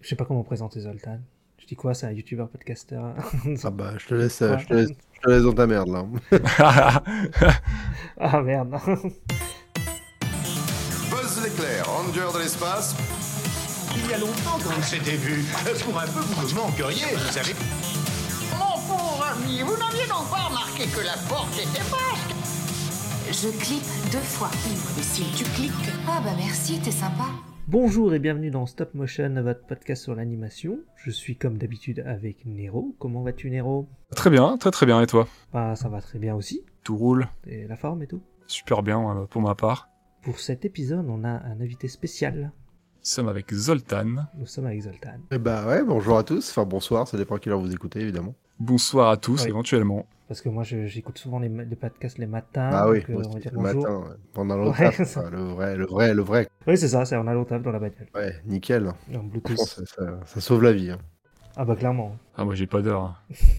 Je sais pas comment présenter Zoltan. Je dis quoi, c'est un youtubeur podcasteur Ah bah, je te laisse, je te laisse, je te laisse dans ta merde là. Ah merde. Buzz l'éclair, ranger de l'espace. Il y a longtemps qu'on s'était vu. Pour un peu, vous me manqueriez, vous savez. Mon pauvre ami, vous n'aviez donc pas remarqué que la porte était basque Je clique deux fois. Et si tu cliques. Ah bah merci, t'es sympa. Bonjour et bienvenue dans Stop Motion, votre podcast sur l'animation. Je suis comme d'habitude avec Nero. Comment vas-tu Nero? Très bien, très très bien, et toi? Bah ça va très bien aussi. Tout roule Et la forme et tout? Super bien pour ma part. Pour cet épisode, on a un invité spécial. Nous sommes avec Zoltan. Nous sommes avec Zoltan. Eh bah ouais, bonjour à tous. Enfin bonsoir, ça dépend à quelle heure vous écoutez évidemment. Bonsoir à tous, Oui. éventuellement. Parce que moi j'écoute souvent les, les podcasts les matins. Ah oui, donc, euh, moi on va aussi, dire le bonjour. matin, ouais. pendant Ouais, enfin, le vrai, le vrai, le vrai. Oui c'est ça, c'est on a l'autre dans la bagnole. Ouais, nickel. En Bluetooth. ça, ça- ça sauve la vie. hein. Ah bah clairement. Ah moi j'ai pas d'heure. hein.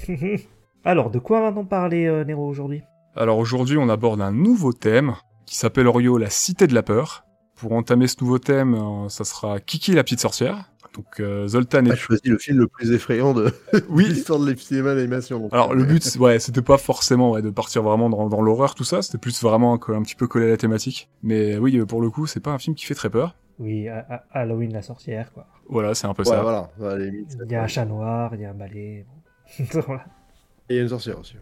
Alors, de quoi va-t-on parler euh, Nero aujourd'hui? Alors aujourd'hui on aborde un nouveau thème qui s'appelle Orio la cité de la peur. Pour entamer ce nouveau thème, euh, ça sera Kiki la petite sorcière. Donc euh, Zoltan est... choisi le film le plus effrayant de Oui, l'histoire de cinéma d'animation. Alors le but, ouais, c'était pas forcément ouais, de partir vraiment dans, dans l'horreur tout ça, c'était plus vraiment un, un petit peu coller à la thématique. Mais oui, euh, pour le coup, c'est pas un film qui fait très peur. Oui, à- à- Halloween la sorcière quoi. Voilà, c'est un peu Ouais, ça. voilà, limite. Il y a un chat noir, il y a un balai. bon. Voilà. Et il y a une sorcière aussi.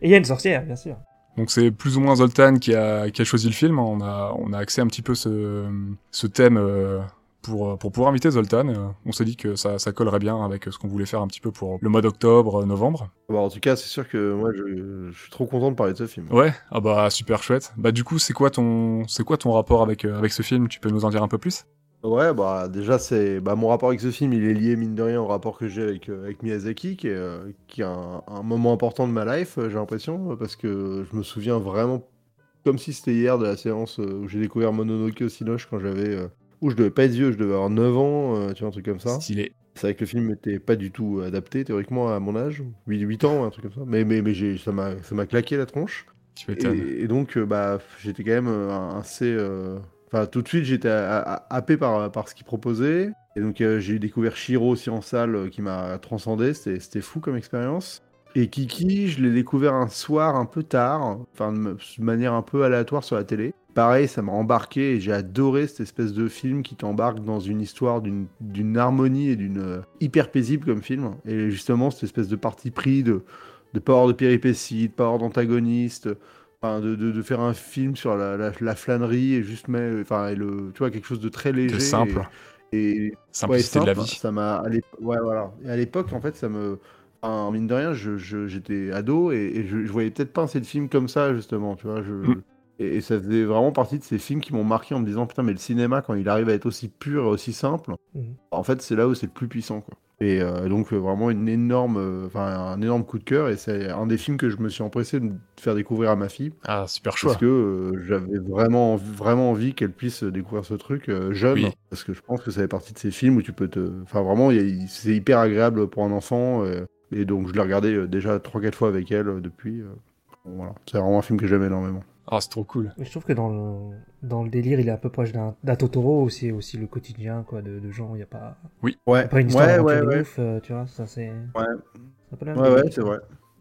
Et il y a une sorcière, bien sûr. Donc c'est plus ou moins Zoltan qui a, qui a choisi le film. On a, on a axé un petit peu ce, ce thème euh, pour, pour pouvoir inviter Zoltan. Euh, On s'est dit que ça, ça collerait bien avec ce qu'on voulait faire un petit peu pour le mois d'octobre, euh, novembre. Bon, en tout cas, c'est sûr que moi, je, je suis trop content de parler de ce film. Ouais, ah bah super chouette. Bah du coup, c'est quoi ton, c'est quoi ton rapport avec, euh, avec ce film? Tu peux nous en dire un peu plus? Ouais, bah déjà c'est bah mon rapport avec ce film, il est lié mine de rien au rapport que j'ai avec euh, avec Miyazaki, qui est euh, qui est un, un moment important de ma life, euh, j'ai l'impression, parce que je me souviens vraiment comme si c'était hier de la séance euh, où j'ai découvert Mononoke au Cinoche quand j'avais euh, où je devais pas être vieux, je devais avoir 9 ans, euh, tu vois un truc comme ça. Stylé. C'est vrai que le film n'était pas du tout adapté théoriquement à mon âge, 8, 8 ans, un truc comme ça. Mais mais mais j'ai ça m'a ça m'a claqué la tronche. Tu. Et, et donc, euh, bah, j'étais quand même assez. euh, Enfin, tout de suite, j'étais happé par, par ce qu'il proposait. Et donc, euh, j'ai découvert Shiro aussi en salle euh, qui m'a transcendé. C'était c'était fou comme expérience. Et Kiki, je l'ai découvert un soir un peu tard, enfin, de manière un peu aléatoire sur la télé. Pareil, ça m'a embarqué et j'ai adoré cette espèce de film qui t'embarque dans une histoire d'une harmonie et d'une euh, hyper paisible comme film. Et justement, cette espèce de parti pris de, de pas avoir de péripéties, de pas avoir d'antagoniste, enfin, de, de, de faire un film sur la, la, la flânerie et juste mais, enfin, et le, tu vois, quelque chose de très léger. De simple. Et, et- Simplicité ouais, de la vie. Ça m'a, ouais, voilà. Et à l'époque, en fait, ça me, enfin, mine de rien, je, je- j'étais ado et, et je, je voyais peut-être pas assez de films comme ça, justement, tu vois. Je, Mm. Et, et ça faisait vraiment partie de ces films qui m'ont marqué en me disant, putain, mais le cinéma, quand il arrive à être aussi pur et aussi simple, Mhm. en fait, c'est là où c'est le plus puissant, quoi. Et euh, donc, euh, vraiment, une énorme, euh, enfin, un énorme coup de cœur. Et c'est un des films que je me suis empressé de faire découvrir à ma fille. Ah super choix. Parce que euh, j'avais vraiment, envie- vraiment envie qu'elle puisse découvrir ce truc euh, jeune. Oui. Parce que je pense que ça fait partie de ces films où tu peux te. Enfin, vraiment, c'est hyper agréable pour un enfant. euh, et donc, je l'ai regardé euh, déjà 3-4 fois avec elle euh, depuis. euh, bon, voilà. C'est vraiment un film que j'aime énormément. Ah c'est trop cool. Mais je trouve que dans le, dans le délire, il est un peu proche d'un d'un Totoro, aussi aussi le quotidien quoi, de, de gens. Il n'y a pas, Ouais, pas une histoire ouais, ouais, ouf, euh, tu vois. Ça, c'est Ouais. c'est un peu la même Ouais, ouais, c'est vrai.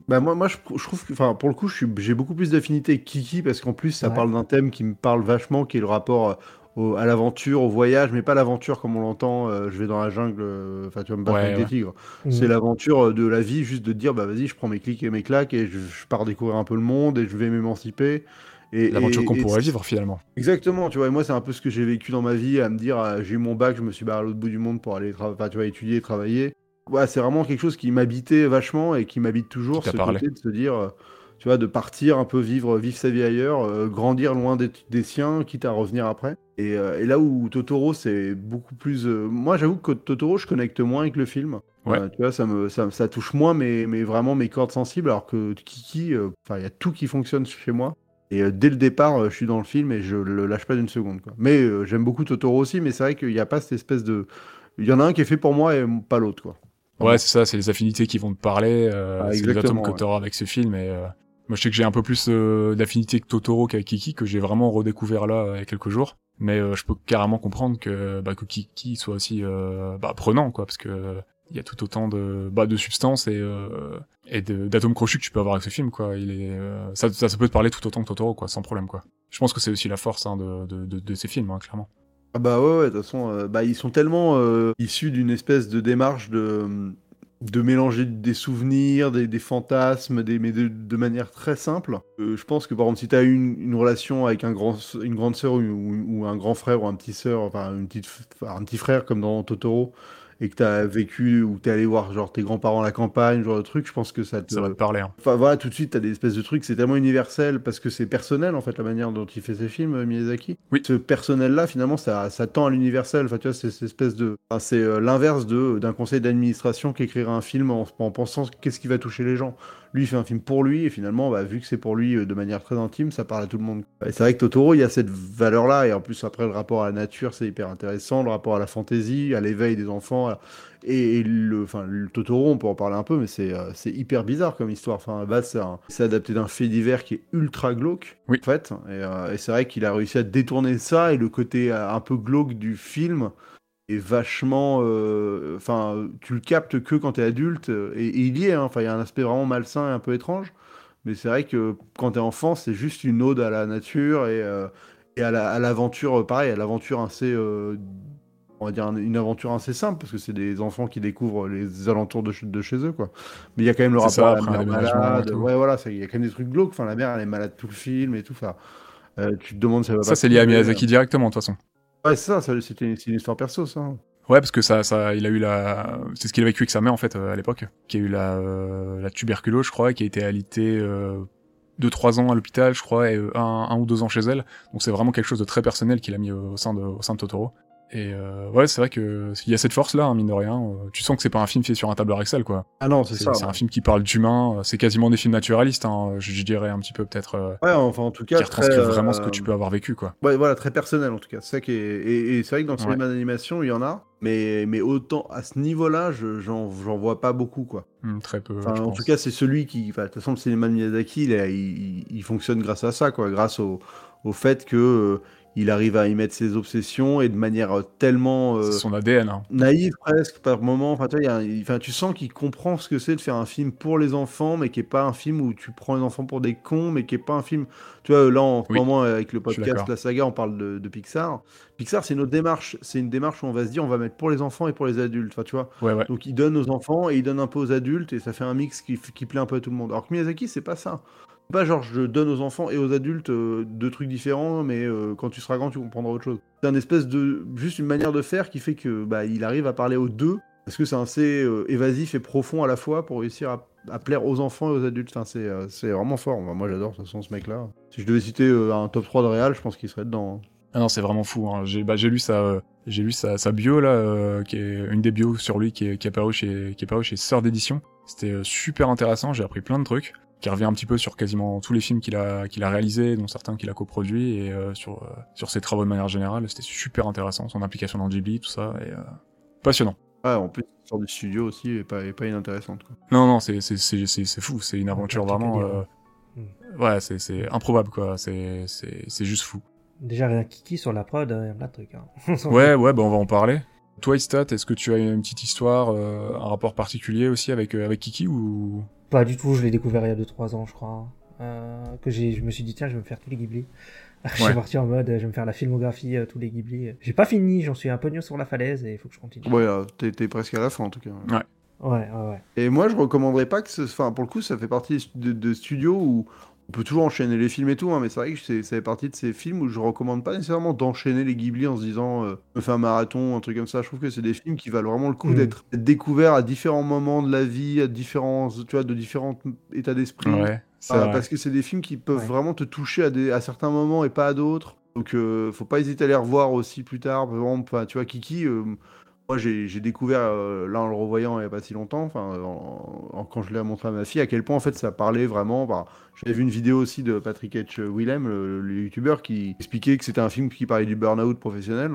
Bah moi, moi je, trouve que, enfin, pour le coup, je suis- j'ai beaucoup plus d'affinité avec Kiki parce qu'en plus, ça Ouais. parle d'un thème qui me parle vachement, qui est le rapport euh, au- à l'aventure, au voyage, mais pas l'aventure comme on l'entend. euh, je vais dans la jungle, euh, enfin, tu vas me battre Ouais, avec ouais. des tigres. Mhm. C'est l'aventure de la vie, juste de dire, bah vas-y, je prends mes clics et mes claques et je, je pars découvrir un peu le monde et je vais m'émanciper. L'aventure qu'on pourrait vivre finalement. Exactement, tu vois, et moi c'est un peu ce que j'ai vécu dans ma vie, à me dire, euh, j'ai eu mon bac, je me suis barré à l'autre bout du monde pour aller tra- enfin, tu vois, étudier et travailler. Ouais, c'est vraiment quelque chose qui m'habitait vachement et qui m'habite toujours, ce parlé. côté de se dire, euh, tu vois, de partir un peu vivre, vivre sa vie ailleurs, euh, grandir loin des, des siens, quitte à revenir après. Et, euh, et là où Totoro, c'est beaucoup plus... Moi j'avoue que Totoro, je connecte moins avec le film. Ouais. Euh, tu vois, ça, me, ça, ça touche moins mes, mes, vraiment mes cordes sensibles, alors que Kiki, euh, enfin, il y a tout qui fonctionne chez moi. Et euh, dès le départ, euh, je suis dans le film et je le lâche pas d'une seconde. Quoi. Mais euh, j'aime beaucoup Totoro aussi, mais c'est vrai qu'il n'y a pas cette espèce de. Il y en a un qui est fait pour moi et pas l'autre. quoi. Ouais, c'est ça, c'est les affinités qui vont te parler. Euh, Ah, c'est exactement, que tu auras avec ce film. Et, euh, moi, je sais que j'ai un peu plus euh, d'affinité que Totoro qu'avec Kiki, que j'ai vraiment redécouvert là il y a quelques jours. Mais euh, je peux carrément comprendre que, bah, que Kiki soit aussi euh, bah, prenant, quoi, parce que il y a tout autant de, bah, de substances et, euh, et d'atomes crochus que tu peux avoir avec ce film, quoi. Il est, euh, ça, ça, peut te parler tout autant que Totoro, quoi, sans problème, quoi. Je pense que c'est aussi la force hein, de, de, ces films, hein, clairement. Ah bah ouais, de toute façon, euh, bah, ils sont tellement euh, issus d'une espèce de démarche de, de mélanger des souvenirs, des, fantasmes, des, mais de, manière très simple. Je pense que par exemple, si tu as une, une relation avec un grand, une grande sœur ou, ou- un grand frère ou un petit sœur, enfin une petite, un petit frère comme dans Totoro, et que tu as vécu ou tu es allé voir genre tes grands-parents à la campagne, genre de truc, je pense que ça te, Ça va te parler. Hein. Enfin voilà, tout de suite, t'as des espèces de trucs, c'est tellement universel parce que c'est personnel en fait la manière dont il fait ses films, euh, Miyazaki. Oui. Ce personnel-là, finalement, ça, ça tend à l'universel. Enfin, tu vois, c'est cette espèce de, enfin, c'est euh, l'inverse de d'un conseil d'administration qui écrira un film en, en pensant qu'est-ce qui va toucher les gens. Lui, il fait un film pour lui et finalement, bah, vu que c'est pour lui euh, de manière très intime, ça parle à tout le monde. Et c'est vrai que Totoro, il y a cette valeur-là et en plus après le rapport à la nature, c'est hyper intéressant, le rapport à la fantaisie, à l'éveil des enfants. à- et, et le, enfin, le Totoro, on peut en parler un peu, mais c'est euh, c'est hyper bizarre comme histoire. Enfin, c'est un- c'est adapté d'un fait divers qui est ultra glauque, Oui. en fait. Et, euh, et c'est vrai qu'il a réussi à détourner ça et le côté un peu glauque du film est vachement. euh, Enfin, tu le captes que quand t'es adulte, euh, et, et il y est. hein. Enfin, il y a un aspect vraiment malsain et un peu étrange. Mais c'est vrai que quand t'es enfant, c'est juste une ode à la nature et, euh, et à la- à l'aventure, pareil, à l'aventure assez. euh, on va dire un- une aventure assez simple parce que c'est des enfants qui découvrent les alentours de, ch- de chez eux quoi. Mais il y a quand même le rapport ça, à la mère malade. Ouais voilà, ça- il y a quand même des trucs glauques. Enfin la mère elle est malade tout le film et tout. Euh, tu te demandes elle va Ça, c'est lié à Miyazaki directement, de toute façon. Ouais ça, ça c'était une, histoire perso ça. Ouais, parce que ça, ça, il a eu la, c'est ce qu'il a vécu avec sa mère en fait euh, à l'époque, qui a eu la, euh, la tuberculose, je crois, qui a été alité euh, deux trois ans à l'hôpital, je crois, et euh, un, un ou deux ans chez elle. Donc c'est vraiment quelque chose de très personnel qu'il a mis au sein de, au sein de Totoro. Et euh, ouais, c'est vrai que il y a cette force là, hein, mine de rien. euh, tu sens que c'est pas un film fait sur un tableur Excel, quoi. Ah non c'est ça. c'est un film qui parle d'humain. euh, C'est quasiment des films naturalistes, hein, je, je dirais un petit peu peut-être, Ouais enfin en tout cas qui retranscrivent vraiment ce que tu peux avoir vécu, quoi. Ouais, voilà, très personnel en tout cas. C'est ça qui est... Et, et c'est vrai que dans le Ouais. cinéma d'animation, il y en a, mais, mais autant à ce niveau-là, je- j'en j'en vois pas beaucoup, quoi. Hmm, très peu. Enfin, en pense. tout cas, c'est celui qui. enfin, De toute façon, le cinéma de Miyazaki, il, il, il fonctionne grâce à ça, quoi. Grâce au, au fait que il arrive à y mettre ses obsessions et de manière euh, tellement. euh, son ADN. Hein. naïve presque par moment. Enfin, tu, vois, il y a tu sens qu'il comprend ce que c'est de faire un film pour les enfants, mais qui est pas un film où tu prends les enfants pour des cons, mais qui est pas un film. Tu vois, là en ce Oui, moment avec le podcast. La Saga, on parle de, de Pixar. Pixar, c'est une autre démarche. C'est une démarche où on va se dire, on va mettre pour les enfants et pour les adultes. Enfin, tu vois. Ouais, ouais. Donc il donne aux enfants et il donne un peu aux adultes et ça fait un mix qui, qui plaît un peu à tout le monde. Alors que Miyazaki, c'est pas ça. Pas genre je donne aux enfants et aux adultes euh, deux trucs différents, mais euh, quand tu seras grand, tu comprendras autre chose. C'est un espèce de juste une manière de faire qui fait que bah, il arrive à parler aux deux parce que c'est assez euh, évasif et profond à la fois pour réussir à, plaire aux enfants et aux adultes. C'est vraiment fort. Moi, j'adore de toute façon ce mec-là. Si je devais citer un top 3 de Real, je pense qu'il serait dedans. hein. Ah non, c'est vraiment fou. Hein. J'ai bah, lu sa j'ai lu sa, bio là, qui est une des bios sur lui qui est, qui est apparue chez qui est chez Sœur d'édition. C'était super intéressant. J'ai appris plein de trucs qui revient un petit peu sur quasiment tous les films qu'il a qu'il a réalisés, dont certains qu'il a coproduits et euh, sur euh, sur ses travaux de manière générale. C'était super intéressant, son implication dans Ghibli, tout ça, et euh, passionnant. Ouais, en plus, sort du studio aussi et pas, et pas inintéressante. Quoi. Non, non, c'est c'est c'est c'est c'est fou. C'est une aventure vraiment. euh, Ouais, c'est c'est improbable quoi. C'est c'est c'est juste fou. Déjà, rien Kiki sur la prod, il y a plein de trucs. Hein. Ouais, ouais, bah on va en parler. Toi, Istat, est-ce que tu as une petite histoire, euh, un rapport particulier aussi avec, euh, avec Kiki ou? Pas du tout, je l'ai découvert il y a 2-3 ans, je crois. Euh, que j'ai, je me suis dit, tiens, je vais me faire tous les Ghibli. je suis Ouais. parti en mode, je vais me faire la filmographie, euh, tous les Ghibli. J'ai pas fini, j'en suis un pognon sur la falaise et il faut que je continue. Ouais, t'es t'es presque à la fin en tout cas. Ouais, ouais, ouais. Et moi, je recommanderais pas que ce. Enfin, pour le coup, ça fait partie de, de studios où on peut toujours enchaîner les films et tout, hein, mais c'est vrai que c'est- ça fait partie de ces films où je recommande pas nécessairement d'enchaîner les Ghibli en se disant, euh, me faire un marathon, un truc comme ça. Je trouve que c'est des films qui valent vraiment le coup Mhm. d'être découverts à différents moments de la vie, à différents, tu vois, de différents états d'esprit. Ouais, Euh, parce que c'est des films qui peuvent Ouais. vraiment te toucher à, des, à certains moments et pas à d'autres. Donc, euh, faut pas hésiter à les revoir aussi plus tard. Par exemple, tu vois, Kiki, euh, moi j'ai découvert, euh, là en le revoyant il y a pas si longtemps, enfin, en- en- quand je l'ai montré à ma fille, à quel point en fait ça parlait vraiment. bah, J'avais vu une vidéo aussi de Patrick H. Willem, le, le youtubeur, qui expliquait que c'était un film qui parlait du burn-out professionnel.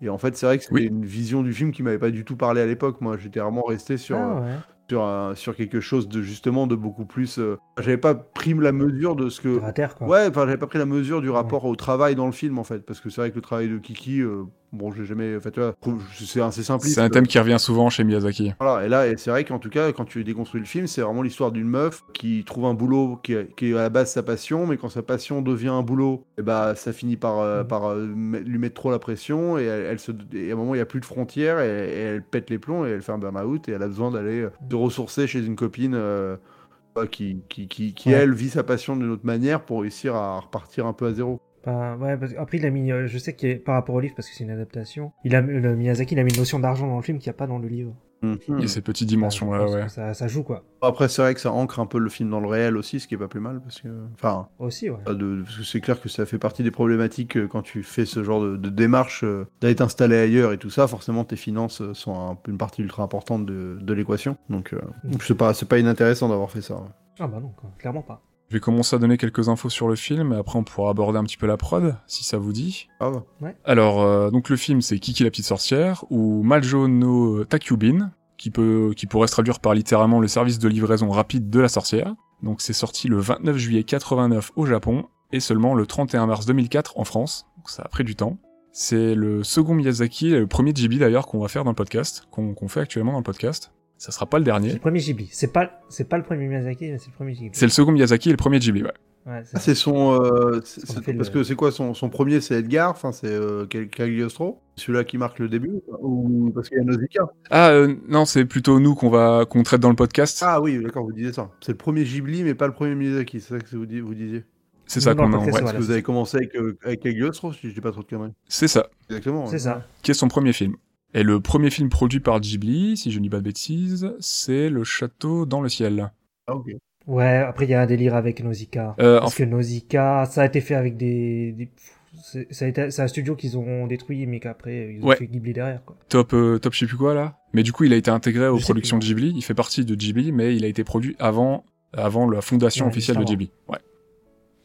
Et en fait, c'est vrai que c'était Oui. une vision du film qui m'avait pas du tout parlé à l'époque. Moi, j'étais vraiment resté sur. Ah euh, ouais. sur, un- sur quelque chose de justement de beaucoup plus. euh, J'avais pas pris la mesure de ce que. Terre quoi. Ouais, enfin, j'avais pas pris la mesure du rapport au travail dans le film en fait, parce que c'est vrai que le travail de Kiki, euh, bon, j'ai jamais. En fait, tu vois, c'est assez simpliste. C'est un thème qui revient souvent chez Miyazaki. Voilà, et là, c'est vrai qu'en tout cas, quand tu déconstruis le film, c'est vraiment l'histoire d'une meuf qui trouve un boulot qui est, qui est à la base sa passion, mais quand sa passion devient un boulot, et bah, ça finit par, euh, Mhm. par euh, lui mettre trop la pression, et, elle, elle se, et à un moment, il n'y a plus de frontières, et, et elle pète les plombs, et elle fait un burn-out, et elle a besoin d'aller euh, se ressourcer chez une copine euh, qui, qui, qui, qui, Ouais. elle, vit sa passion d'une autre manière pour réussir à repartir un peu à zéro. Enfin, ouais, parce que- après il a mis, euh, je sais a- par rapport au livre parce que c'est une adaptation, il a le Miyazaki il a mis une notion d'argent dans le film qu'il n'y a pas dans le livre. Il y a ces petites dimensions là, Je pense ouais. que Ça, ça joue quoi. Après, c'est vrai que ça ancre un peu le film dans le réel aussi, ce qui est pas plus mal, parce que. Enfin. Aussi, ouais. De- parce que c'est clair que ça fait partie des problématiques euh, quand tu fais ce genre de, de démarche euh, d'aller t'installer ailleurs et tout ça. Forcément, tes finances euh, sont un- une partie ultra importante de, de l'équation. Donc, euh, Mm. donc c'est pas c'est pas inintéressant d'avoir fait ça. ouais. Ah bah non, quoi, clairement pas. Je vais commencer à donner quelques infos sur le film, et après on pourra aborder un petit peu la prod, si ça vous dit. Ah bah. Alors, euh, donc le film, c'est Kiki la petite sorcière, ou Maljo no Takyubin, qui, peut, qui pourrait se traduire par littéralement le service de livraison rapide de la sorcière. Donc c'est sorti le 29 juillet 89 au Japon, et seulement le 31 mars 2004 en France, donc ça a pris du temps. C'est le second Miyazaki, et le premier Ghibli d'ailleurs qu'on va faire dans le podcast, qu'on qu'on fait actuellement dans le podcast. Ça sera pas le C'est dernier. le premier Ghibli. C'est pas, c'est pas le premier Miyazaki, mais c'est le premier Ghibli. C'est le second Miyazaki et le premier Ghibli, ouais. Ouais, c'est Ah, c'est son. euh, c'est- c'est- Parce que c'est quoi son, son premier C'est Edgar, enfin c'est euh, Cagliostro Celui-là qui marque le début Ou parce qu'il y a Nausicaa Ah euh, non, c'est plutôt nous qu'on va qu'on traite dans le podcast. Ah oui, d'accord, vous disiez ça. C'est le premier Ghibli, mais pas le premier Miyazaki, c'est ça que vous, di- vous disiez c'est ça qu'on a. podcast, ouais, Parce que vous c'est avez commencé avec, euh, avec Cagliostro, si je dis pas trop de conneries. c'est ça. Exactement. c'est ouais. ça. qui est son premier film. Et le premier film produit par Ghibli, si je ne dis pas de bêtises, c'est Le Château dans le ciel. Ah, ok. Ouais, après il y a un délire avec Nausicaa. Euh, Parce que Nausicaa, ça a été fait avec des, des- c'est, ça a été, c'est un studio qu'ils ont détruit, mais qu'après ils ont Ouais. fait Ghibli derrière quoi. top, euh, top je sais plus quoi là. Mais du coup, il a été intégré aux Je productions de. Ghibli. Il fait partie de Ghibli, mais il a été produit avant, avant la fondation Ouais, officielle de. Ghibli. Ouais,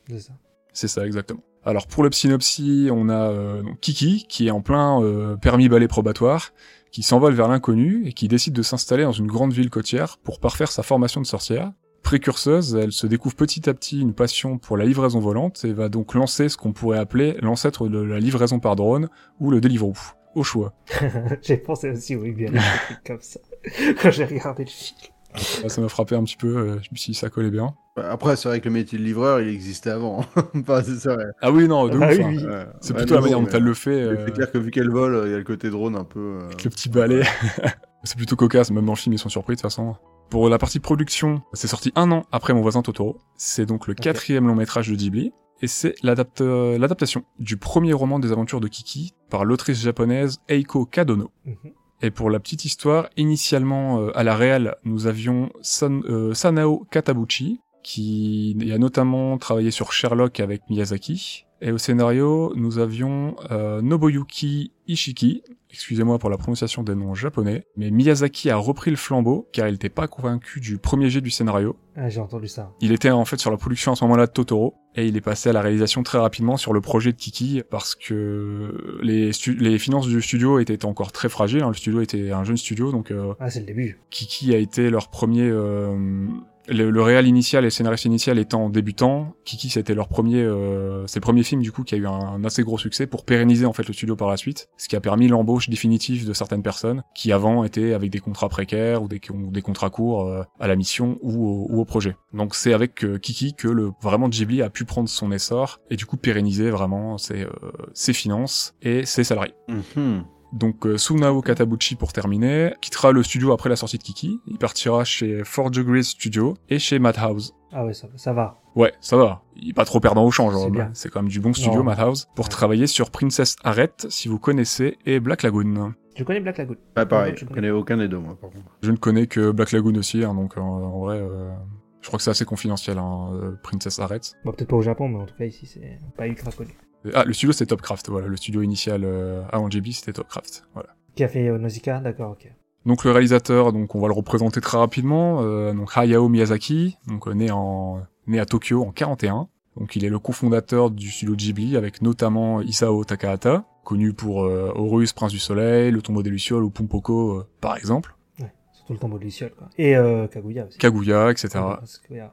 C'est ça. c'est ça exactement. Alors pour le synopsis, on a euh, Kiki qui est en plein euh, permis balai probatoire, qui s'envole vers l'inconnu et qui décide de s'installer dans une grande ville côtière pour parfaire sa formation de sorcière. Précurseuse, elle se découvre petit à petit une passion pour la livraison volante et va donc lancer ce qu'on pourrait appeler l'ancêtre de la livraison par drone ou le Deliveroo. Au choix. j'ai pensé aussi, oui, bien, des trucs comme ça. Quand j'ai regardé le film. Ça m'a frappé un petit peu, euh, je me suis dit ça collait bien. Après, c'est vrai que le métier de livreur, il existait avant. Enfin, c'est ça, ouais. Ah oui, non, de Ah ouf. oui, hein. oui. Ouais. C'est Ouais, plutôt la non, manière dont elle le fait. mais euh, C'est clair que vu qu'elle vole, il y a le côté drone un peu. euh, avec le petit balai. c'est plutôt cocasse, même dans le film ils sont surpris de toute façon. Pour la partie production, c'est sorti un an après Mon voisin Totoro. C'est donc le quatrième long métrage de Ghibli. Et c'est euh, l'adaptation du premier roman des aventures de Kiki par l'autrice japonaise Eiko Kadono. Mhm. Et pour la petite histoire, initialement euh, à la réal, nous avions euh, Sanao Katabuchi, qui a notamment travaillé sur Sherlock avec Miyazaki. Et au scénario, nous avions euh, Nobuyuki Ishiki, excusez-moi pour la prononciation des noms japonais, mais Miyazaki a repris le flambeau car il n'était pas convaincu du premier jet du scénario. Ah, j'ai entendu ça. Il était en fait sur la production à ce moment-là de Totoro et il est passé à la réalisation très rapidement sur le projet de Kiki parce que les, finances du studio étaient encore très fragiles. hein. Le studio était un jeune studio donc euh, Ah, c'est le début. Kiki a été leur premier. euh, le, le réal initial et le scénariste initial étant débutant, Kiki c'était leur premier, euh, c'est le premier film du coup qui a eu un, assez gros succès pour pérenniser en fait le studio par la suite, ce qui a permis l'embauche définitive de certaines personnes qui avant étaient avec des contrats précaires ou des, des contrats courts euh, à la mission ou au, ou au projet. Donc c'est avec euh, Kiki que le vraiment Ghibli a pu prendre son essor et du coup pérenniser vraiment ses, euh, ses finances et ses salariés. mhm. Donc euh, Sunao Katabuchi pour terminer, quittera le studio après la sortie de Kiki, il partira chez Four Degrees Studio et chez Madhouse. Ah ouais, ça, ça va. Ouais, ça va, il est pas trop perdant au change, C'est hein. bien. c'est quand même du bon studio Non. Madhouse, pour Ouais. travailler sur Princess Arrête, si vous connaissez, et Black Lagoon. Je connais Black Lagoon? Ah, pareil, Je je connais. connais aucun des deux, moi, par contre. Je ne connais que Black Lagoon aussi, hein, donc euh, en vrai, euh, je crois que c'est assez confidentiel, hein, euh, Princess Arrête. Bon, peut-être pas au Japon, mais en tout cas ici, c'est pas ultra connu. Ah, le studio c'est Topcraft, voilà, le studio initial euh, avant Ghibli c'était Topcraft, voilà. Qui a fait euh, Nausicaa D'accord, ok. Donc le réalisateur, donc on va le représenter très rapidement, euh, donc Hayao Miyazaki, donc euh, né en né à Tokyo en 41. Donc il est le cofondateur du studio Ghibli avec notamment Isao Takahata, connu pour euh, Horus, Prince du Soleil, Le Tombeau des lucioles ou Pompoko euh, par exemple. Ouais. Surtout le tombeau de Luciole, quoi. Et euh, Kaguya aussi. Kaguya, etc. Ah.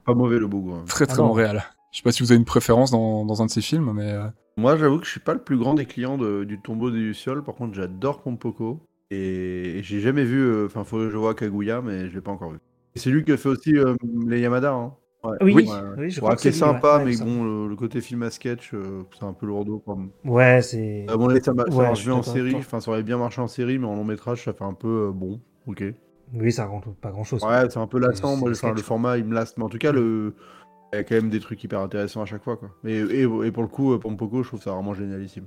Pas mauvais le beau hein. Très Ah très bon réel. Je sais pas si vous avez une préférence dans, dans un de ces films, mais euh, Moi, j'avoue que je suis pas le plus grand des clients de- du tombeau des Lucioles. Par contre, j'adore Pompoko. Et, et j'ai jamais vu. euh, Enfin, faut que je vois Kaguya, mais je l'ai pas encore vu. Et C'est lui qui a fait aussi euh, les Yamada. Hein. Ouais. Oui, Ouais, oui, je Bon, crois que c'est sympa, ouais, mais bon, le, le côté film à sketch, euh, c'est un peu lourdeau. Quoi. Ouais, c'est. À mon avis, ça, ça marche bien en série. Enfin, ça aurait bien marché en série, mais en long métrage, ça fait un peu euh, bon. Ok. Oui, ça rend pas grand chose. Ouais, c'est un peu lassant. Moi, le format, il me lasse. Mais en tout cas, le... il y a quand même des trucs hyper intéressants à chaque fois. Quoi. Mais, et, et pour le coup, Pompoko, je trouve ça vraiment génialissime.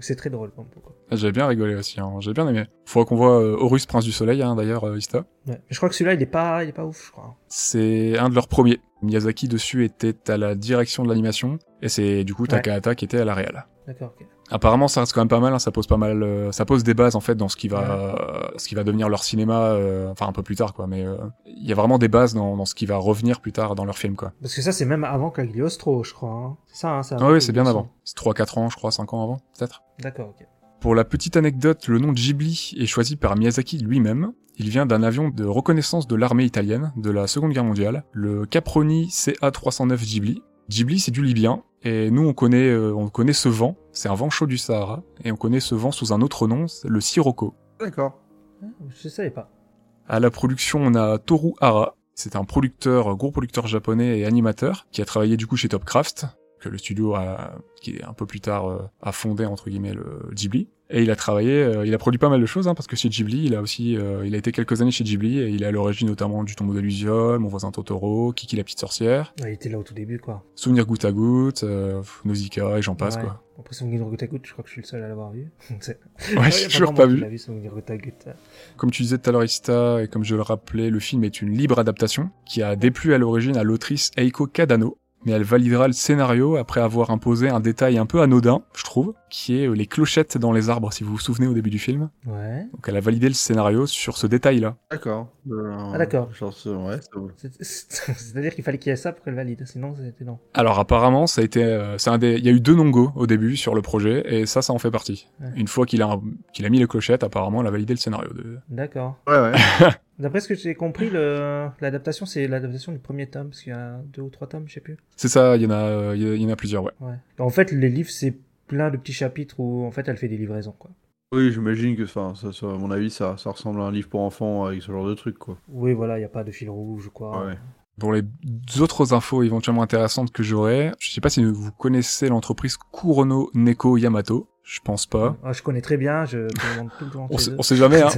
c'est très drôle, Pompoko. j'avais bien rigolé aussi. Hein. J'ai bien aimé. Faudra qu'on voit euh, Horus, Prince du Soleil, hein, d'ailleurs, euh, Ista. Ouais. Mais je crois que celui-là, il est pas, il est pas ouf, je crois. C'est un de leurs premiers. Miyazaki dessus était à la direction de l'animation, et c'est du coup Takahata qui était à la réal. D'accord, ok. Apparemment, ça reste quand même pas mal. hein, ça pose pas mal, euh, ça pose des bases en fait dans ce qui va, ce qui va devenir leur cinéma. euh, enfin, un peu plus tard, quoi. Mais euh, il y a vraiment des bases dans, dans ce qui va revenir plus tard dans leur film, quoi. Parce que ça, c'est même avant Cagliostro, je crois. hein. C'est ça, hein, c'est Ah oui, c'est bien avant. C'est 3-4 ans, je crois, 5 ans avant, peut-être. D'accord, ok. Pour la petite anecdote, le nom de Ghibli est choisi par Miyazaki lui-même. Il vient d'un avion de reconnaissance de l'armée italienne de la Seconde Guerre mondiale, le Caproni CA-309 Ghibli. Ghibli, c'est du libyen, et nous on connaît, euh, on connaît ce vent, c'est un vent chaud du Sahara, et on connaît ce vent sous un autre nom, c'est le Sirocco. D'accord. Ah, Je savais pas. À la production, on a Toru Hara. C'est un producteur, gros producteur japonais et animateur qui a travaillé du coup chez Topcraft, que le studio a, qui est un peu plus tard euh, a fondé entre guillemets le Ghibli. Et il a travaillé, euh, il a produit pas mal de choses hein, parce que chez Ghibli, il a aussi, euh, il a été quelques années chez Ghibli et il est à l'origine notamment du Tombeau de Lusiol, Mon voisin Totoro, Kiki la petite sorcière, Ouais, il était là au tout début, quoi. Souvenir goutte à goutte, euh, Nausicaa et j'en passe Ouais. quoi. Après, Souvenir goutte à goutte, je crois que je suis le seul à l'avoir vu. Ouais, j'ai toujours pas vu. l'a vu, Souvenir goutte à goutte. Comme tu disais tout à l'heure, Ista, et comme je le rappelais, le film est une libre adaptation qui a déplu à l'origine à l'autrice Eiko Kadano, mais elle validera le scénario après avoir imposé un détail un peu anodin, je trouve, qui est euh, les clochettes dans les arbres, si vous vous souvenez au début du film. Ouais. Donc elle a validé le scénario sur ce détail-là. D'accord. Euh, Ah, d'accord. ouais. C'est- c'est- C'est-à-dire qu'il fallait qu'il y ait ça pour qu'elle valide, sinon c'était non. Alors apparemment, ça a été, euh, c'est un des, il y a eu deux non-go au début sur le projet, et ça, ça en fait partie. Ouais. Une fois qu'il a, qu'il a mis les clochettes, apparemment, elle a validé le scénario. De... D'accord. Ouais, ouais. D'après ce que j'ai compris, le... l'adaptation, c'est l'adaptation du premier tome, parce qu'il y a deux ou trois tomes, je sais plus. C'est ça, il y en a, il y a- il y en a plusieurs, ouais. Ouais. En fait, les livres, c'est plein de petits chapitres où, en fait, elle fait des livraisons, quoi. Oui, j'imagine que, enfin, ça, ça, à mon avis, ça, ça ressemble à un livre pour enfants avec ce genre de truc, quoi. Oui, voilà, il n'y a pas de fil rouge, quoi. Ouais. Pour les autres infos éventuellement intéressantes que j'aurais, je sais pas si vous connaissez l'entreprise Kurono Neko Yamato. Je pense pas. Ah, je connais très bien, je demande tout le temps. On sait, on sait jamais, hein.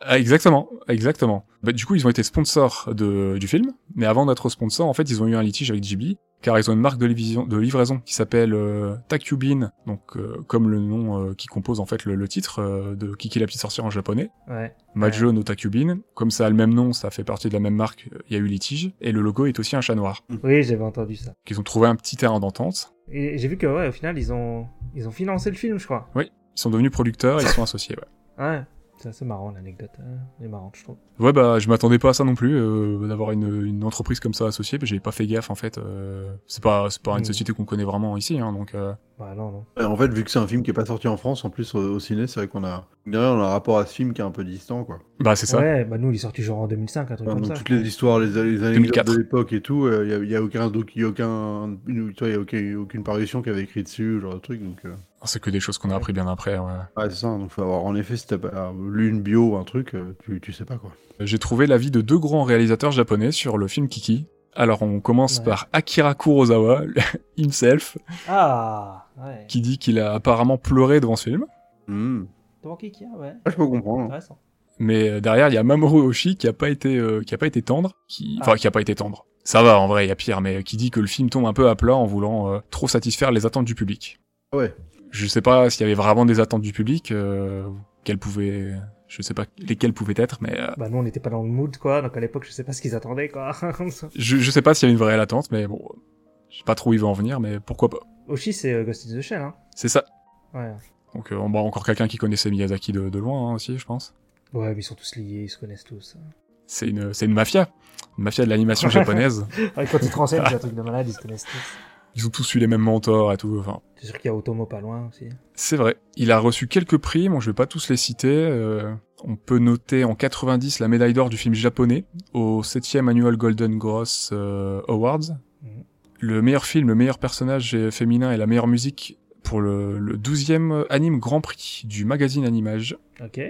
Ah, exactement, exactement. Bah, du coup, ils ont été sponsors de, du film, mais avant d'être sponsors, en fait, ils ont eu un litige avec Ghibli, car ils ont une marque de, livraison- de livraison qui s'appelle euh, Takubin, donc euh, comme le nom euh, qui compose en fait le, le titre euh, de Kiki la petite sorcière en japonais. Ouais. Majo no Takubin, comme ça a le même nom, ça fait partie de la même marque, euh, il y a eu litige, et le logo est aussi un chat noir. Oui, j'avais entendu ça. Ils ont trouvé un petit terrain d'entente, Et j'ai vu que, ouais, au final, ils ont, ils ont financé le film, je crois. ils sont devenus producteurs, et ils sont associés, ouais. Ouais. C'est assez marrant, l'anecdote. hein. Elle est marrante, je trouve. Ouais bah je m'attendais pas à ça non plus euh, d'avoir une, une entreprise comme ça associée, mais j'avais pas fait gaffe en fait. euh, c'est pas c'est pas une Mm. société qu'on connaît vraiment ici, hein, donc euh, Bah, non, non. Ouais, En fait, vu que c'est un film qui est pas sorti en France, en plus au, au ciné, c'est vrai qu'on a, derrière, on a un rapport à ce film qui est un peu distant, quoi. bah c'est ça. Ouais, bah, nous, il est sorti genre en 2005, un truc Enfin, comme donc, ça. toutes les histoires, les, les anecdotes 2004. de l'époque et tout, il y, a, y a aucun, donc y a aucun, une- y a aucun- aucune parution qui avait écrit dessus, genre de truc, donc. euh, C'est que des choses qu'on a appris bien après. Ouais. Ouais, c'est ça. Donc, faut avoir, en effet, si t'as pas lu une bio ou un truc, euh, tu, tu sais pas quoi. J'ai trouvé l'avis de deux grands réalisateurs japonais sur le film Kiki. Alors on commence Ouais. par Akira Kurosawa himself, Ah, ouais. qui dit qu'il a apparemment pleuré devant ce film. Hmm. Devant Kiki, ah, ouais. Ah, je peux comprendre. Intéressant. Mais euh, derrière, il y a Mamoru Oshii qui a pas été, euh, qui a pas été tendre, qui, enfin, Ah. qui a pas été tendre. Ça va, en vrai, il y a pire, mais qui dit que le film tombe un peu à plat en voulant euh, trop satisfaire les attentes du public. Ouais. Je sais pas s'il y avait vraiment des attentes du public, euh, quelles pouvaient, je sais pas lesquelles pouvaient être, mais euh, Bah, nous, on n'était pas dans le mood, quoi. Donc, à l'époque, je sais pas ce qu'ils attendaient, quoi. je, je sais pas s'il y avait une vraie attente, mais bon, je sais pas trop où il va en venir, mais pourquoi pas. Oshi, c'est euh, Ghost in the Shell, hein. C'est ça. Ouais. Donc, euh, on bah, encore quelqu'un qui connaissait Miyazaki de, de loin hein, aussi, je pense. Ouais, mais ils sont tous liés, ils se connaissent tous. C'est une, c'est une mafia, une mafia de l'animation japonaise. Ouais, quand ils te renseignent, c'est un truc de malade, ils se connaissent tous. Ils ont tous eu les mêmes mentors et tout. Enfin, C'est sûr qu'il y a Otomo pas loin aussi. C'est vrai. Il a reçu quelques prix, bon je vais pas tous les citer. euh, On peut noter en 90 la médaille d'or du film japonais au 7e Annual Golden Gross euh, Awards. Mhm. Le meilleur film, le meilleur personnage féminin et la meilleure musique pour le, le 12e anime Grand Prix du magazine Animage. Ok.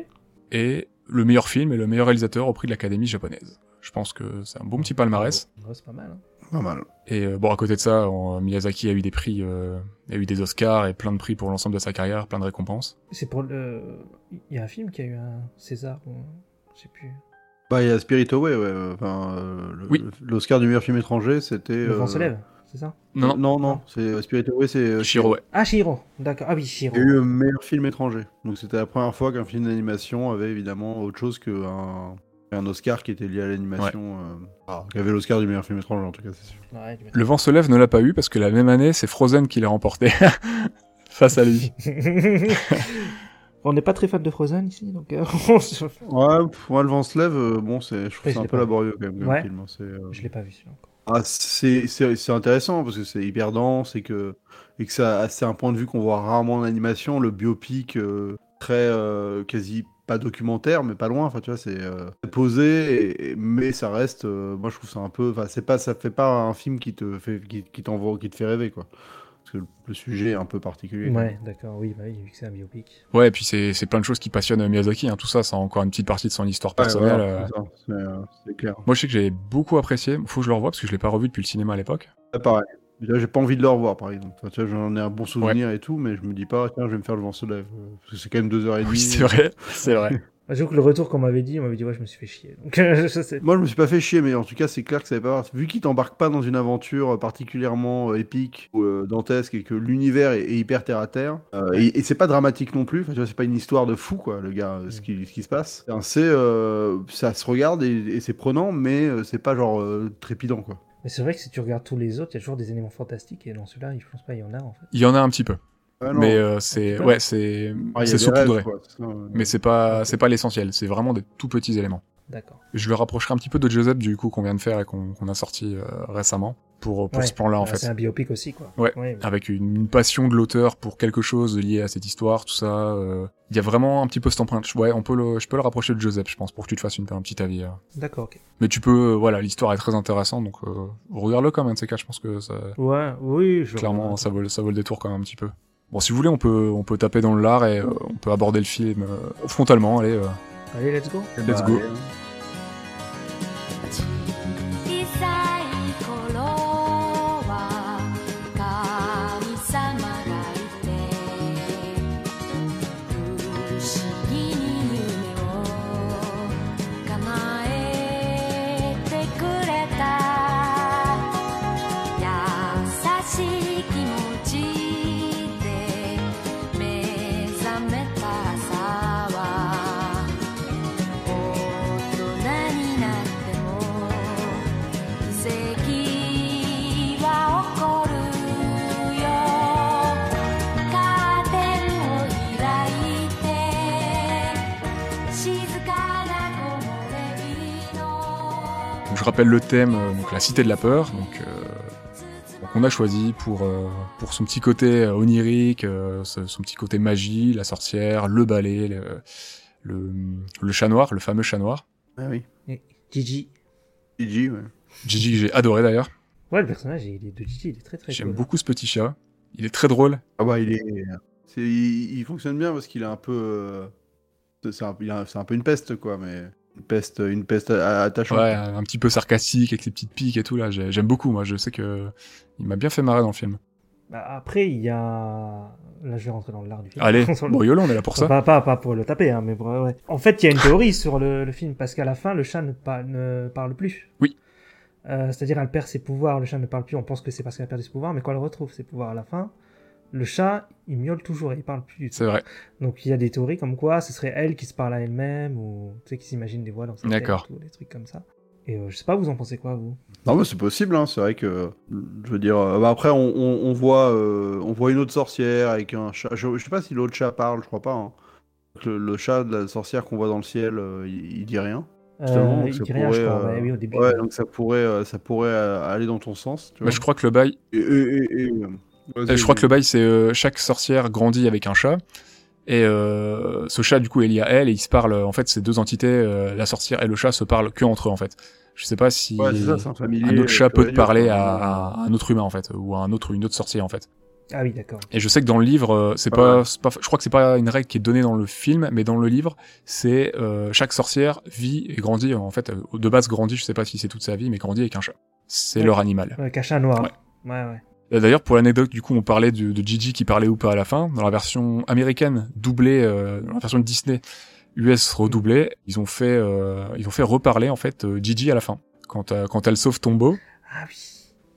Et le meilleur film et le meilleur réalisateur au prix de l'Académie japonaise. Je pense que c'est un bon petit palmarès. Ouais, c'est pas mal. hein. Pas mal. Et euh, bon, à côté de ça, Miyazaki a eu des prix, euh, a eu des Oscars et plein de prix pour l'ensemble de sa carrière, plein de récompenses. C'est pour le. Il y a un film qui a eu un César ou. Je sais plus. Bah, il y a Spirit Away, ouais. euh, Enfin, euh, le- Oui. L'Oscar du meilleur film étranger, c'était. Le vent euh, se lève, c'est ça? Non, non, Non, c'est Spirit Away, c'est. euh, Shiro, ouais. Ah, Shiro D'accord. Ah oui, Shiro. Il y a eu le meilleur film étranger. Donc c'était la première fois qu'un film d'animation avait évidemment autre chose qu'un un Oscar qui était lié à l'animation. euh, ah, qui avait l'Oscar du meilleur film étranger en tout cas, c'est sûr. Ouais, Le vent se lève ne l'a pas eu parce que la même année, c'est Frozen qui l'a remporté face à lui. On n'est pas très fan de Frozen ici, donc euh, on se- Ouais, pff, moi le vent se lève, euh, bon, c'est, je trouve Ouais, c'est un l'ai peu pas. laborieux quand même comme Ouais. film. hein, euh, je l'ai pas vu celui-là encore. Ah, c'est, intéressant parce que c'est hyper dense et que, et que c'est un point de vue qu'on voit rarement en animation, le biopic euh, très euh, quasi pas documentaire, mais pas loin. Enfin, tu vois, c'est euh, posé, mais ça reste. moi, je trouve ça un peu. Enfin, c'est pas, ça fait pas un film qui te fait, qui, qui t'envoie, qui te fait rêver, quoi. Parce que le, sujet est un peu particulier. Ouais, d'accord, oui, bah oui, vu que c'est un biopic. Ouais, et puis c'est c'est plein de choses qui passionnent Miyazaki. Hein. Tout ça, c'est encore une petite partie de son histoire personnelle. euh. euh, c'est clair. Moi, je sais que j'ai beaucoup apprécié. Faut que je le revoie parce que je l'ai pas revu depuis le cinéma à l'époque. Ouais, pareil. Déjà, j'ai pas envie de le revoir, par exemple. Enfin, tu vois, j'en ai un bon souvenir et tout, mais je me dis pas, tiens, je vais me faire le vent se lève. euh, Parce que c'est quand même deux heures et demie. Oui, c'est vrai, c'est vrai. Bah, J'avoue que le retour qu'on m'avait dit, on m'avait dit, ouais, je me suis fait chier. Donc, je sais. Moi, je me suis pas fait chier, mais en tout cas, c'est clair que ça va pas. Vu qu'il t'embarque pas dans une aventure euh, particulièrement euh, épique ou euh, dantesque et que l'univers est, est hyper terre à terre, euh, et, et c'est pas dramatique non plus. Enfin, tu vois, c'est pas une histoire de fou, quoi, le gars, ce qui, ce qui se passe. Enfin, C'est, euh, ça se regarde et, et c'est prenant, mais c'est pas genre euh, trépidant, quoi. Mais c'est vrai que si tu regardes tous les autres, il y a toujours des éléments fantastiques, et dans celui-là, je pense pas il y en a, en fait. Il y en a un petit peu, Mais euh, c'est ouais, c'est Ah, c'est saupoudré. c'est. Mais c'est pas c'est pas l'essentiel. C'est vraiment des tout petits éléments. D'accord. Je le rapprocherai un petit peu de Joseph du coup qu'on vient de faire et qu'on a sorti euh, récemment pour pour Ouais. ce plan-là en Euh, fait. C'est un biopic aussi, quoi. Ouais. mais- avec une, une passion de l'auteur pour quelque chose lié à cette histoire, tout ça. euh, Il y a vraiment un petit peu cette empreinte. Ouais, on peut le, je peux le rapprocher de Joseph, je pense, pour que tu te fasses une, un petit avis. euh. D'accord, ok. Mais tu peux, euh, voilà, l'histoire est très intéressante, donc euh, regarde-le quand même, de ces cas, je pense que ça, Ouais, oui, je clairement, ça vaut, ça vaut le détour quand même un petit peu. Bon, si vous voulez, on peut, on peut taper dans le lard et euh, on peut aborder le film euh, frontalement. Allez, euh, Allez, let's go. let's Bah, go. allez, hein. Rappelle le thème, euh, donc la cité de la peur, donc, euh, donc on a choisi pour euh, pour son petit côté euh, onirique, euh, ce- son petit côté magie, la sorcière, le balai, le, le le chat noir, le fameux chat noir. Ah oui. Et Gigi. Gigi, ouais. Gigi que j'ai adoré d'ailleurs. Ouais, le personnage il est de Gigi, il est très très J'aime cool. beaucoup ce petit chat. Il est très drôle. Ah bah il est, il, il fonctionne bien parce qu'il est un peu, c'est un, a- un peu une peste quoi, mais une peste, une peste attachante. Ouais, un petit peu sarcastique avec les petites piques et tout là. J'ai- J'aime beaucoup. Moi, je sais que il m'a bien fait marrer dans le film. Bah, après, il y a. Là, je vais rentrer dans l'art du film. Allez, Sur le- bon YOLO, on est là pour ça. Pas, pas, pas pour le taper, hein, mais ouais, ouais. En fait, il y a une théorie sur le, le film, parce qu'à la fin, le chat ne, pa- ne parle plus. Oui. Euh, C'est-à-dire, elle perd ses pouvoirs, le chat ne parle plus, on pense que c'est parce qu'elle a perdu ses pouvoirs, mais quand elle retrouve ses pouvoirs à la fin, le chat, il miaule toujours et il parle plus du tout. C'est vrai. Donc, il y a des théories comme quoi ce serait elle qui se parle à elle-même, ou tu sais, qui s'imagine des voix dans sa tête, D'accord. ou des trucs comme ça. Et euh, je sais pas, vous en pensez quoi, vous? Non mais c'est possible, hein, c'est vrai que, je veux dire, euh, bah, après on, on, on voit, euh, on voit une autre sorcière avec un chat. Je, je sais pas si l'autre chat parle, je crois pas. hein. Le, le chat de la sorcière qu'on voit dans le ciel, euh, il, il dit rien. Justement, euh, donc Il dit rien, je crois, euh, ouais, oui, au début. Ouais, donc ça pourrait, euh, ça pourrait aller dans ton sens. Tu Mais vois. je crois que le bail, Et, et- et- euh, Euh, je crois que le bail, c'est euh, chaque sorcière grandit avec un chat. Et euh, ce chat, du coup, est lié à elle et ils se parlent. En fait, ces deux entités, euh, la sorcière et le chat, se parlent que entre eux, en fait. Je sais pas si Ouais, ça, un familier. un autre chat peut te parler à, à un autre humain, en fait, ou à un autre, une autre sorcière, en fait. Ah oui, d'accord. Et je sais que dans le livre, euh, c'est Ah pas, ouais. c'est pas, je crois que c'est pas une règle qui est donnée dans le film, mais dans le livre, c'est euh, chaque sorcière vit et grandit. En fait, euh, de base grandit, je sais pas si c'est toute sa vie, mais grandit avec un chat. C'est Ouais. leur animal. Ouais, cachin noir. Ouais. Ouais, D'ailleurs, pour l'anecdote, du coup, on parlait de, de Gigi qui parlait ou pas à la fin. Dans la version américaine, doublée, euh, dans la version de Disney, US redoublée, ils ont fait, euh, ils ont fait reparler en fait euh, Gigi à la fin. Quand, euh, quand elle sauve Tombeau, Ah oui.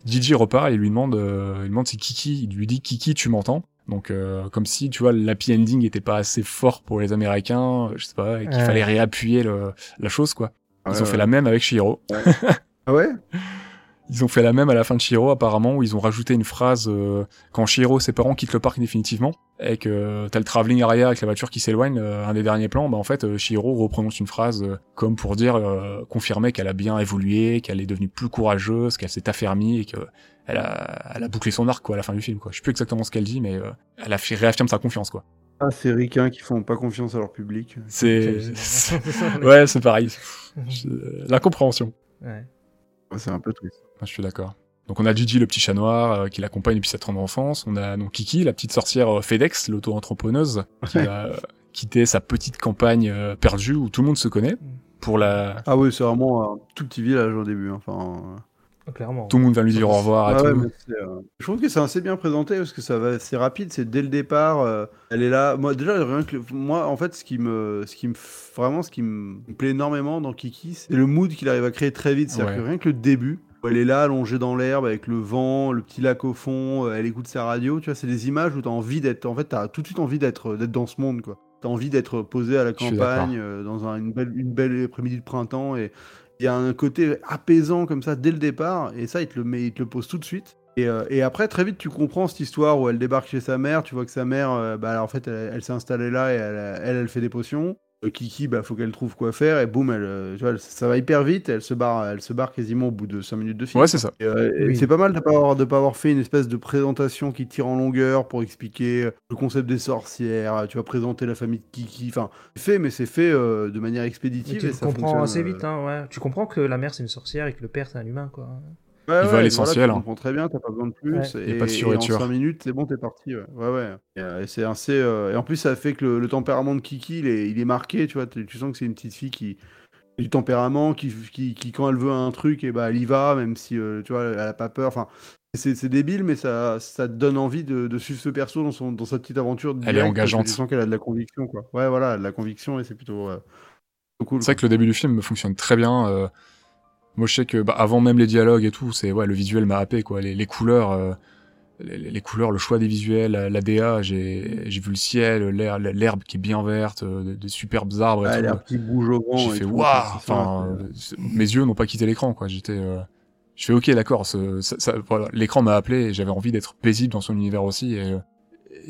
Gigi repart et lui demande, euh, il demande si Kiki, il lui dit Kiki, tu m'entends? Donc euh, comme si tu vois l'happy ending était pas assez fort pour les Américains, je sais pas, et qu'il Ouais. fallait réappuyer le, la chose quoi. Ils Ouais, ont fait la même avec Shihiro. Ah ouais? Ils ont fait la même à la fin de Shihiro apparemment où ils ont rajouté une phrase euh, quand Shihiro ses parents quittent le parc définitivement et que t'as le travelling arrière avec la voiture qui s'éloigne, euh, un des derniers plans, bah en fait euh, Shihiro reprononce une phrase euh, comme pour dire euh, confirmer qu'elle a bien évolué, qu'elle est devenue plus courageuse, qu'elle s'est affermie et que elle a, elle a bouclé son arc quoi à la fin du film quoi. Je sais plus exactement ce qu'elle dit mais euh, elle a fait, réaffirme sa confiance quoi. Ah, ces ricains qui font pas confiance à leur public. C'est C'est- ouais c'est pareil. La compréhension. Ouais. C'est un peu triste. Ah, je suis d'accord. Donc on a Gigi, le petit chat noir, euh, qui l'accompagne depuis sa tendre enfance. On a donc Kiki, la petite sorcière euh, FedEx, l'auto-entrepreneuse, qui a euh, quitté sa petite campagne euh, perdue où tout le monde se connaît. Pour la... Ah oui, c'est vraiment un tout petit village au début. hein. Enfin, euh, Clairement. Tout le monde va lui dire au revoir à ouais, tout. mais c'est, euh, Je trouve que c'est assez bien présenté parce que ça va, c'est rapide, c'est dès le départ. euh, elle est là. Moi déjà rien que le- moi en fait ce qui me, ce qui me vraiment ce qui me plaît énormément dans Kiki, c'est le mood qu'il arrive à créer très vite. C'est-à-dire Ouais. que rien que le début, où elle est là allongée dans l'herbe avec le vent, le petit lac au fond, euh, elle écoute sa radio. Tu vois, c'est des images où t'as envie d'être. En fait, t'as tout de suite envie d'être, d'être dans ce monde quoi. T'as envie d'être posé à la campagne euh, dans un- une belle, une belle après-midi de printemps et il y a un côté apaisant comme ça dès le départ, et ça, il te le, met, il te le pose tout de suite. Et, euh, et après, très vite, tu comprends cette histoire où elle débarque chez sa mère, tu vois que sa mère, euh, bah, en fait, elle, s'est installée là et elle, elle fait des potions. Euh, Kiki, bah, faut qu'elle trouve quoi faire, et boum, elle, euh, tu vois, ça va hyper vite, elle se barre, elle se barre quasiment au bout de 5 minutes de film. Ouais, c'est ça. Euh, Oui. C'est pas mal de pas avoir, de pas avoir fait une espèce de présentation qui tire en longueur pour expliquer le concept des sorcières. Tu vas présenter la famille de Kiki. Enfin, c'est fait, mais c'est fait euh, de manière expéditive. tu et ça comprends assez vite, hein, ouais. Tu comprends que la mère c'est une sorcière et que le père c'est un humain, quoi. Ouais, Il va ouais, à l'essentiel, voilà, hein. tu comprends très bien, t'as pas besoin de plus. Ouais. Et, pas de et en 5 minutes, c'est bon, t'es parti. Ouais, ouais. ouais. Et, euh, et c'est assez. euh, Et en plus, ça fait que le, le tempérament de Kiki, il est, il est marqué. Tu vois, tu tu sens que c'est une petite fille qui a du tempérament, qui, qui, qui, quand elle veut un truc, et bah, elle y va, même si euh, tu vois, elle a pas peur. Enfin, c'est débile, mais ça, ça te donne envie de, de suivre ce perso dans, son, dans sa petite aventure. Elle est engageante. Tu sens qu'elle a de la conviction, quoi. Ouais, voilà, elle a de la conviction et c'est plutôt, euh, plutôt cool. C'est vrai que le début du film me fonctionne très bien. Moi, je sais que bah, avant même les dialogues et tout, c'est ouais, le visuel m'a happé quoi. Les, les couleurs, euh, les, les couleurs, le choix des visuels, la, la DA, j'ai j'ai vu le ciel, l'herbe qui est bien verte, euh, de, de superbes arbres et Ouais, tout. l'herbe qui bouge au vent. J'ai fait waouh. Enfin, euh, mes yeux n'ont pas quitté l'écran quoi. J'étais, euh, je fais ok d'accord. ça- voilà, l'écran m'a appelé et j'avais envie d'être paisible dans son univers aussi et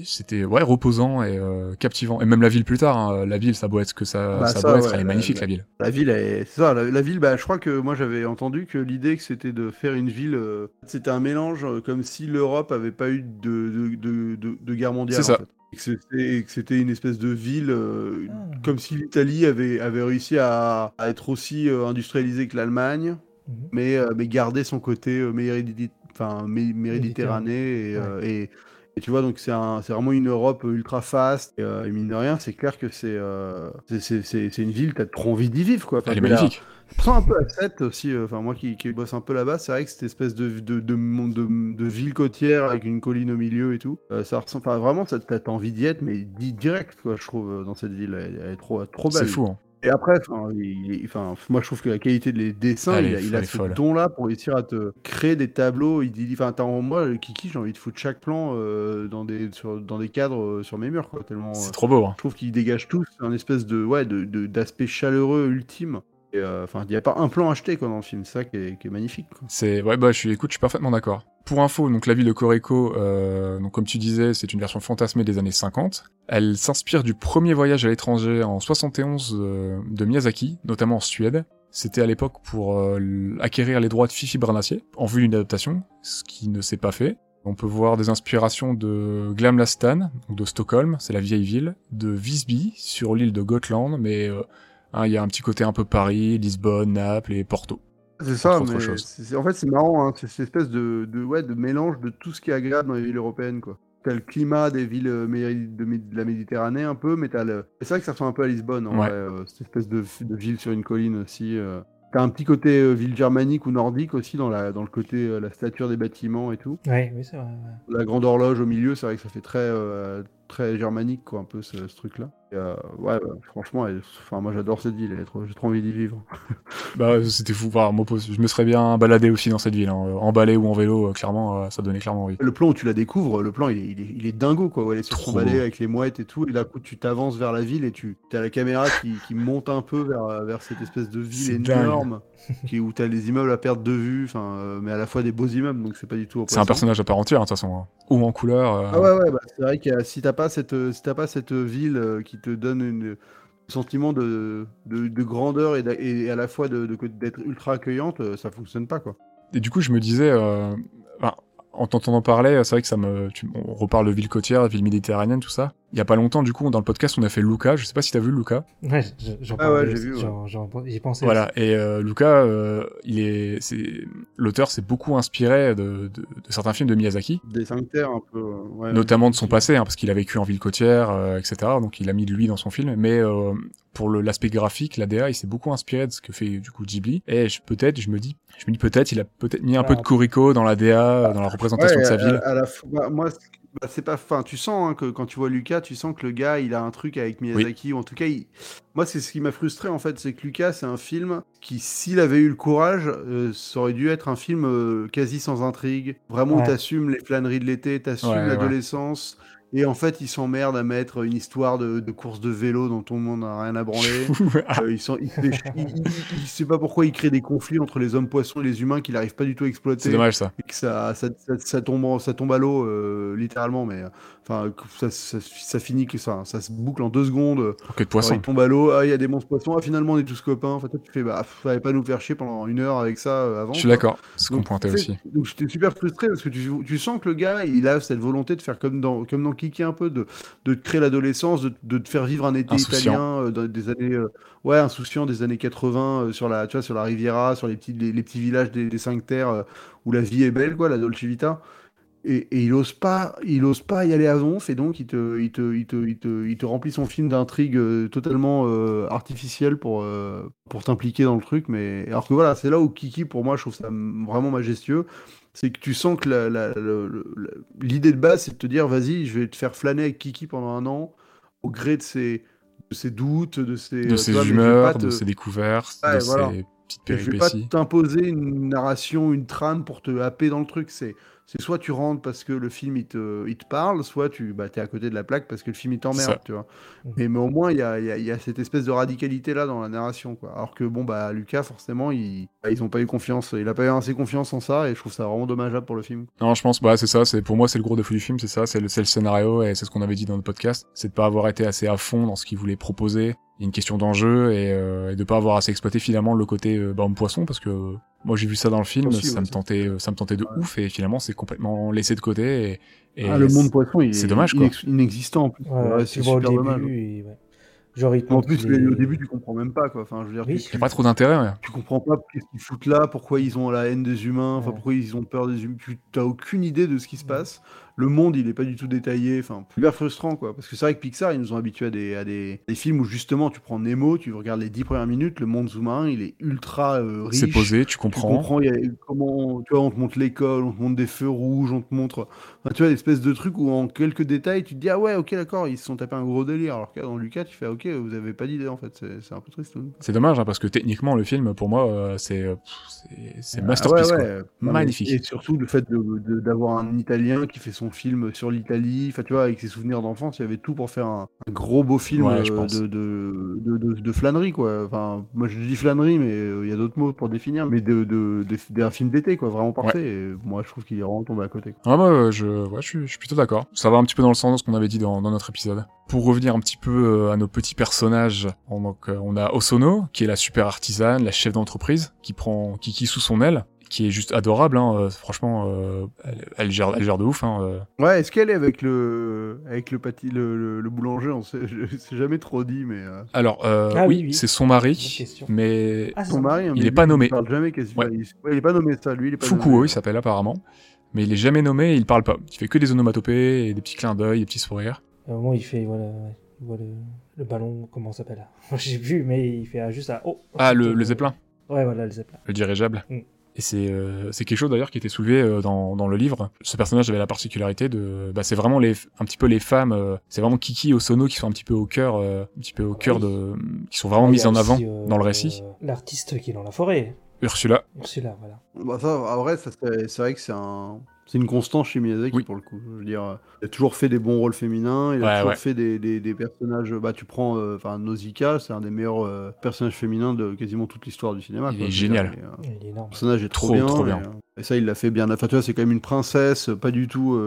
c'était ouais reposant et euh, captivant. Et même la ville plus tard, hein, la ville ça doit être ce que ça, Bah, ça, ça, doit être. elle est magnifique la- la ville. La ville, est... c'est ça. La, la ville, bah, je crois que moi j'avais entendu que l'idée que c'était de faire une ville, euh, c'était un mélange euh, comme si l'Europe avait pas eu de, de, de, de- de guerre mondiale. C'est en ça. fait. Et que c'était- et que c'était une espèce de ville, euh, Ah. comme si l'Italie avait, avait réussi à, à être aussi euh, industrialisée que l'Allemagne, Mhm. mais, euh, mais garder son côté euh, méridi- enfin, mé- méditerranéen. Et, et, et tu vois, donc c'est un- c'est vraiment une Europe ultra fast. Et, euh, et mine de rien, c'est clair que c'est euh, c'est- c'est c'est- c'est une ville, t'as trop envie d'y vivre. Quoi. Enfin, Elle est magnifique. je sens un peu à 7 aussi, euh, enfin moi qui, qui bosse un peu là-bas, c'est vrai que cette espèce de, de, de, monde- de, de ville côtière avec une colline au milieu et tout, euh, ça ressemble, enfin vraiment, t'as envie d'y être, mais di- direct, quoi, je trouve, dans cette ville, elle, elle est trop, trop belle. C'est fou. Hein. Et après, enfin, il- enfin, moi je trouve que la qualité des dessins, il, a- il ce don-là pour réussir à te créer des tableaux. Il dit, enfin, moi, le Kiki, j'ai envie de foutre chaque plan euh, dans, des, sur, dans des cadres euh, sur mes murs, quoi, tellement. C'est euh, trop beau. Hein. je trouve qu'ils dégagent tous un espèce de ouais de de- d'aspect chaleureux ultime. Euh, Enfin, il n'y a pas un plan acheté quoi dans le film, c'est ça qui est, qui est magnifique. C'est ouais bah je suis écoute je suis parfaitement d'accord. Pour info donc la ville de Koreko euh, donc comme tu disais c'est une version fantasmée des années 50. Elle s'inspire du premier voyage à l'étranger en 71 euh, de Miyazaki notamment en Suède. C'était à l'époque pour euh, acquérir les droits de Fifi Barnacier en vue d'une adaptation ce qui ne s'est pas fait. On peut voir des inspirations de Glamlastan, de Stockholm, c'est la vieille ville, de Visby, sur l'île de Gotland, mais hein, il y a un petit côté un peu Paris, Lisbonne, Naples et Porto. C'est ça, autre mais chose. c'est- c'est- en fait c'est marrant, hein, c'est cette espèce de, de, ouais, de mélange de tout ce qui est agréable dans les villes européennes. quoi. T'as le climat des villes euh, de, la Méditerranée un peu, mais t'as le... c'est vrai que ça ressemble un peu à Lisbonne, en Ouais. vrai, euh, cette espèce de, de ville sur une colline aussi. euh. T'as un petit côté euh, ville germanique ou nordique aussi dans, la, dans le côté euh, la stature des bâtiments et tout. Ouais, oui, c'est vrai. ouais. La grande horloge au milieu, c'est vrai que ça fait très, euh, très germanique, quoi, un peu ce, ce truc-là. Et, euh, ouais, ouais, franchement, elle- enfin, moi j'adore cette ville, trop- j'ai trop envie d'y vivre. Bah, c'était fou. Enfin, moi, je me serais bien baladé aussi dans cette ville, hein. en balai ou en vélo, euh, clairement, euh, ça donnait clairement envie. Le plan où tu la découvres, le plan il est, il est, il est dingo quoi, où elle est sur son balai avec les mouettes et tout, et d'un coup tu t'avances vers la ville et tu as la caméra qui, qui monte un peu vers, vers cette espèce de ville énorme, qui, où tu as les immeubles à perte de vue, enfin, euh, mais à la fois des beaux immeubles, donc c'est pas du tout C'est un personnage à part entière, hein, de toute façon. hein. Ou en couleur. euh, Ah ouais, ouais, bah, c'est vrai que si t'as pas cette, euh, si t'as pas cette ville euh, qui te donne un sentiment de, de, de grandeur et, à la fois de- de- d'être ultra accueillante, euh, ça fonctionne pas quoi. Et du coup, je me disais, euh, en t'entendant parler, c'est vrai que ça me, tu- on reparle de ville côtière, ville méditerranéenne, tout ça. Il y a pas longtemps, du coup, dans le podcast, on a fait Luca. Je sais pas si t'as vu Luca. Ouais, j'en Ah ouais, j'ai vu, ouais. j'en- j'en- J'y pensais. Voilà. Et euh, Luca, euh, il est, c'est, l'auteur s'est beaucoup inspiré de, de, de certains films de Miyazaki, Des cinq terres un peu. ouais. notamment de son passé, hein, parce qu'il a vécu en ville côtière, euh, etc. Donc, il a mis de lui dans son film. Mais euh, pour l'aspect graphique, la DA, il s'est beaucoup inspiré de ce que fait du coup Ghibli. Et je, peut-être, je me dis, je me dis peut-être, il a peut-être mis un peu de Corico dans la DA, dans la représentation Ouais, de sa à- ville. À, la fois, bah, moi, c'est- bah, c'est pas. Enfin, tu sens hein, que quand tu vois Lucas, tu sens que le gars, il a un truc avec Miyazaki, ou en tout cas, il- moi, c'est ce qui m'a frustré en fait, c'est que Lucas, c'est un film qui, s'il avait eu le courage, euh, ça aurait dû être un film euh, quasi sans intrigue. Vraiment, Ouais. t'assumes les flâneries de l'été, t'assumes ouais. l'adolescence. Et en fait, il s'emmerde à mettre une histoire de, de course de vélo dont tout le monde n'a rien à branler. Euh, ils sont, il, fait- il- il- il sait pas pourquoi il crée des conflits entre les hommes poissons et les humains qu'il n'arrive pas du tout à exploiter c'est dommage ça. et que ça, ça, ça, ça tombe, en- ça tombe à l'eau, euh, littéralement, mais enfin, ça, ça, ça finit que ça, ça se boucle en deux secondes. Roquette de poisson. il tombe à l'eau, ah, il y a des monstres poissons, ah, finalement on est tous copains. Enfin, toi, tu fais, bah, fallait pas nous faire chier pendant une heure avec ça euh, avant. Je suis d'accord. C'est ce qu'on pointait aussi. Donc j'étais super frustré parce que tu, tu sens que le gars, il a cette volonté de faire comme dans, comme dans Kiki un peu, de, de créer l'adolescence, de, de te faire vivre un été Insouciant. italien euh, dans des années, euh, ouais, insouciant des années 80 euh, sur la, tu vois, sur la Riviera, sur les petits, les, les petits villages des, des cinq terres où la vie est belle, quoi, la Dolce Vita. Et, et il ose pas, il ose pas y aller à donf, et donc il te, il te, il te, il te, il te remplit son film d'intrigues euh, totalement euh, artificielles pour, euh, pour t'impliquer dans le truc. Mais alors que voilà, c'est là où Kiki, pour moi, je trouve ça vraiment majestueux. C'est que tu sens que la- la- l'idée de base, c'est de te dire, vas-y, je vais te faire flâner avec Kiki pendant un an, au gré de ses, de ses doutes, de ses, De euh, ses humeurs, de ses découvertes, Ouais, de voilà. ses petites et Je vais pas péripéties. t'imposer une narration, une trame pour te happer dans le truc. C'est, c'est soit tu rentres parce que le film il te, il te parle, soit tu bah, es à côté de la plaque parce que le film il t'emmerde, tu vois. Mhm. Mais, mais au moins il y a, y a- y a cette espèce de radicalité là dans la narration, quoi. Alors que bon bah Lucas forcément il, bah, ils ont pas eu confiance, il a pas eu assez confiance en ça et je trouve ça vraiment dommageable pour le film. Non, je pense, bah, c'est ça, c'est, pour moi, c'est le gros défaut du film, c'est ça, c'est le, le scénario, et c'est ce qu'on avait dit dans le podcast, c'est de pas avoir été assez à fond dans ce qu'il voulait proposer. Il y a une question d'enjeu, et, euh, et de pas avoir assez exploité finalement le côté, euh, bah, homme poisson, parce que, euh, moi, j'ai vu ça dans le film, Aussi, ça ouais, me tentait, euh, ça me tentait de Ouais. ouf, et finalement, c'est complètement laissé de côté, et, et Ah, le monde poisson, c'est est dommage, quoi. inex- inexistant en plus. Ouais, c'est super début, dommage. et. Genre, il te En plus, les- au début, tu comprends même pas, quoi. Enfin, je veux dire, Oui. tu- il y a pas trop d'intérêt, ouais. tu comprends pas qu'est-ce qu'ils foutent là, pourquoi ils ont la haine des humains, enfin Ouais. pourquoi ils ont peur des humains. Tu t'as aucune idée de ce qui se passe. Le monde, il est pas du tout détaillé. Enfin, super frustrant, quoi. Parce que c'est vrai que Pixar, ils nous ont habitués à des, à des, des films où justement, tu prends Nemo, tu regardes les dix premières minutes, le monde sous-marin, il est ultra euh, riche. C'est posé, tu Tu comprends. comprends il y a- comment, tu vois, on te montre l'école, on te montre des feux rouges, on te montre, enfin, tu vois, l'espèce de truc où en quelques détails, tu te dis ah ouais, ok, d'accord, ils se sont tapés un gros délire. Alors que dans Lucas, tu fais ok, vous avez pas d'idée en fait, c'est un peu triste. hein. C'est dommage, hein, parce que techniquement, le film, pour moi, c'est, Ah masterpiece, ouais, quoi. Magnifique. Et surtout le fait d'avoir un Italien qui fait son film sur l'Italie, enfin tu vois, avec ses souvenirs d'enfance, il y avait tout pour faire un, un gros beau film Ouais, je euh, pense. de, de, de, de- de flânerie, quoi. Enfin, moi je dis flânerie, mais euh, il y a d'autres mots pour définir, mais d'un film d'été, quoi, vraiment parfait. Et moi je trouve qu'il est vraiment tombé à côté. quoi. Ah bah, je, ouais, je, suis, je suis plutôt d'accord. Ça va un petit peu dans le sens de ce qu'on avait dit dans, dans notre épisode. Pour revenir un petit peu euh, à nos petits personnages, on, donc, euh, on a Osono, qui est la super artisane, la chef d'entreprise, qui prend Kiki sous son aile, qui est juste adorable. Hein. euh, franchement, euh, elle, elle gère, elle gère de ouf. Hein. euh. Ouais, est-ce qu'elle est avec le avec le, pâti... le, le, le boulanger On sait, je sais jamais trop dit, mais euh, Alors, euh, Ah oui, c'est son mari, mais Ah, c'est son ça. mari, hein, Il mais est pas nommé. Il parle jamais. Ouais. Il... ouais, il est pas nommé ça, lui. Il est pas Fukuo, nommé. il s'appelle apparemment. Mais il est jamais nommé, il parle pas. Il fait que des onomatopées et des petits clins d'œil, des petits sourires. À un moment, il fait, voilà, ouais, il voit le, le ballon, comment ça s'appelle? J'ai vu, mais il fait ah, juste à. Oh Ah, le, zeppelin, Ouais, voilà, le zeppelin. le dirigeable. Mm. Et c'est euh, c'est quelque chose d'ailleurs qui était soulevé euh, dans, dans le livre. Ce personnage avait la particularité de, bah, c'est vraiment les, un petit peu les femmes. euh, c'est vraiment Kiki et Osono qui sont un petit peu au cœur, euh, un petit peu au cœur de, qui sont vraiment Ah, mises en avant euh, dans le récit. L'artiste qui est dans la forêt, Ursula, Ursula, voilà. Bah ça, en vrai, c'est vrai que c'est un, c'est une constante chez Miyazaki Oui. pour le coup. Je veux dire, il a toujours fait des bons rôles féminins. Il a toujours ouais. fait des, des, des personnages. Bah, tu prends, euh, enfin, Nausicaa, c'est un des meilleurs euh, personnages féminins de quasiment toute l'histoire du cinéma. Il quoi. est génial. et, euh, Il est énorme. Le personnage est trop, Trop, bien. trop et, bien. euh, Et, ça, il l'a fait bien. Enfin, tu vois, c'est quand même une princesse, pas du tout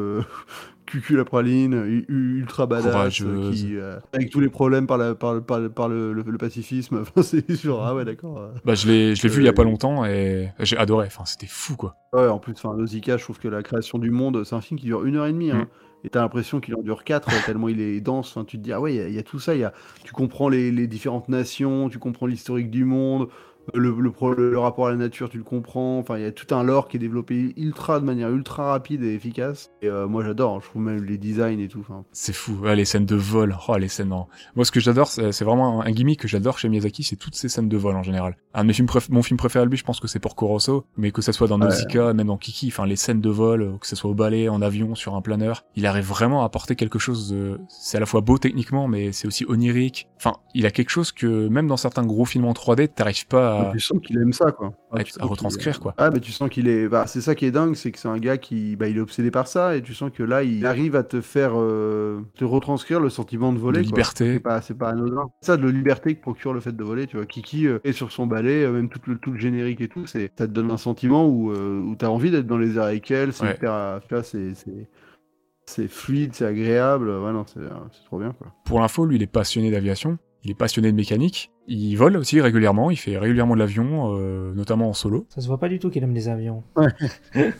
cucul la praline, ultra badass, qui, euh, avec tous les problèmes par, la, par, le- par, le- par le, le- le pacifisme. Enfin, c'est genre, ah ouais, d'accord. euh. bah, je l'ai je l'ai vu il y a Euh, pas longtemps et j'ai adoré. Enfin, c'était fou quoi. Ouais, en plus, enfin, Nausicaa, je trouve que la création du monde, c'est un film qui dure une heure et demie. Hein. Mm. Et t'as l'impression qu'il en dure quatre, tellement il est dense. Tu te dis, ah ouais, il y a- il y, a tout ça. Y a... Tu comprends les, les différentes nations, tu comprends l'historique du monde, le, le, pro- le rapport à la nature, tu le comprends. Enfin, il y a tout un lore qui est développé ultra, de manière ultra rapide et efficace. Et euh, moi, j'adore. Je trouve même les designs et tout. Enfin, C'est fou. Ouais, les scènes de vol. Oh, les scènes. en- Moi, ce que j'adore, c'est c'est vraiment un gimmick que j'adore chez Miyazaki, c'est toutes ces scènes de vol en général. Un de mes films préf- mon film préféré à lui, je pense que c'est pour Kuroso, mais que ça soit dans Ouais. Nausicaa, même dans Kiki, enfin les scènes de vol, euh, que ce soit au balai, en avion, sur un planeur, il arrive vraiment à apporter quelque chose de. C'est à la fois beau techniquement, mais c'est aussi onirique. Enfin, il a quelque chose que même dans certains gros films en 3D, t'arrives pas à. Tu sens qu'il aime ça, quoi. à- tu à qu'il- retranscrire, quoi. Ah, mais tu sens qu'il est. Bah, c'est ça qui est dingue, c'est que c'est un gars qui. Bah, il est obsédé par ça, et tu sens que là, il arrive à te faire. euh, te retranscrire le sentiment de voler. De liberté. C'est pas, pas anodin. C'est ça, de la liberté que procure le fait de voler, tu vois. Kiki euh, est sur son balai, euh, même tout le, tout le générique et tout, c'est, ça te donne un sentiment où, euh, où t'as envie d'être dans les airs avec elle, c'est Ouais. hyper. tu vois, c'est. c'est... Fluide, c'est agréable, ouais, non, c'est trop bien, quoi. Pour l'info, lui, il est passionné d'aviation, il est passionné de mécanique, il vole aussi régulièrement, il fait régulièrement de l'avion, euh, notamment en solo. Ça se voit pas du tout qu'il aime les avions. Ouais.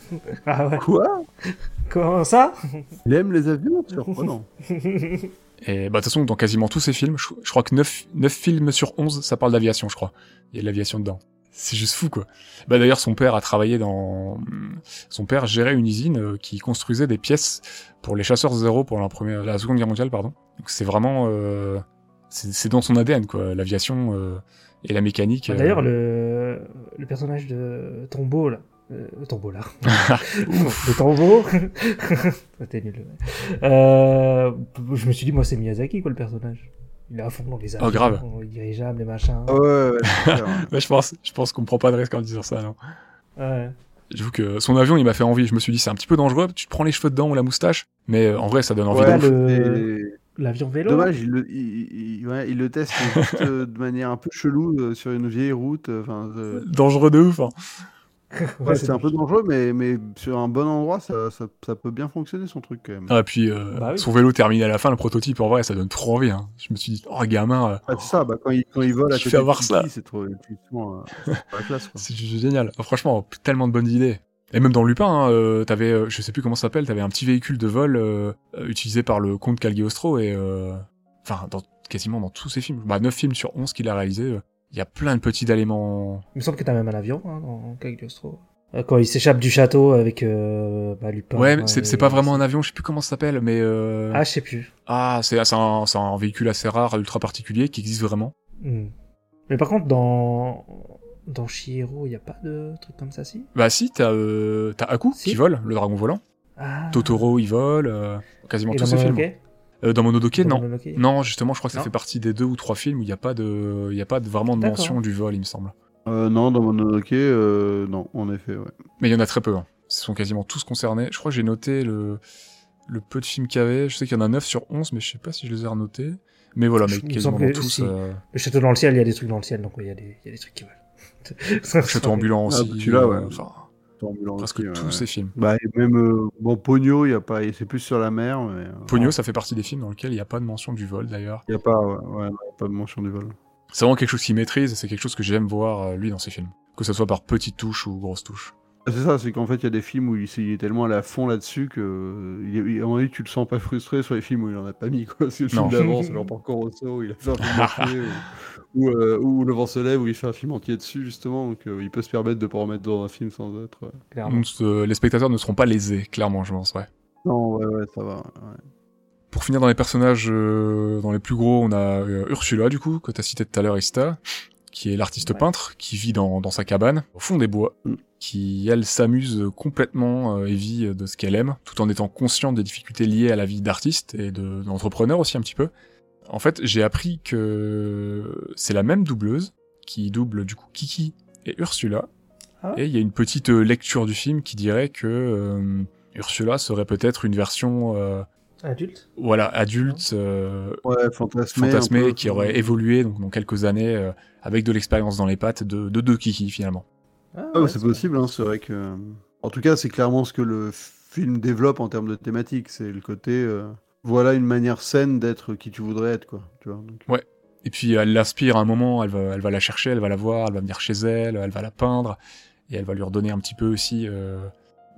ah ouais. Quoi? Comment ça? Il aime les avions? Surprenant. Et bah de toute façon, dans quasiment tous ses films, je, je crois que 9, 9 films sur 11, ça parle d'aviation, je crois. Il y a de l'aviation dedans. C'est juste fou, quoi. Bah d'ailleurs, son père a travaillé dans... Son père gérait une usine euh, qui construisait des pièces pour les chasseurs zéro pour la, première... la Seconde Guerre mondiale, pardon. Donc c'est vraiment... euh, C'est dans son ADN, quoi. L'aviation euh, et la mécanique. euh, D'ailleurs, le, le personnage de Tombeau, là. Euh, Tombeau, là. de Tombeau. C'était nul. Euh, je me suis dit, moi, c'est Miyazaki, quoi, le personnage. Il est à fond dans les avions, Oh, grave. les dirigeables, les machins. Ah ouais, ouais, ouais, je pense, je pense qu'on prend pas de risque en disant ça, non. Ouais. J'avoue que son avion, il m'a fait envie. Je me suis dit, c'est un petit peu dangereux, tu te prends les cheveux dedans ou la moustache, mais euh, en vrai, ça donne envie Ouais, de le- L'avion vélo. Dommage, il le, il, il- ouais, il le teste juste, euh, de manière un peu chelou euh, sur une vieille route. euh, euh, Dangereux de ouf, hein. Ouais, ouais, c'est un peu dangereux, mais, mais sur un bon endroit, ça, ça, ça peut bien fonctionner son truc quand même. Ah, puis euh, Bah oui. son vélo terminé à la fin, le prototype, en vrai, ça donne trop envie. Hein. Je me suis dit, oh gamin, euh, Ah, c'est ça, bah, quand, il, quand il vole à côté avoir ça. c'est trop, euh, c'est génial. Franchement, tellement de bonnes idées. Et même dans Lupin, hein, euh, t'avais, euh, je sais plus comment ça s'appelle, t'avais un petit véhicule de vol euh, euh, utilisé par le comte Cagliostro et, euh, enfin, dans, quasiment dans tous ses films, bah 9 films sur 11 qu'il a réalisé, il y a plein de petits éléments. Il me semble que t'as même un avion hein, dans Cagliostro. Quand il s'échappe du château avec euh, bah, Lupin. ouais, c'est et- pas vraiment un avion, je sais plus comment ça s'appelle, mais euh... Ah, je sais plus. ah, c'est un, un véhicule assez rare, ultra particulier, qui existe vraiment. Hmm. Mais par contre, dans dans Chihiro, il y a pas de truc comme ça, si? Bah si, t'as euh, t'as Aku Si. qui vole, le dragon volant. Ah. Totoro, il vole, euh, quasiment Et tous dans ses films. Euh, dans Mononoke, Dans non. Non, justement, je crois que ça Non fait partie des deux ou trois films où il n'y a pas de, il y a pas de, vraiment de D'accord. mention du vol, il me semble. Euh, non, dans Mononoke, euh, non, en effet, ouais. Mais il y en a très peu. Hein. Ils sont quasiment tous concernés. Je crois que j'ai noté le, le peu de films qu'il y avait. Je sais qu'il y en a 9 sur 11, mais je sais pas si je les ai renotés. Mais voilà, mais quasiment tous. si. euh, Le château dans le ciel, il y a des trucs dans le ciel, donc ouais, il y, a des- il y a des trucs qui volent. Château ambulant Ah, aussi. celui-là, ouais. Enfin, Dans Ambulant presque aussi, ouais, tous ouais. ces films. Bah, et même, euh, bon, Pogno, il y a pas, c'est plus sur la mer, mais. euh, Pogno, ça fait partie des films dans lesquels il n'y a pas de mention du vol, d'ailleurs. Il y a pas, ouais, ouais, pas de mention du vol. C'est vraiment quelque chose qu'il maîtrise et c'est quelque chose que j'aime voir, euh, lui, dans ses films. Que ce soit par petites touches ou grosses touches. C'est ça, c'est qu'en fait, il y a des films où il, s'est- il est tellement à fond là-dessus que, euh, il est- il- à un moment donné, tu le sens pas frustré sur les films où il en a pas mis, quoi. C'est le Non. film d'avant, c'est parcours au saut, où il a fait un film entier, ou, ou, euh, ou Le vent se lève, où il fait un film entier dessus, justement, donc euh, il peut se permettre de pas remettre dans un film sans être. euh, Clairement. Donc, euh, les spectateurs ne seront pas lésés, clairement, je pense, ouais. Non, ouais, ouais, ça va. ouais. Pour finir dans les personnages, euh, dans les plus gros, on a euh, Ursula, du coup, que t'as cité tout à l'heure, Ista, qui est l'artiste Ouais. peintre, qui vit dans, dans sa cabane, au fond des bois, Mm. Qui, elle, s'amuse complètement euh, et vit de ce qu'elle aime, tout en étant consciente des difficultés liées à la vie d'artiste et de- d'entrepreneur aussi un petit peu. En fait, j'ai appris que c'est la même doubleuse qui double du coup Kiki et Ursula. Ah. Et il y a une petite euh, lecture du film qui dirait que euh, Ursula serait peut-être une version euh, Adulte voilà adulte euh, Ouais, fantasmée peu, qui aurait évolué donc dans quelques années euh, avec de l'expérience dans les pattes de de deux Kiki finalement. Ah, Ah, ouais, c'est possible, hein, c'est vrai que. En tout cas, c'est clairement ce que le film développe en termes de thématique. C'est le côté. euh, Voilà une manière saine d'être qui tu voudrais être, quoi. Tu vois, donc- Et puis elle l'aspire à un moment, elle va, elle va la chercher, elle va la voir, elle va venir chez elle, elle va la peindre, et elle va lui redonner un petit peu aussi, euh,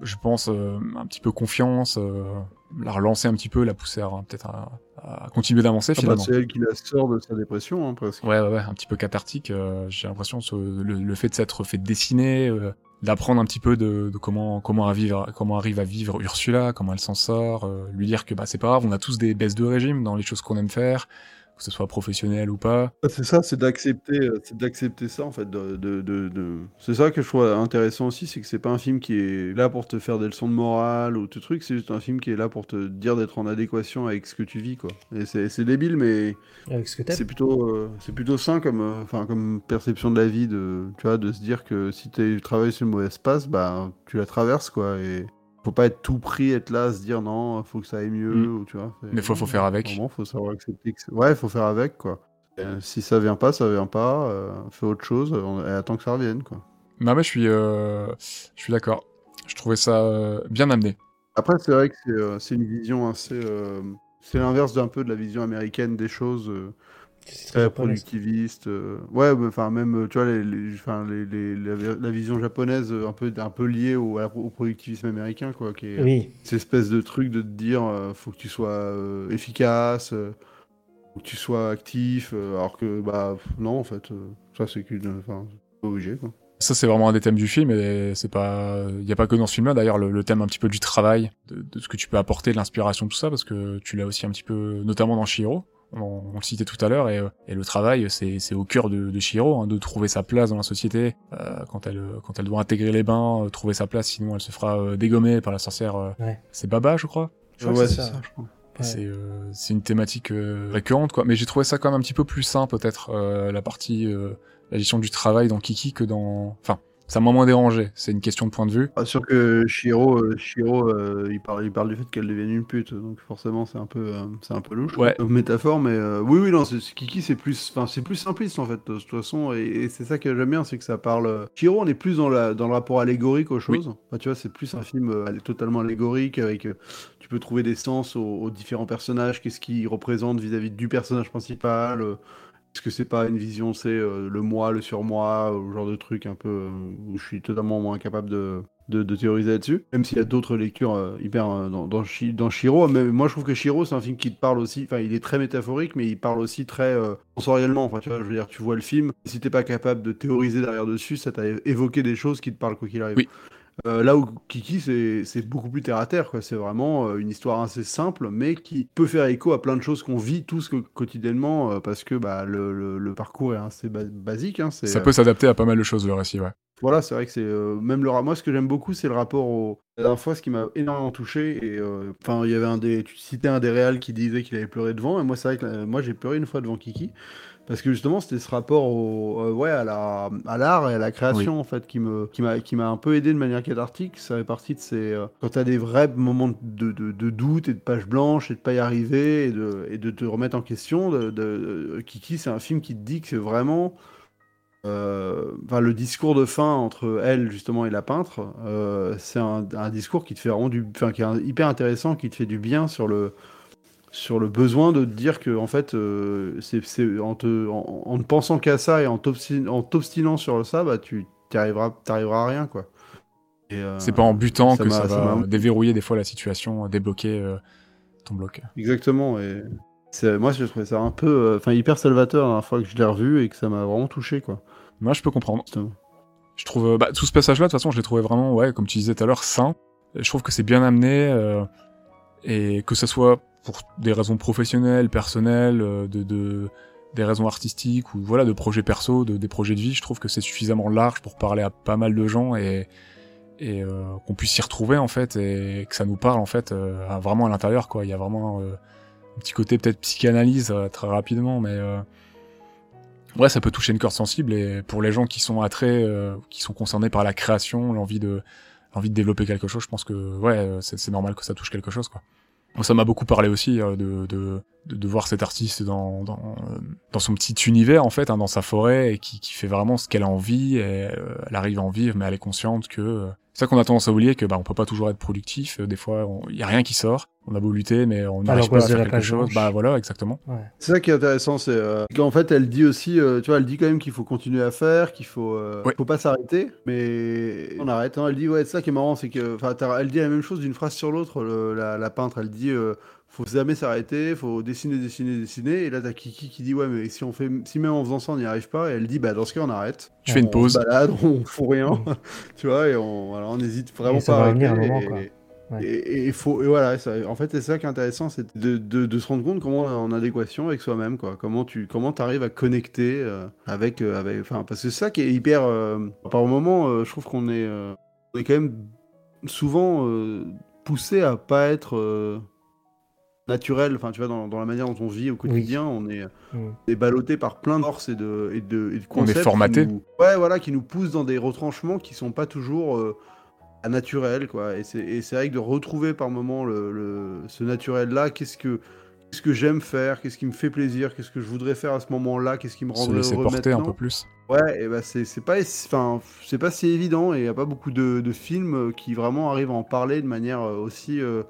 je pense, euh, un petit peu confiance, euh, la relancer un petit peu, la pousser à, peut-être à, à continuer d'avancer Ah bah, finalement. c'est elle qui la sort de sa dépression, hein, presque. ouais, ouais, ouais, un petit peu cathartique. euh, J'ai l'impression le, le fait de s'être fait dessiner, euh, d'apprendre un petit peu de, de comment comment à vivre, comment arrive à vivre Ursula, comment elle s'en sort, euh, lui dire que bah c'est pas grave, on a tous des baisses de régime dans les choses qu'on aime faire, que ce soit professionnel ou pas. C'est ça, c'est d'accepter, euh, c'est d'accepter ça en fait. De, de, de, de- C'est ça que je trouve intéressant aussi, c'est que c'est pas un film qui est là pour te faire des leçons de morale ou tout truc, c'est juste un film qui est là pour te dire d'être en adéquation avec ce que tu vis, quoi. Et c'est c'est débile, mais Avec ce que c'est t'aimes. plutôt, euh, c'est plutôt sain comme, euh, comme perception de la vie, de, tu vois, de se dire que si tu travailles sur une mauvaise passe, bah tu la traverses, quoi. Et faut pas être tout pris, être là, se dire non, faut que ça aille mieux, Mm. ou tu vois. Mais faut- faut faire avec. Vraiment, faut savoir accepter. Que c'est- ouais, faut faire avec, quoi. Euh, si ça vient pas, ça vient pas. euh, fais autre chose on- et attends que ça revienne, quoi. Bah mais je suis, euh, je suis d'accord. Je trouvais ça euh, bien amené. Après, c'est vrai que c'est euh, une vision assez. euh, c'est l'inverse d'un peu de la vision américaine des choses. Très productiviste. euh, Ouais, enfin même euh, tu vois les, les- enfin, les, les- la, la vision japonaise euh, un peu un peu liée au, au productivisme américain quoi, qui est Oui, cette espèce de truc de te dire euh, faut que tu sois euh, efficace, euh, faut que tu sois actif, euh, alors que bah non en fait euh, ça c'est qu'une, enfin c'est pas obligé quoi. Ça c'est vraiment un des thèmes du film et c'est pas, il y a pas que dans ce film-là d'ailleurs le, le thème un petit peu du travail, de, de ce que tu peux apporter, de l'inspiration, tout ça, parce que tu l'as aussi un petit peu, notamment dans Shihiro. On, on le citait tout à l'heure et, euh, et le travail c'est c'est au cœur de, de Shihiro, hein, de trouver sa place dans la société euh, quand elle quand elle doit intégrer les bains, euh, trouver sa place, sinon elle se fera euh, dégommer par la sorcière. euh, Ouais. C'est Baba, je crois. Je crois que ouais c'est ça. ça, je crois. Ouais. C'est euh, c'est une thématique euh, récurrente, quoi. Mais j'ai trouvé ça quand même un petit peu plus sain, peut-être, euh, la partie, euh, la gestion du travail dans Kiki que dans... Enfin, ça m'a moins dérangé. C'est une question de point de vue. Sûr que Shiro, euh, Shiro euh, il, parle, il parle du fait qu'elle devienne une pute, donc forcément c'est un peu, euh, c'est un peu louche Ouais. métaphore, mais euh, oui, oui, non, c'est- Kiki c'est plus, c'est plus simpliste en fait de toute façon, et, et c'est ça que j'aime bien, c'est que ça parle. Shiro, on est plus dans, la, dans le rapport allégorique aux choses. Enfin, tu vois, c'est plus un film totalement allégorique avec, tu peux trouver des sens aux, aux différents personnages, qu'est-ce qu'ils représentent vis-à-vis du personnage principal. euh, est-ce que c'est pas une vision, c'est euh, le moi, le surmoi, ou genre de truc un peu euh, où je suis totalement moins capable de, de, théoriser là-dessus? Même s'il y a d'autres lectures euh, hyper dans, dans, Shi- dans Shiro. Mais moi, je trouve que Shiro, c'est un film qui te parle aussi. Enfin, il est très métaphorique, mais il parle aussi très sensoriellement. Enfin, tu vois, je veux dire, tu vois le film. Si t'es pas capable de théoriser derrière dessus, ça t'a évoqué des choses qui te parlent quoi qu'il arrive. Oui. Euh, là où Kiki, c'est beaucoup plus terre à terre. C'est vraiment euh, une histoire assez simple, mais qui peut faire écho à plein de choses qu'on vit tous co- quotidiennement, euh, parce que bah, le, le- le parcours est assez ba- basique. hein. Ça peut s'adapter à pas mal de choses, le récit, ouais. voilà, c'est vrai que c'est même le moi ce que j'aime beaucoup c'est le rapport au la dernière fois ce qui m'a énormément touché et enfin il y avait un des tu citais un des réals qui disait qu'il avait pleuré devant et moi c'est vrai que moi j'ai pleuré une fois devant Kiki parce que justement c'était ce rapport au euh, ouais à la à l'art et à la création en fait qui me qui m'a qui m'a un peu aidé de manière cathartique. Ça fait partie de ces euh, quand t'as des vrais moments de, de, de doute et de page blanche et de pas y arriver et de et de te remettre en question de, Kiki c'est un film qui te dit que c'est vraiment euh, enfin, le discours de fin entre elle justement et la peintre, c'est un, un discours qui te fait vraiment du, enfin qui est hyper intéressant, qui te fait du bien sur le sur le besoin de te dire que en fait, euh, c'est en, te, en, en ne pensant qu'à ça et en t'obstin- en t'obstinant sur ça, bah tu t'arriveras t'arriveras à rien quoi. Euh, C'est pas en butant ça que ça va déverrouiller des fois la situation, débloquer euh, ton bloc. Exactement. Et c'est- moi, j'ai trouvé ça un peu, euh, enfin, hyper salvateur la dernière fois que je l'ai revu et que ça m'a vraiment touché, quoi. Moi, je peux comprendre. Justement. Je trouve, euh, bah, tout ce passage-là, de toute façon, je l'ai trouvé vraiment, ouais, comme tu disais tout à l'heure, sain. Je trouve que c'est bien amené, euh, et que ça soit pour des raisons professionnelles, personnelles, euh, de, de, des raisons artistiques, ou voilà, de projets perso, de, des projets de vie, je trouve que c'est suffisamment large pour parler à pas mal de gens et, et euh, qu'on puisse s'y retrouver, en fait, et que ça nous parle, en fait, euh, vraiment à l'intérieur, quoi. Il y a vraiment euh, un petit côté peut-être psychanalyse, euh, très rapidement, mais... euh, Ouais, ça peut toucher une corde sensible et pour les gens qui sont attraits, qui sont concernés par la création, l'envie de, l'envie de développer quelque chose, je pense que ouais, c'est normal que ça touche quelque chose quoi. Ça m'a beaucoup parlé aussi euh, de, de, de, voir cet artiste dans, dans, son petit univers en fait, hein, dans sa forêt et qui, qui fait vraiment ce qu'elle a envie. Et, euh, elle arrive à en vivre, mais elle est consciente que euh, c'est ça qu'on a tendance à oublier que bah on peut pas toujours être productif. Des fois, il y a rien qui sort. On a beau lutter, mais on n'arrive pas à faire la quelque chose. blanche. Bah voilà, exactement. Ouais. C'est ça qui est intéressant, c'est euh, qu'en fait, elle dit aussi, euh, tu vois, elle dit quand même qu'il faut continuer à faire, qu'il faut, euh, Ouais. faut pas s'arrêter, mais on arrête. hein. Elle dit, ouais, c'est ça qui est marrant, c'est que, enfin, elle dit la même chose d'une phrase sur l'autre, la, la peintre, elle dit, euh, faut jamais s'arrêter, faut dessiner, dessiner, dessiner, et là t'as Kiki qui dit, ouais, mais si on fait, si même en faisant ça on n'y arrive pas, et elle dit, bah dans ce cas on arrête. Tu fais une On pause. se balade, on fout rien, tu vois, et on, voilà, on hésite vraiment Et ça pas à va venir arrêter, un moment, et-. Ouais. Et, faut, et voilà, ça- en fait, c'est ça qui est intéressant, c'est de, de, de se rendre compte comment on est en adéquation avec soi-même, quoi. Comment tu comment arrives à connecter euh, avec, euh, avec, enfin, parce que c'est ça qui est hyper. euh, par moment, euh, je trouve qu'on est, euh, on est quand même souvent euh, poussé à pas être euh, naturel. Enfin, tu vois, dans, dans la manière dont on vit au quotidien, on est, Mm. on est ballotté par plein de forces et de, et de, et de On est concepts qui formaté. nous- ouais, voilà, qui nous poussent dans des retranchements qui sont pas toujours euh, à naturel, quoi. Et c'est vrai que de retrouver par moment le, le- ce naturel-là, qu'est-ce que qu'est-ce que j'aime faire, qu'est-ce qui me fait plaisir, qu'est-ce que je voudrais faire à ce moment-là, qu'est-ce qui me Se rendrait laisser heureux porter un peu plus. Ouais, et bah c'est pas enfin c'est pas si évident et il y a pas beaucoup de, de films euh, qui vraiment arrivent à en parler de manière euh, aussi euh,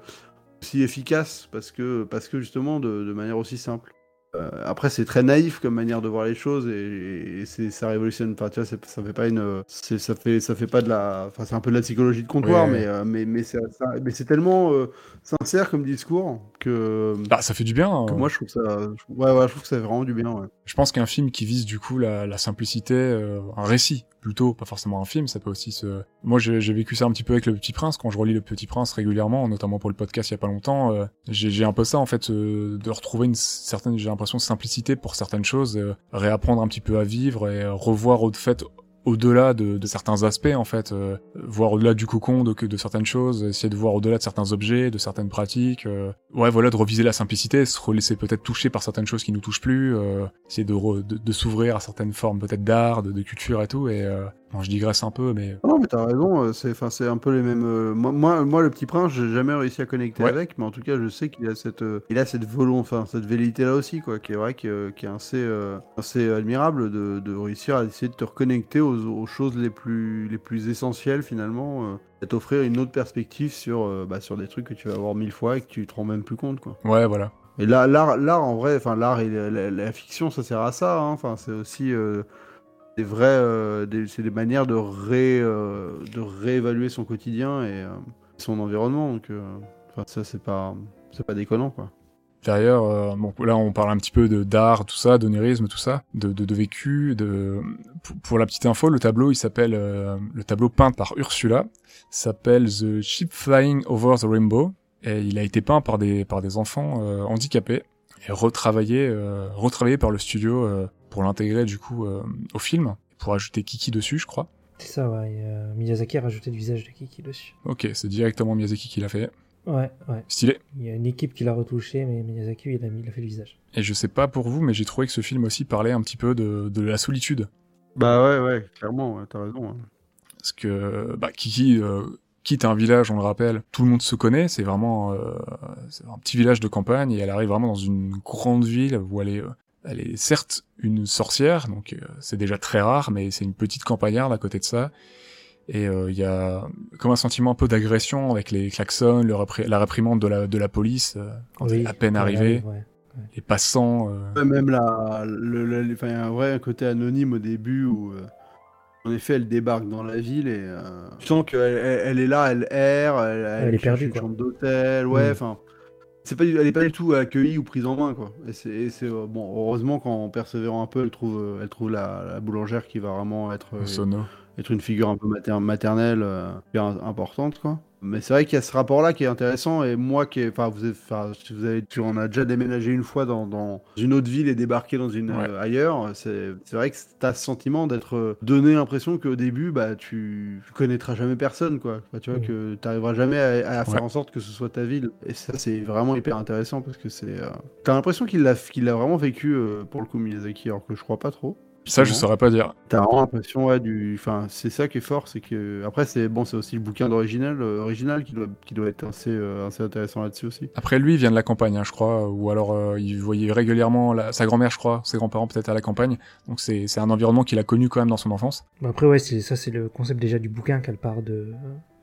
aussi efficace parce que parce que justement de, de manière aussi simple. Euh, après c'est très naïf comme manière de voir les choses et, et c'est ça révolutionne enfin tu vois c'est- ça fait pas une c'est ça fait ça fait pas de la enfin c'est un peu de la psychologie de comptoir Ouais. mais euh, mais mais c'est ça- mais c'est tellement euh, sincère comme discours que, Bah, ça fait du bien. que euh. moi je trouve ça ouais ouais je trouve que ça fait vraiment du bien ouais. Je pense qu'un film qui vise du coup la, la simplicité, euh, un récit plutôt, pas forcément un film, ça peut aussi se. Moi, j'ai vécu ça un petit peu avec Le Petit Prince quand je relis Le Petit Prince régulièrement, notamment pour le podcast il y a pas longtemps. euh, j'ai un peu ça en fait, euh, de retrouver une certaine, j'ai l'impression simplicité pour certaines choses, euh, réapprendre un petit peu à vivre et revoir au fait au-delà de, de certains aspects en fait, euh, voir au-delà du cocon de, de certaines choses, essayer de voir au-delà de certains objets, de certaines pratiques. euh, ouais, voilà, de reviser la simplicité, se relaisser peut-être toucher par certaines choses qui nous touchent plus, euh, essayer de, de, s'ouvrir à certaines formes peut-être d'art, de, de culture et tout. Et euh, bon, je digresse un peu, mais Non, mais t'as raison, euh, c'est un peu les mêmes. euh, Moi, moi, moi, le petit prince, j'ai jamais réussi à connecter Ouais. avec, mais en tout cas, je sais qu'il a cette, euh, il a cette volonté, enfin, cette velléité-là aussi, quoi, qui est vrai qui est assez, assez admirable de, de réussir à essayer de te reconnecter aux, aux choses les plus, les plus essentielles, finalement, et t'offrir une autre perspective sur, bah, sur des trucs que tu vas voir mille fois et que tu te rends même plus compte, quoi. ouais, voilà. Et là, l'art, l'art en vrai, enfin l'art et la, la- la fiction, ça sert à ça. hein. Enfin, c'est aussi euh, euh, des- c'est des manières de euh, réévaluer son quotidien et euh, son environnement. Donc, ça c'est pas, déconnant quoi. Derrière, euh, bon, là on parle un petit peu d'art, tout ça, d'onirisme, tout ça, de, de, de vécu. Pour, la petite info, le tableau, il s'appelle le tableau peint par Ursula, s'appelle The Ship Flying Over the Rainbow, et il a été peint par des enfants handicapés et retravaillé retravaillé par le studio pour l'intégrer du coup euh, au film, pour ajouter Kiki dessus, je crois. C'est ça, ouais. et, euh, Miyazaki a rajouté le visage de Kiki dessus. Ok, c'est directement Miyazaki qui l'a fait. Ouais, ouais. Stylé. Il y a une équipe qui l'a retouché, mais Miyazaki, il a, mis, il a fait le visage. Et je sais pas pour vous, mais j'ai trouvé que ce film aussi parlait un petit peu de, de la solitude. Bah ouais, ouais, clairement, ouais, t'as raison. hein. Parce que bah, Kiki euh, quitte un village, on le rappelle, tout le monde se connaît, c'est vraiment euh, un petit village de campagne et elle arrive vraiment dans une grande ville où elle est, euh, elle est certes une sorcière, donc euh, c'est déjà très rare, mais c'est une petite campagnarde à côté de ça. Et euh, il y a comme un sentiment un peu d'agression avec les klaxons, le la réprimande de la, de la police euh, quand elle est à peine arrivée, ouais. les passants. euh, Ouais, Même la, le, le- enfin, il y a un vrai côté anonyme au début où, euh, En effet, elle débarque dans la ville et euh, tu sens qu'elle elle, elle est là, elle erre, elle, Elle est perdue, une quoi. chambre d'hôtel, ouais, Mm. C'est pas, du- elle est pas du tout accueillie ou prise en main, quoi. Et c'est, euh, bon, heureusement qu'en persévérant un peu, elle trouve, euh, elle trouve la, la boulangère qui va vraiment être, euh, être une figure un peu mater- maternelle bien importante quoi. Mais c'est vrai qu'il y a ce rapport-là qui est intéressant et moi qui est, enfin vous, êtes- enfin si vous avez, tu en as déjà déménagé une fois dans, dans une autre ville et débarqué dans une Ouais. euh, ailleurs, c'est vrai que t'as ce sentiment d'être euh, donné l'impression qu'au début bah tu connaîtras jamais personne quoi. Enfin, tu vois Mm. que t'arriveras jamais à, à faire Ouais. en sorte que ce soit ta ville et ça c'est vraiment hyper intéressant parce que c'est euh, t'as l'impression qu'il l'a qu'il l'a vraiment vécu euh, pour le coup Miyazaki alors que je crois pas trop. Ça, je saurais pas dire. T'as vraiment l'impression, ouais, du. Enfin, c'est ça qui est fort, c'est que. Après, c'est bon, c'est aussi le bouquin d'original euh, original qui doit, qui doit être assez, euh, assez intéressant là-dessus aussi. Après, lui, il vient de la campagne, hein, je crois, ou alors euh, il voyait régulièrement la- sa grand-mère, je crois, ses grands-parents peut-être à la campagne. Donc c'est c'est un environnement qu'il a connu quand même dans son enfance. Bon, après, ouais, ça, c'est le concept déjà du bouquin qu'elle part de,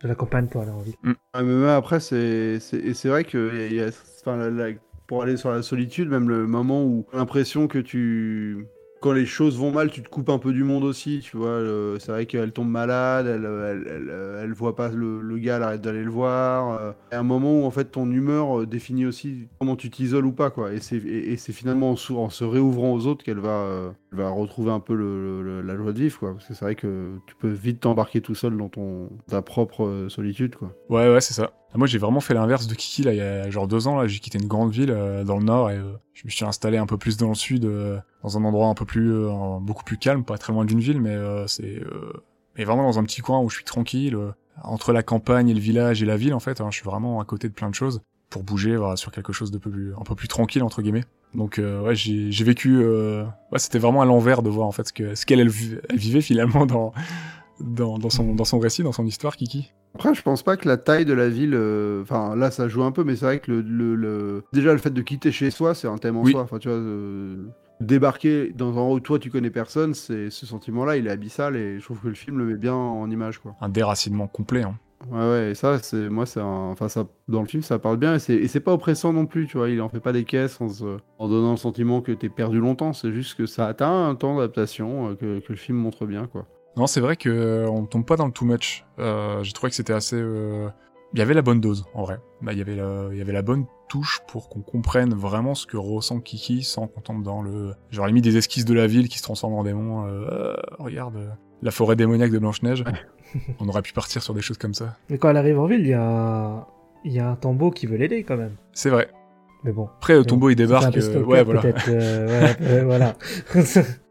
de la campagne pour aller en ville. Ouais, mais même après, c'est. c'est- Et c'est vrai que. y a- Enfin, la- la- pour aller sur la solitude, même le moment où l'impression que tu. Quand les choses vont mal, tu te coupes un peu du monde aussi, tu vois. euh, C'est vrai qu'elle tombe malade, elle, voit pas le, gars, elle arrête d'aller le voir. euh, Et un moment où en fait ton humeur euh, définit aussi comment tu t'isoles ou pas, quoi. Et c'est et, c'est finalement en, en se réouvrant aux autres qu'elle va, euh, va retrouver un peu le, la joie de vivre, quoi. Parce que c'est vrai que tu peux vite t'embarquer tout seul dans ton ta propre euh, solitude, quoi. Ouais, ouais, c'est ça. Ah, Moi, j'ai vraiment fait l'inverse de Kiki, là, il y a genre deux ans, là, j'ai quitté une grande ville euh, dans le nord et euh, je me suis installé un peu plus dans le sud, euh, dans un endroit un peu plus, euh, beaucoup plus calme, pas très loin d'une ville, mais euh, c'est, euh, mais vraiment dans un petit coin où je suis tranquille, entre la campagne et le village et la ville, en fait, hein, je suis vraiment à côté de plein de choses pour bouger voilà, sur quelque chose de plus, un peu plus tranquille, entre guillemets. Donc, ouais, j'ai j'ai vécu, ouais, c'était vraiment à l'envers de voir, en fait, ce que, ce qu'elle, elle vivait finalement dans, dans, dans son, dans son récit, dans son histoire, Kiki. Après, je pense pas que la taille de la ville. euh, Enfin, là, ça joue un peu, mais c'est vrai que le, le- le- déjà le fait de quitter chez soi, c'est un thème en Oui. soi. Enfin, tu vois, euh, débarquer dans un endroit où toi tu connais personne, c'est ce sentiment-là, il est abyssal et je trouve que le film le met bien en image, quoi. Un déracinement complet, hein. Ouais, ouais, et ça, c'est moi, c'est enfin, ça, dans le film, ça parle bien et c'est et c'est pas oppressant non plus, tu vois. Il en fait pas des caisses en, se- en donnant le sentiment que t'es perdu longtemps. C'est juste que ça atteint un temps d'adaptation euh, que, que le film montre bien, quoi. Non, c'est vrai que euh, on tombe pas dans le too much. Euh, J'ai trouvé que c'était assez. euh, Il y avait la bonne dose, en vrai. Bah, il y avait la... il y avait la bonne touche pour qu'on comprenne vraiment ce que ressent Kiki sans qu'on tombe dans le. Genre limite des esquisses de la ville qui se transforment en démons. Euh, regarde euh, la forêt démoniaque de Blanche Neige. on aurait pu partir sur des choses comme ça. Mais quand elle arrive en ville, il y a, il y a un tombeau qui veut l'aider quand même. C'est vrai. Mais bon. Après, le tombeau il débarque. euh, ouais, voilà. ouais, voilà.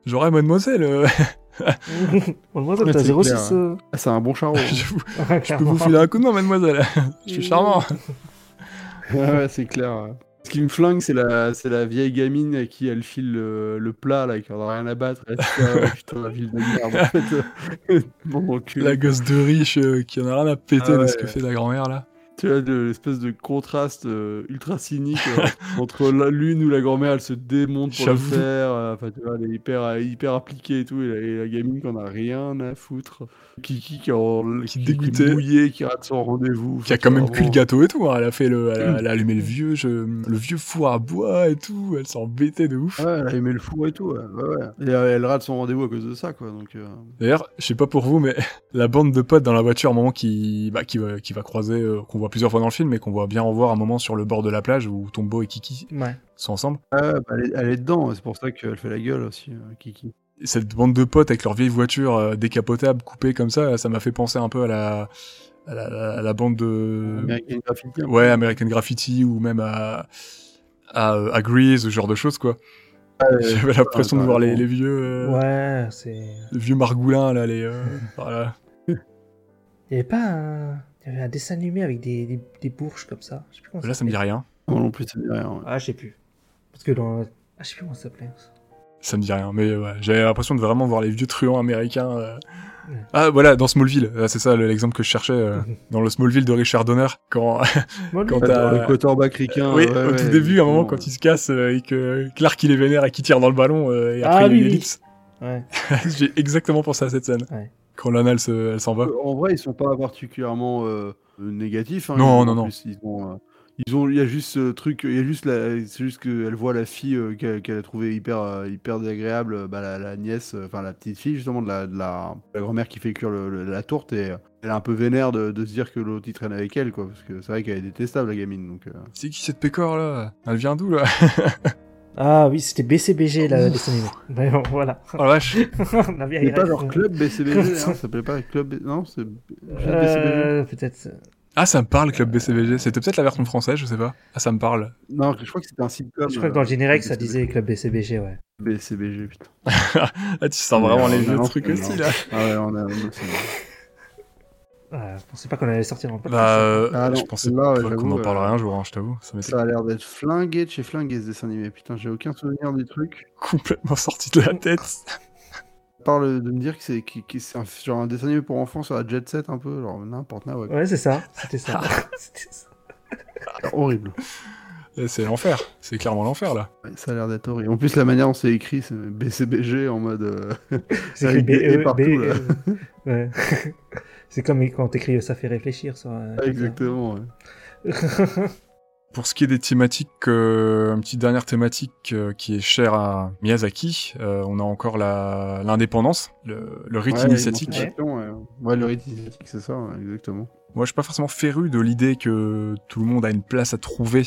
J'aurais mademoiselle. Ouais, t'as c'est 06. clair, euh. Ah, c'est un bon je, vous- Ouais, je peux vous filer un coup de main, mademoiselle. je suis charmant. Ouais, ouais, c'est clair. Ce qui me flingue, c'est la, c'est la vieille gamine à qui elle file le, le plat, là, qui en a rien à battre. Ah putain, la ville de merde. En fait, bon, cul. La gosse de riche euh, qui en a rien à péter Ah de ce ouais. que fait la grand-mère là. Tu vois, de- l'espèce de contraste euh, ultra cynique euh, entre la- l'une où la grand-mère elle se démonte pour le faire. euh, Enfin, tu vois, elle est hyper, hyper appliquée et tout. Et la, et la gamine qui en a rien à foutre. Kiki qui, en, Qui qui, est mouillée, qui rate son rendez-vous. qui a quand même cuit le gâteau et tout. hein. Elle a fait le, elle a, elle a allumé le vieux, je- le vieux four à bois et tout. Elle s'en embêtait de ouf. Ouais, elle a aimé le four et tout. Ouais, ouais, ouais. Et elle rate son rendez-vous à cause de ça, quoi. Donc, D'ailleurs, je sais pas pour vous, mais la bande de potes dans la voiture, à un moment qui, bah, qui va, qui va croiser, qu'on voit plusieurs fois dans le film, mais qu'on voit bien revoir un moment sur le bord de la plage où Tombo et Kiki Ouais. sont ensemble. ouais, bah, elle, est, elle est dedans. C'est pour ça qu'elle fait la gueule aussi, euh, Kiki. Et cette bande de potes avec leur vieille voiture euh, décapotable coupée comme ça, ça m'a fait penser un peu à la, à la, à la bande de, American Graffiti. ouais, American Graffiti ou même à, à, à Grease, ce genre de choses, quoi. Ouais, J'avais l'impression de voir les, vieux, euh, Ouais, c'est. les vieux margoulins, là, les, euh, voilà. Il y avait pas un. Il y avait un dessin animé avec des, des, des bourges comme ça. Je sais plus comment Là, ça me dit rien. Moi non plus, ça me dit rien. ouais. Ah, je sais plus. Parce que dans. Ah, je sais plus comment ça s'appelait. Ça me dit rien, mais ouais, j'avais l'impression de vraiment voir les vieux truands américains. euh. Ouais. Ah voilà, dans Smallville, Ah, c'est ça le- l'exemple que je cherchais, euh, dans le Smallville de Richard Donner, quand, Moi, Quand Ouais, t'as- dans le quarterback ricain. oui, ouais, au ouais, tout début, à un moment quand il se casse euh, et que Clark il est vénère et qu'il tire dans le ballon euh, et Ah, après il y a oui, une oui. ellipse. Ouais. J'ai exactement pensé à cette scène. Quand Lana elle se- elle s'en va. Euh, En vrai, ils sont pas particulièrement euh, négatifs. hein. Non, Ils- non, non. plus, ils ont, euh, Ils ont, il y a juste ce truc, il y a juste la, c'est juste qu'elle voit la fille euh, qu'elle a trouvé hyper, euh, hyper désagréable, bah, la, la nièce, enfin la petite fille justement de la, de la, la grand-mère qui fait cuire le- le- la tourte et elle est un peu vénère de, de se dire que l'autre il traîne avec elle quoi, parce que c'est vrai qu'elle est détestable la gamine donc. C'est qui cette pécore là? Elle vient d'où là? Ah oui, c'était BCBG, la dessin animé. Mais bon, voilà. Oh la vache On a bien C'est pas genre club BCBG, hein, ça s'appelait pas club, B- non c'est. Euh, peut-être. Ah, ça me parle, Club BCBG. C'était peut-être la version française, je sais pas. Ah, ça me parle. Non, je crois que c'était un sitcom. Je crois que dans le euh, générique, ça disait Club BCBG, ouais. BCBG putain. Ah, tu sens vraiment les vieux trucs aussi là. Ah ouais, on a. Ah, je pensais pas qu'on allait sortir dans le podcast. Bah, euh, Ah je pensais là, ouais, pas qu'on en parlerait euh, un jour, hein, je t'avoue. Ça a l'air d'être flingué de chez flingué ce dessin animé. Putain, j'ai aucun souvenir du truc. complètement sorti de la tête. À part le- de me dire que c'est c'est un, genre un dessin animé pour enfants sur la jet set un peu, genre n'importe quoi. Ouais, c'est ça. C'était ça. C'était ça. Horrible. Et C'est l'enfer. C'est clairement l'enfer là. Ouais, ça a l'air d'être horrible. En plus, la manière dont c'est écrit, c'est BCBG en mode. euh, C'est écrit des B, E partout, B, là. E. Ouais. C'est comme quand t'écris ça fait réfléchir sur un. Exactement. ouais. Pour ce qui est des thématiques, euh, une petite dernière thématique euh, qui est chère à Miyazaki, euh, on a encore la- l'indépendance, le, le rite Ouais, initiatique. Ouais. ouais, le rite initiatique, c'est ça, ouais, exactement. Moi, je suis pas forcément féru de l'idée que tout le monde a une place à trouver,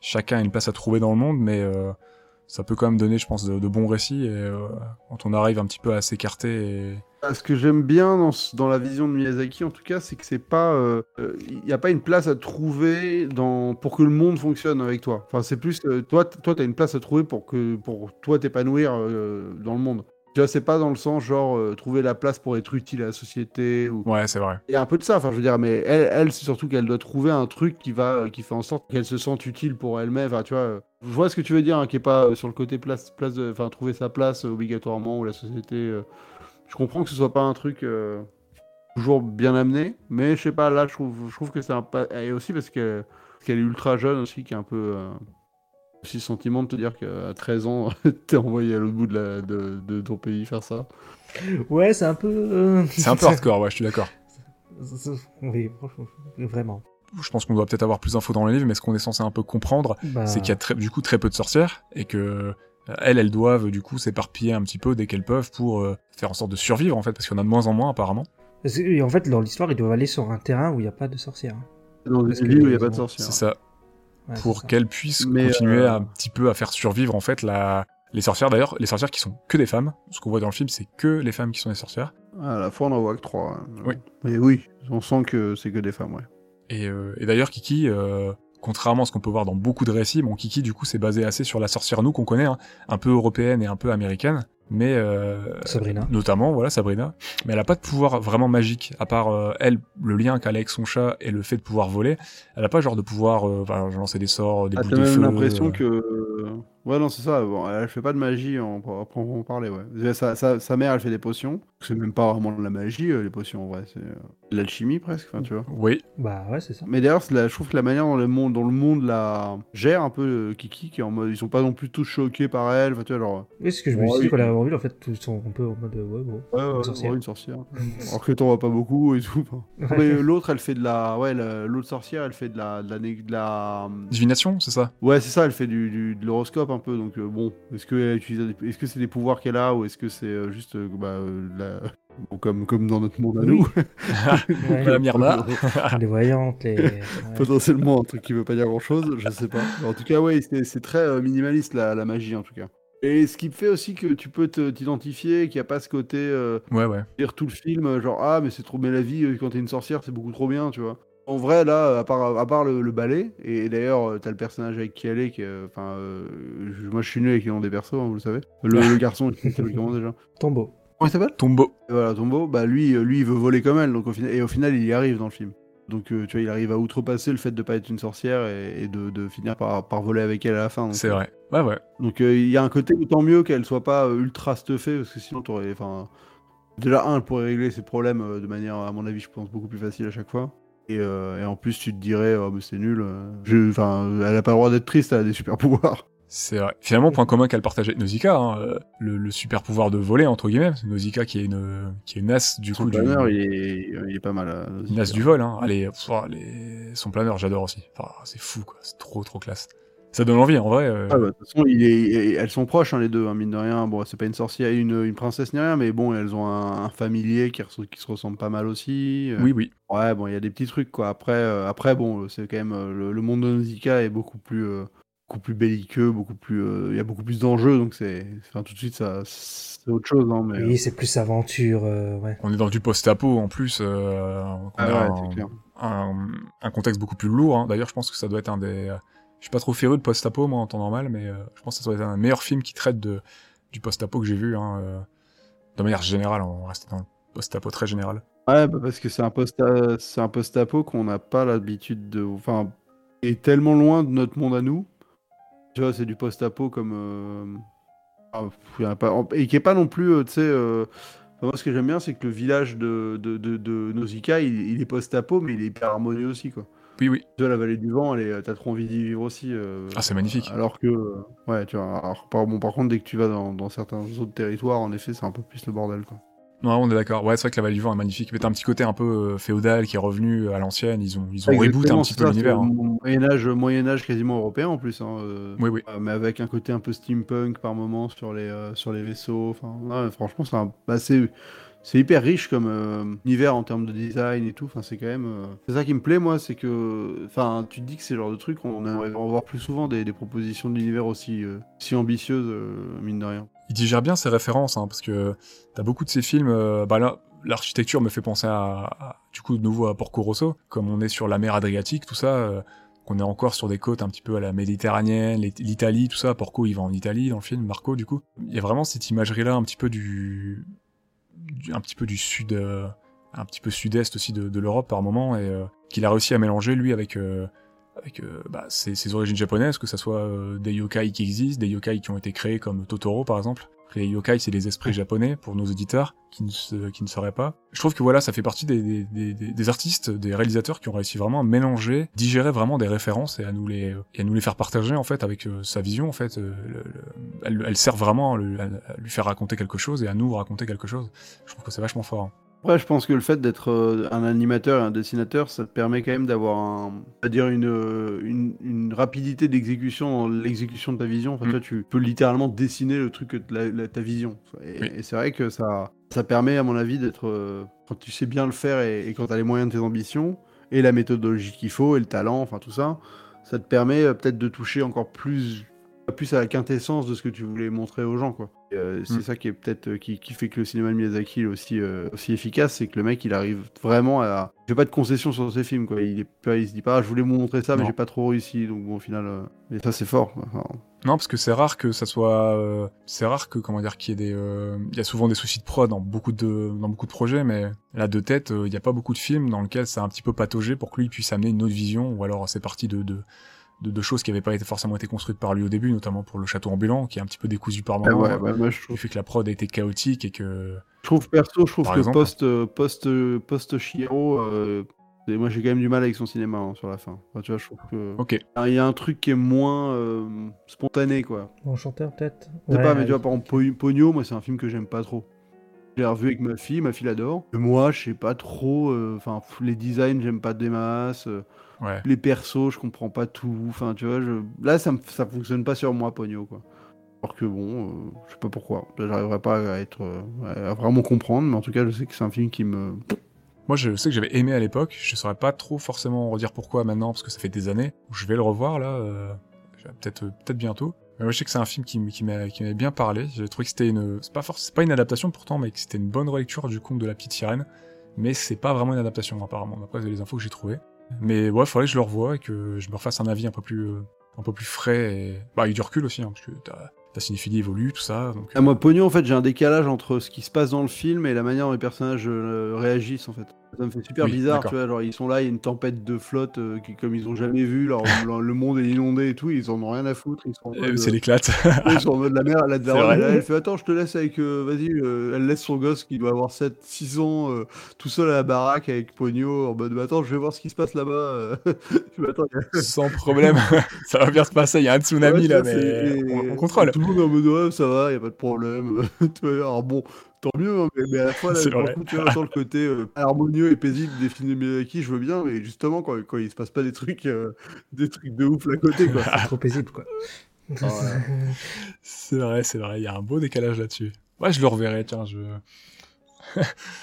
chacun a une place à trouver dans le monde, mais euh, ça peut quand même donner, je pense, de, bons récits. Et euh, quand on arrive un petit peu à s'écarter, et... Ah, Ce que j'aime bien dans, la vision de Miyazaki, en tout cas, c'est que c'est pas, euh, euh, il n'y a pas une place à trouver dans pour que le monde fonctionne avec toi. Enfin, c'est plus que toi, toi, t'as une place à trouver pour que pour toi t'épanouir euh, dans le monde. Tu vois, c'est pas dans le sens genre euh, trouver la place pour être utile à la société ou. ouais, c'est vrai. Il y a un peu de ça, enfin, je veux dire, mais elle, elle c'est surtout qu'elle doit trouver un truc qui va, qui fait en sorte qu'elle se sente utile pour elle-même. Enfin, tu vois, euh, je vois ce que tu veux dire, hein, qui est pas euh, sur le côté place, place de, enfin, trouver sa place euh, obligatoirement ou la société. euh, je comprends que ce soit pas un truc euh, toujours bien amené, mais je sais pas, là, je trouve, je trouve que c'est un pas. Et aussi parce qu'elle est ultra jeune aussi, qui est un peu. Aussi le sentiment de te dire qu'à 13 ans, t'es envoyé à l'autre bout de, la, de, de ton pays faire ça. Ouais, c'est un peu. euh, C'est un peu hardcore, ouais, je suis d'accord. Oui, vraiment. Je pense qu'on doit peut-être avoir plus d'infos dans le livre, mais ce qu'on est censé un peu comprendre, Bah, c'est qu'il y a très, du coup très peu de sorcières et que euh, elles, elles doivent du coup s'éparpiller un petit peu dès qu'elles peuvent pour euh, faire en sorte de survivre en fait, parce qu'il y en a de moins en moins apparemment. c'est- et en fait, dans l'histoire, ils doivent aller sur un terrain où il n'y a pas de sorcières. hein. Dans des villes où il n'y a pas de sorcières. C'est ça, Ouais, pour qu'elles puissent Mais, continuer euh, un petit peu à faire survivre en fait la les sorcières d'ailleurs, les sorcières qui sont que des femmes. Ce qu'on voit dans le film, c'est que les femmes qui sont des sorcières. À la fois, on en voit que 3. Oui. Mais oui, on sent que c'est que des femmes, ouais. Et, euh, et d'ailleurs, Kiki, euh, contrairement à ce qu'on peut voir dans beaucoup de récits, mon Kiki, du coup, c'est basé assez sur la sorcière nous qu'on connaît, hein, un peu européenne et un peu américaine, mais euh, Sabrina. notamment, voilà, Sabrina. Mais elle a pas de pouvoir vraiment magique, à part euh, elle, le lien qu'elle a avec son chat et le fait de pouvoir voler. Elle a pas genre de pouvoir, euh, enfin, lancer des sorts, des Ah, boules de même feu. l'impression euh. que. Ouais, non, c'est ça. Bon, elle fait pas de magie, on pourra en parler, ouais. Sa, sa- sa mère, elle fait des potions. C'est même pas vraiment de la magie, euh, les potions, en vrai. C'est euh, de l'alchimie, presque, enfin, tu vois. Oui, Bah ouais, c'est ça. Mais d'ailleurs, c'est la- je trouve que la manière dont le monde, dont le monde la gère un peu euh, Kiki, qui est en mode. Ils sont pas non plus tous choqués par elle, enfin, tu vois, genre. Oui, c'est ce que je me Ouais, suis dit oui. quand elle a vu, en fait, ils sont un peu en mode, ouais, bon. Ouais, ouais, Une sorcière. ouais, une sorcière. Alors que t'en vois pas beaucoup et tout. enfin. Mais euh, l'autre, elle fait de la. Ouais, la- l'autre sorcière, elle fait de la. De la, né- de la- divination, c'est ça? Ouais, c'est ça, elle fait du, du- de l'horoscope un peu. Donc, euh, bon, est-ce que, elle utilise des- est-ce que c'est des pouvoirs qu'elle a ou est-ce que c'est euh, juste. euh, bah, euh, la- bon, comme, comme dans notre monde à Oui. nous Ouais, Madame Irma. les voyantes, les. ouais. Potentiellement un truc qui veut pas dire grand chose, je sais pas. En tout cas, ouais, c'est c'est très euh, minimaliste la, la magie en tout cas. Et ce qui fait aussi que tu peux te- t'identifier, qu'il n'y a pas ce côté. euh, Ouais, ouais. dire tout le film, euh, genre ah mais c'est trop bien la vie euh, quand t'es une sorcière, c'est beaucoup trop bien, tu vois. En vrai là, à part, à part le, le ballet, et, d'ailleurs euh, t'as le personnage avec qui elle est, qui, euh, enfin, euh, moi je suis nul avec les noms des persos, hein, vous le savez. Le, le garçon, comment déjà Tombeau. Comment il s'appelle? Tombeau. Et Voilà, Tombeau, bah lui, euh, lui il veut voler comme elle, donc au final, et au final il y arrive dans le film. Donc euh, tu vois, il arrive à outrepasser le fait de pas être une sorcière et, et de, de finir par, par voler avec elle à la fin. C'est euh, vrai. Ouais, ouais. donc il y a un côté où tant mieux qu'elle soit pas ultra stuffée, parce que sinon t'aurais. Enfin, déjà un, elle pourrait régler ses problèmes de manière, à mon avis, je pense beaucoup plus facile à chaque fois. Et, euh, et en plus, tu te dirais, oh, mais c'est nul. Enfin, elle a pas le droit d'être triste, elle a des super pouvoirs. C'est vrai. Finalement, point commun qu'elle partage avec Nausicaa, hein, euh, le, le super pouvoir de voler, entre guillemets. C'est Nausicaa qui est une, qui est une as, du Son coup, du, planeur, il est, il est pas mal. euh, une as du vol, hein. Allez, pff, oh, les... son planeur, j'adore aussi. Enfin, c'est fou, quoi. C'est trop, trop classe. Ça donne envie, en vrai. euh. Ah bah, de toute façon, il est, elles sont proches, hein, les deux, hein, mine de rien. Bon, c'est pas une sorcière, une, une princesse ni rien, mais bon, elles ont un, un familier qui, res- qui se ressemble pas mal aussi. euh. Oui, oui. Ouais, bon, il y a des petits trucs, quoi. Après, après bon, c'est quand même. le, le monde de Nausicaa est beaucoup plus, beaucoup plus belliqueux, beaucoup plus. euh, Il y a beaucoup plus d'enjeux, donc c'est. Enfin, tout de suite, ça, c'est autre chose, hein, mais. Oui, c'est plus aventure, euh, ouais. On est dans du post-apo, en plus. Euh, on Ah a ouais, un- c'est clair. un, un contexte beaucoup plus lourd. hein. D'ailleurs, je pense que ça doit être un des. Je suis pas trop féru de post-apo moi en temps normal, mais euh, je pense que ça doit être un meilleur film qui traite de du post-apo que j'ai vu. Hein, euh, de manière générale, on reste dans le post-apo très général. Ouais, bah, parce que c'est un post c'est un post-apo qu'on n'a pas l'habitude de enfin est tellement loin de notre monde à nous. Tu vois, c'est du post-apo comme euh, ah, pff, y en a pas et qui est pas non plus euh, tu sais euh, moi ce que j'aime bien c'est que le village de de, de, de Nausicaa, il, il est post-apo mais il est hyper harmonieux aussi quoi. Oui, oui. Tu vois la vallée du vent, t'as trop envie d'y vivre aussi euh, Ah, c'est magnifique. alors que euh, ouais, tu vois, alors, par, bon, par contre dès que tu vas dans, dans certains autres territoires, en effet, c'est un peu plus le bordel quoi. Non, on est d'accord. Ouais, c'est vrai que la Vallée du Vent est magnifique. Mais t'as un petit côté un peu euh, féodal qui est revenu à l'ancienne. Ils ont, ils ont reboot un petit peu l'univers. hein. le Moyen Âge, Moyen quasiment européen en plus. hein, euh, Oui, oui. euh, mais avec un côté un peu steampunk par moment sur les euh, sur les vaisseaux. Enfin, ouais, franchement, c'est un- bah, c'est c'est hyper riche comme euh, univers en termes de design et tout. Enfin, c'est quand même. euh, C'est ça qui me plaît moi, c'est que, enfin, tu te dis que c'est le genre de truc on aimerait en voir plus souvent des, des propositions d'univers aussi euh, si ambitieuses euh, mine de rien. Il digère bien ses références, hein, parce que t'as beaucoup de ces films. euh, bah là, l'architecture me fait penser à, du coup de nouveau à Porco Rosso, comme on est sur la mer Adriatique, tout ça. euh, qu'on est encore sur des côtes un petit peu à la méditerranéenne, l'It- l'Italie, tout ça. Porco, il va en Italie dans le film, Marco, du coup. Il y a vraiment cette imagerie-là, un petit peu du, un petit peu du sud, euh, un petit peu sud-est aussi de, l'Europe par moment, et qu'il a réussi à mélanger lui avec avec euh, bah, ses, ses origines japonaises, que ça soit euh, des yokai qui existent, des yokai qui ont été créés comme Totoro par exemple. Les yokai, c'est les esprits japonais pour nos auditeurs qui ne, se- qui ne sauraient pas. Je trouve que voilà, ça fait partie des, des, des, des- artistes, des réalisateurs qui ont réussi vraiment à mélanger, digérer vraiment des références et à nous les, et à nous les faire partager en fait avec euh, sa vision en fait. euh, le- le- elle, elle sert vraiment à, le- à lui faire raconter quelque chose et à nous raconter quelque chose. Je trouve que c'est vachement fort. hein. Après, je pense que le fait d'être euh, un animateur et un dessinateur, ça te permet quand même d'avoir un, une, euh, une, une rapidité d'exécution dans l'exécution de ta vision. Enfin, Mm. toi, tu peux littéralement dessiner le truc, la, la- ta vision. Et, Oui. et c'est vrai que ça, ça permet, à mon avis, d'être, euh, quand tu sais bien le faire et, et quand tu as les moyens de tes ambitions et la méthodologie qu'il faut et le talent, enfin tout ça, ça te permet euh, peut-être de toucher encore plus, plus à la quintessence de ce que tu voulais montrer aux gens, quoi. Euh, c'est Mm. ça qui est peut-être euh, qui, qui fait que le cinéma de Miyazaki est aussi euh, aussi efficace, c'est que le mec il arrive vraiment à. J'ai pas de concession sur ses films quoi. Il est il se dit pas ah, je voulais vous montrer ça mais j'ai pas trop réussi donc bon au final. euh, Et ça c'est fort. quoi. Enfin, Non, parce que c'est rare que ça soit, c'est rare que comment dire qu'il y ait des, il y a souvent des soucis de prod dans beaucoup de, dans beaucoup de projets, mais là de tête, il n'y a pas beaucoup de films dans lesquels c'est un petit peu pataugé pour que lui puisse amener une autre vision, ou alors c'est parti de, de, de, de choses qui n'avaient pas été forcément été construites par lui au début, notamment pour le château ambulant, qui est un petit peu décousu par moment, ouais, ouais, moi je qui trouve, fait que la prod a été chaotique et que, je trouve perso je trouve Par que exemple. post euh, post euh, post Shiro, euh, moi j'ai quand même du mal avec son cinéma hein, sur la fin. Enfin, tu vois je trouve que ok, il y a un truc qui est moins euh, spontané quoi. Bon chanteur, peut-être Je sais Ouais, pas, mais tu vois, par exemple, Po- Pogno, moi, c'est un film que j'aime pas trop. Je l'ai revu avec ma fille, ma fille l'adore. Mais Moi, je sais pas trop. Enfin, les designs, j'aime pas des masses. Ouais. les persos, je comprends pas tout. Enfin, tu vois, je... là, ça, ça fonctionne pas sur moi, Pogno, quoi. Alors que bon, euh, je sais pas pourquoi. Là, J'arriverai pas à être. euh, à vraiment comprendre, mais en tout cas, je sais que c'est un film qui me. Moi, je sais que j'avais aimé à l'époque. Je saurais pas trop forcément redire pourquoi maintenant, parce que ça fait des années. Je vais le revoir là, euh, peut-être euh, peut-être bientôt. Mais moi, je sais que c'est un film qui, qui m'a qui m'avait bien parlé. J'ai trouvé que c'était une, c'est pas forcément, pas une adaptation pourtant, mais que c'était une bonne relecture du conte de la petite sirène. Mais c'est pas vraiment une adaptation apparemment. Après, c'est les infos que j'ai trouvées. Mais ouais, faudrait que je le revoie et que je me refasse un avis un peu plus, euh, un peu plus frais et bah avec du recul aussi, hein, parce que ta, ta cinéphilie évolue, tout ça. Donc, Ah, moi, Pogno, en fait, j'ai un décalage entre ce qui se passe dans le film et la manière dont les personnages euh, réagissent, en fait. Ça me fait super Oui, bizarre, tu vois. Genre, ils sont là, il y a une tempête de flotte euh, qui, comme ils ont jamais vu, leur- le monde est inondé et tout, ils en ont rien à foutre. Ils sont Euh, C'est euh, l'éclate. ils sont en mode la mère, la daronne, elle, fait Attends, je te laisse avec. euh, Vas-y, elle laisse son gosse qui doit avoir 7, 6 ans tout seul à la baraque avec Pogno en mode Attends, je vais voir ce qui se passe là-bas. Attends, il a- Sans problème. ça va bien se passer. Il y a un tsunami Ouais, là, mais on, contrôle. Tout le monde en mode ouais, ça va, y a pas de problème. Tu vois, Alors bon, tant mieux, hein, mais, mais à la fois, là, coup, tu vois, autant le côté euh, harmonieux et paisible des films de Miyazaki, je veux bien, mais justement, quand, quand il se passe pas des trucs, euh, des trucs de ouf à côté, quoi. C'est trop paisible, quoi. Ouais. C'est vrai, c'est vrai. Il y a un beau décalage là-dessus. Ouais, je le reverrai. Tiens, je.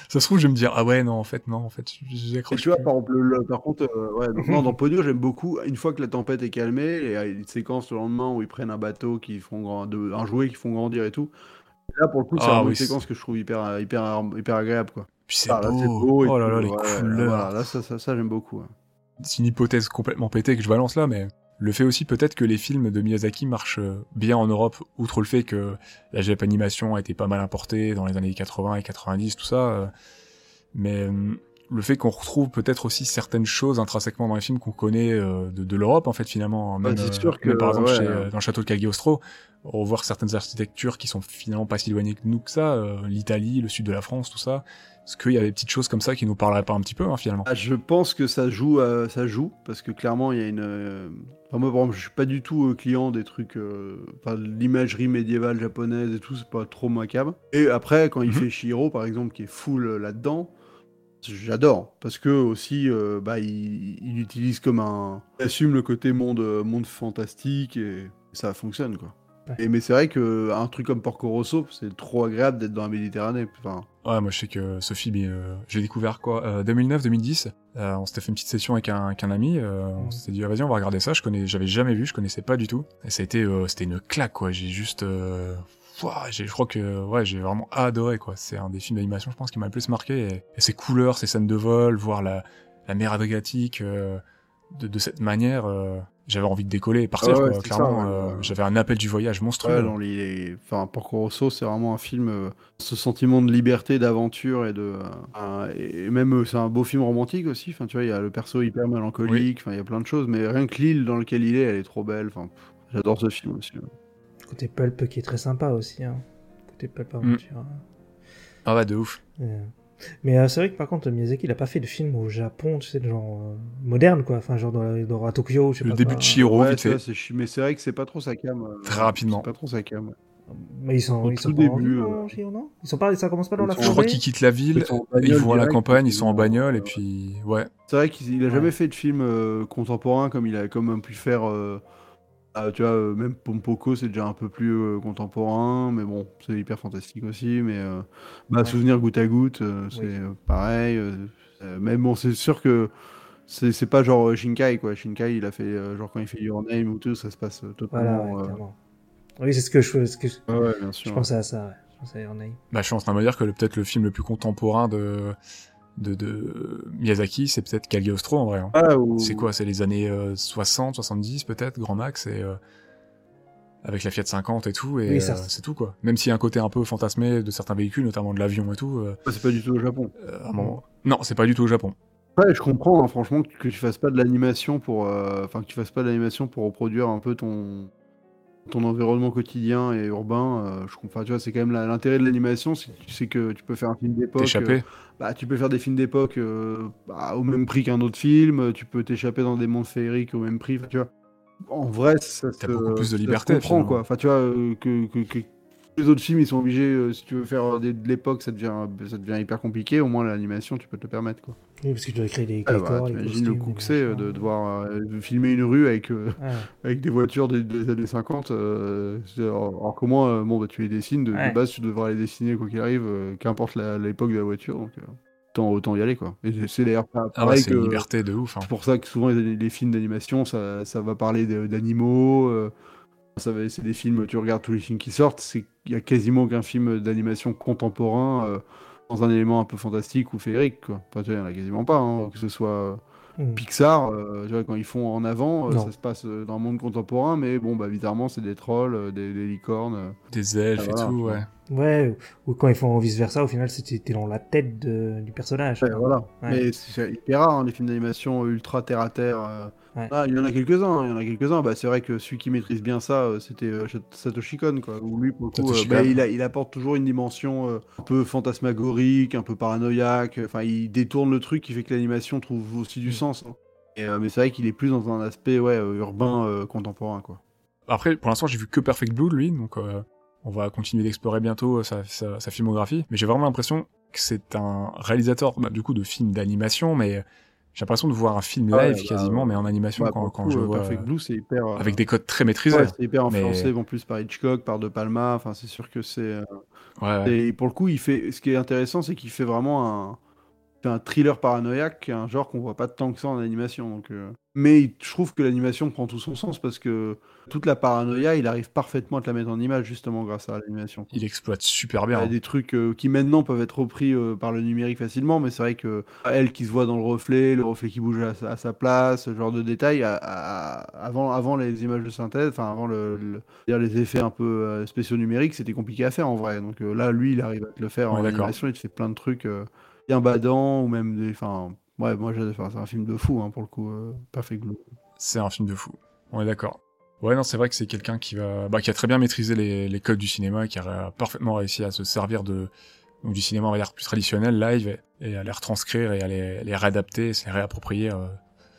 ça se trouve, je vais me dire ah ouais non en fait non en fait Et j'accroche. tu vois, par exemple, le- le- par contre, euh, ouais, donc, non, dans Pogno, j'aime beaucoup. Une fois que la tempête est calmée, il y a une séquence le lendemain où ils prennent un bateau, qui font grand, de- un jouet qui font grandir et tout. Là, pour le coup, c'est Ah oui, une séquence que je trouve hyper, hyper, hyper agréable, quoi. Puis c'est Ah, beau. oh là là les ouais, couleurs. Voilà, là, ça, ça, ça, j'aime beaucoup. ouais. c'est une hypothèse complètement pétée que je balance là, mais le fait aussi peut-être que les films de Miyazaki marchent euh, bien en Europe, outre le fait que la Jap animation a été pas mal importée dans les années 80 et 90, tout ça, euh, mais euh, le fait qu'on retrouve peut-être aussi certaines choses intrinsèquement dans les films qu'on connaît euh, de, de l'Europe en fait finalement, même, Bah, euh, sûr que, même par exemple ouais, chez, ouais. euh, dans le château de Cagliostro, revoir certaines architectures qui sont finalement pas si éloignées que nous que ça, euh, l'Italie, le sud de la France, tout ça. Est-ce qu'il y avait des petites choses comme ça qui nous parleraient pas un petit peu hein, finalement? Ah, je pense que ça joue, euh, ça joue, parce que clairement, il y a une. enfin, moi, par exemple, je suis pas du tout client des trucs. Enfin, l'imagerie médiévale japonaise et tout, c'est pas trop ma cam. Et après, quand il Mhm. fait Shiro, par exemple, qui est full là-dedans, j'adore. Parce que aussi, euh, bah, il, il utilise comme un. Il assume le côté monde, monde fantastique et ça fonctionne, quoi. Ouais. Et, mais c'est vrai que un truc comme Porco Rosso, c'est trop agréable d'être dans la Méditerranée. Enfin, Ouais, moi je sais que ce film, euh, j'ai découvert quoi euh, 2009-2010. Euh, on s'était fait une petite session avec un, avec un ami. euh, on s'était dit ah, vas-y on va regarder ça. Je connais, j'avais jamais vu, je connaissais pas du tout. Et ça a été, euh, c'était une claque quoi. J'ai juste, je crois que ouais, j'ai vraiment adoré quoi. C'est un des films d'animation, je pense, qui m'a le plus marqué. Et, et ses couleurs, ses scènes de vol, voir la, la mer Adriatique euh, de, de cette manière. euh, j'avais envie de décoller et partir Ah ouais, quoi. c'est Clairement, ouais, euh, j'avais un appel du voyage monstrueux. Dans les... enfin, Porco Rosso, c'est vraiment un film, ce sentiment de liberté, d'aventure et de, et même c'est un beau film romantique aussi. Enfin, tu vois, il y a le perso hyper mélancolique. Enfin, il y a plein de choses, mais rien que l'île dans laquelle il est, elle est trop belle. Enfin, j'adore ce film aussi. Côté pulp qui est très sympa aussi. Hein. Côté pulp Mm. aventure. Ah ouais, de ouf. Euh, Mais euh, c'est vrai que par contre, Miyazaki, il a pas fait de film au Japon, tu sais, de genre euh, moderne, quoi. Enfin, genre dans, dans à Tokyo, je sais Le pas début quoi. de Chihiro, Ouais, vite fait. c'est chi- mais c'est vrai que c'est pas trop sa cam. euh, Très rapidement. C'est pas trop sa cam. Mais ils sont, Au ils sont tout pas en début, ville, euh, non, Chihiro, non? Ils sont pas, ça commence pas dans la sont- Je forêt. crois qu'ils quittent la ville, Ils en ils vont à la campagne, ils sont en bagnole, euh, et puis ouais. C'est vrai qu'il a jamais Ouais. fait de film euh, contemporain comme il a comme pu faire. Euh, ah, tu vois, euh, même Pompoko, c'est déjà un peu plus euh, contemporain, mais bon, c'est hyper fantastique aussi. Mais euh, bah, Ouais. Souvenir goutte à goutte, euh, c'est Oui. euh, pareil. mais bon, c'est sûr que c'est c'est pas genre Shinkai, quoi. Shinkai, il a fait, euh, genre quand il fait Your Name ou tout, ça se passe Voilà, totalement. ouais, euh. Oui, c'est ce que je, ce que je, ouais, ouais, bien je sûr. pensais à ça, ouais. Je pensais à Your Name. Bah, je suis en train de me dire que peut-être le film le plus contemporain de, de, de Miyazaki, c'est peut-être Cagliostro en vrai. hein. Ah, ou- C'est quoi C'est les années euh, 60, 70 peut-être, grand max, et euh, avec la Fiat 50 et tout, et Oui, euh, c'est- tout quoi. Même s'il y a un côté un peu fantasmé de certains véhicules, notamment de l'avion et tout. euh, Ouais, C'est pas du tout au Japon. euh, Non, c'est pas du tout au Japon. Ouais, je comprends, hein, franchement, que, tu fasses pas de l'animation pour, enfin, que tu fasses pas de l'animation pour reproduire un peu ton, ton environnement quotidien et urbain. euh, je comprends, tu vois, c'est quand même l'intérêt de l'animation, c'est que tu peux faire un film d'époque. Euh, bah, tu peux faire des films d'époque euh, bah, au même prix qu'un autre film. Tu peux t'échapper dans des mondes féeriques au même prix. tu vois, en vrai, ça se- beaucoup plus de ça liberté, comprend, finalement. quoi. Enfin, tu vois, que, que- que les autres films, ils sont obligés. euh, si tu veux faire des- de l'époque, ça devient, ça devient hyper compliqué. Au moins, l'animation, tu peux te le permettre, quoi. Oui, parce que tu dois créer des Ah, décors, bah, les T'imagines le coup que c'est euh, de devoir euh, de filmer une rue avec, euh, Ouais. avec des voitures des, des années 50. euh, c'est- alors, euh, bon, bah, tu les dessines, de, base, tu devras les dessiner quoi qu'il arrive, euh, qu'importe l'époque de la voiture. Donc, euh, autant, autant y aller, quoi. Et c'est d'ailleurs pas Ah ouais, que. une liberté de ouf. hein. C'est pour ça que souvent, les, les films d'animation, ça, ça va parler d'animaux. euh, ça va- c'est des films, tu regardes tous les films qui sortent, c'est il y a quasiment aucun film d'animation contemporain euh, dans un élément un peu fantastique ou féerique, quoi. Enfin, tu vois, il y en a quasiment pas, hein, que ce soit. Mm. Pixar, euh, tu vois, quand ils font en avant, euh, ça se passe euh, dans le monde contemporain, mais bon, bah, évidemment, c'est des trolls, euh, des, des licornes. euh. Des elfes Ah, voilà, et tout, ouais. Ouais, ou quand ils font vice versa, au final, c'était dans la tête de, du personnage. Ouais, voilà. Ouais. Mais c'est hyper rare, hein, les films d'animation ultra terre à terre. euh. Ouais. Ah, il y en a quelques-uns, il y en a quelques-uns. Bah, c'est vrai que celui qui maîtrise bien ça, euh, c'était euh, Satoshi Kon, quoi. Où lui, pour le coup, euh, bah, il, a- il apporte toujours une dimension euh, un peu fantasmagorique, un peu paranoïaque. Enfin, il détourne le truc qui fait que l'animation trouve aussi du Mm. sens. hein. Et, euh, mais c'est vrai qu'il est plus dans un aspect ouais, urbain euh, contemporain, quoi. Après, pour l'instant, j'ai vu que Perfect Blue, lui, donc euh, on va continuer d'explorer bientôt euh, sa, sa- sa filmographie. Mais j'ai vraiment l'impression que c'est un réalisateur, bah, du coup, de films d'animation, mais j'ai l'impression de voir un film Ah ouais, live bah, quasiment, mais en animation Bah, quand, je euh, vois Perfect euh, Blue, c'est hyper. euh, avec des codes très maîtrisés. ouais, c'est hyper mais- influencé en plus par Hitchcock, par De Palma. Enfin, c'est sûr que c'est. euh, ouais. Et pour le coup, il fait. Ce qui est intéressant, c'est qu'il fait vraiment un. C'est un thriller paranoïaque, qui est un genre qu'on voit pas tant que ça en animation. Donc, euh. Mais je trouve que l'animation prend tout son sens parce que toute la paranoïa, il arrive parfaitement à te la mettre en image justement grâce à l'animation. Il exploite super Il y bien. a des trucs euh, qui maintenant peuvent être repris euh, par le numérique facilement, mais c'est vrai que elle qui se voit dans le reflet, le reflet qui bouge à, sa- à sa place, ce genre de détails, à- à- avant, avant les images de synthèse, enfin avant le, le- dire les effets un peu spéciaux numériques, c'était compliqué à faire en vrai. Donc là, lui, il arrive à te le faire en Ouais, animation, il te fait plein de trucs bien badants ou même des, enfin, ouais, moi, enfin, c'est un film de fou hein, pour le coup, euh, Perfect Blue. C'est un film de fou. On est d'accord. Ouais, non, c'est vrai que c'est quelqu'un qui va, bah, qui a très bien maîtrisé les, les codes du cinéma et qui a parfaitement réussi à se servir de, donc, du cinéma, on va dire, plus traditionnel, live, et, et à les retranscrire et à les, les réadapter, se les réapproprier euh,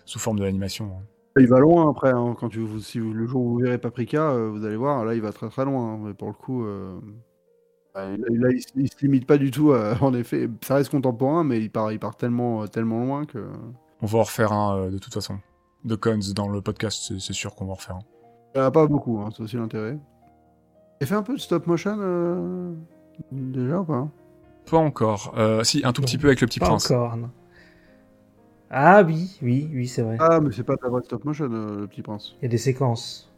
sous forme de l'animation. Il va loin après, hein, quand tu, si vous- le jour où vous verrez Paprika, euh, vous allez voir, là il va très très loin. hein, mais pour le coup, euh, là, là, il, se- il se limite pas du tout. à- en effet, ça reste contemporain, mais il part, il part tellement, euh, tellement loin que. On va en refaire un, euh, de toute façon. De Cons dans le podcast, c'est- sûr qu'on va en refaire un. Il n'y en a pas beaucoup, hein, c'est aussi l'intérêt. Il fait un peu de stop motion euh, déjà ou pas? Pas encore. Euh, si, un tout petit peu avec le petit Pas prince. encore, non. Ah oui, oui, oui, c'est vrai. Ah, mais c'est pas de la vraie stop motion, euh, le petit prince. Il y a des séquences.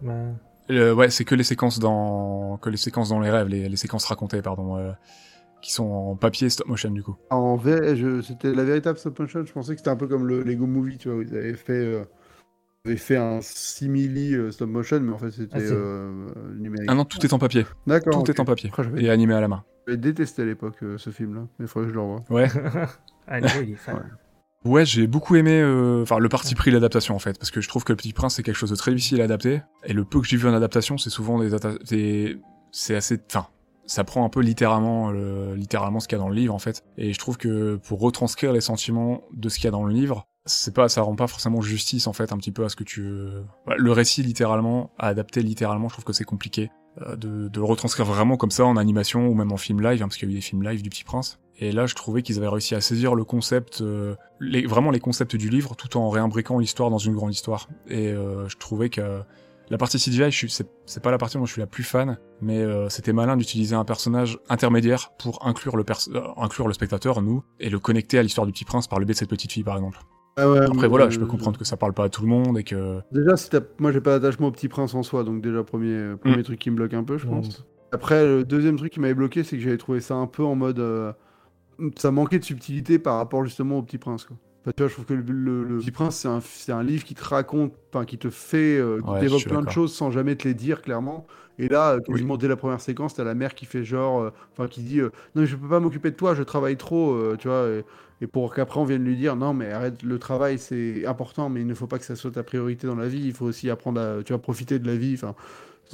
Ben, Euh, ouais, c'est que les séquences dans, que les séquences dans les rêves, les, les séquences racontées, pardon, euh, qui sont en papier stop motion du coup. En vrai, je- c'était la véritable stop motion. Je pensais que c'était un peu comme le Lego Movie, tu vois, où ils avaient fait, euh, ils avaient fait un simili euh, stop motion, mais en fait c'était Ah, euh, numérique. Ah non, tout est en papier. D'accord. Tout est en papier. Et animé à la main. j'avais détesté à l'époque euh, ce film-là, mais il faudrait que je le revoie. Ouais. ah, il est fan. Ouais. Ouais, j'ai beaucoup aimé, euh, enfin, le parti pris, l'adaptation, en fait, parce que je trouve que Le Petit Prince, c'est quelque chose de très difficile à adapter, et le peu que j'ai vu en adaptation, c'est souvent des, des... c'est assez, enfin, ça prend un peu littéralement, le- littéralement ce qu'il y a dans le livre, en fait, et je trouve que pour retranscrire les sentiments de ce qu'il y a dans le livre, c'est pas, ça rend pas forcément justice, en fait, un petit peu à ce que tu, bah, le récit, littéralement, à adapter littéralement, je trouve que c'est compliqué, euh, de, de le retranscrire vraiment comme ça en animation ou même en film live, hein, parce qu'il y a eu des films live du Petit Prince. Et là, je trouvais qu'ils avaient réussi à saisir le concept, euh, les, vraiment les concepts du livre, tout en réimbriquant l'histoire dans une grande histoire. Et euh, je trouvais que la partie CGI, c'est, pas la partie dont je suis la plus fan, mais euh, c'était malin d'utiliser un personnage intermédiaire pour inclure le, pers- inclure le spectateur, nous, et le connecter à l'histoire du Petit Prince par le biais de cette petite fille, par exemple. Ah ouais, Après, voilà, je peux comprendre que ça parle pas à tout le monde et que Déjà, si moi j'ai pas d'attachement au petit prince en soi, donc déjà premier, premier Mm. truc qui me bloque un peu, je Mm. pense. Après, le deuxième truc qui m'avait bloqué, c'est que j'avais trouvé ça un peu en mode. Ça manquait de subtilité par rapport justement au petit prince, quoi. Enfin, tu vois, je trouve que le, le- le Petit Prince, c'est un, un livre qui te raconte, enfin, qui te fait, euh, qui Ouais, plein de choses sans jamais te les dire clairement. Et là, euh, quasiment dès la première séquence, t'as la mère qui fait genre, euh, enfin, qui dit, euh, non, mais je peux pas m'occuper de toi, je travaille trop, tu vois. Et, et pour qu'après on vienne lui dire, non, mais arrête, le travail c'est important, mais il ne faut pas que ça soit ta priorité dans la vie. Il faut aussi apprendre à, tu vois, profiter de la vie. Enfin,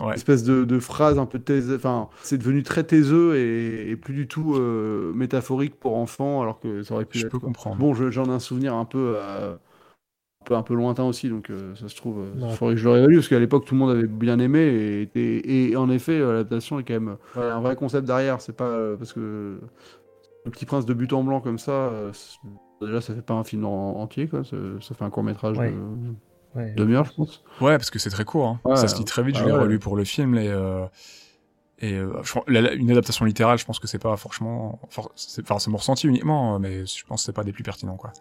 Ouais. espèce de, de phrase un peu taise, enfin, c'est devenu très taiseux et, et plus du tout euh, métaphorique pour enfants, alors que ça aurait pu je peux quoi. comprendre. Bon, je- j'en ai un souvenir un peu, euh, un peu, un peu lointain aussi, donc euh, ça se trouve, il faudrait que je le réévalue, parce qu'à l'époque, tout le monde avait bien aimé, et, en effet, l'adaptation est quand même un vrai concept derrière, c'est pas parce que le petit prince de but en blanc comme ça, déjà, ça fait pas un film en- entier, quoi, ça, ça fait un court-métrage Ouais. de Ouais. demi-heure, je pense. Ouais, parce que c'est très court. Hein. Ouais. ça se lit très vite. je Ah l'ai ouais. relu pour le film et euh, et euh, je la- la- une adaptation littérale, je pense que c'est pas franchement, for- c'est- enfin c'est mon ressenti uniquement, euh, mais je pense que c'est pas des plus pertinents quoi.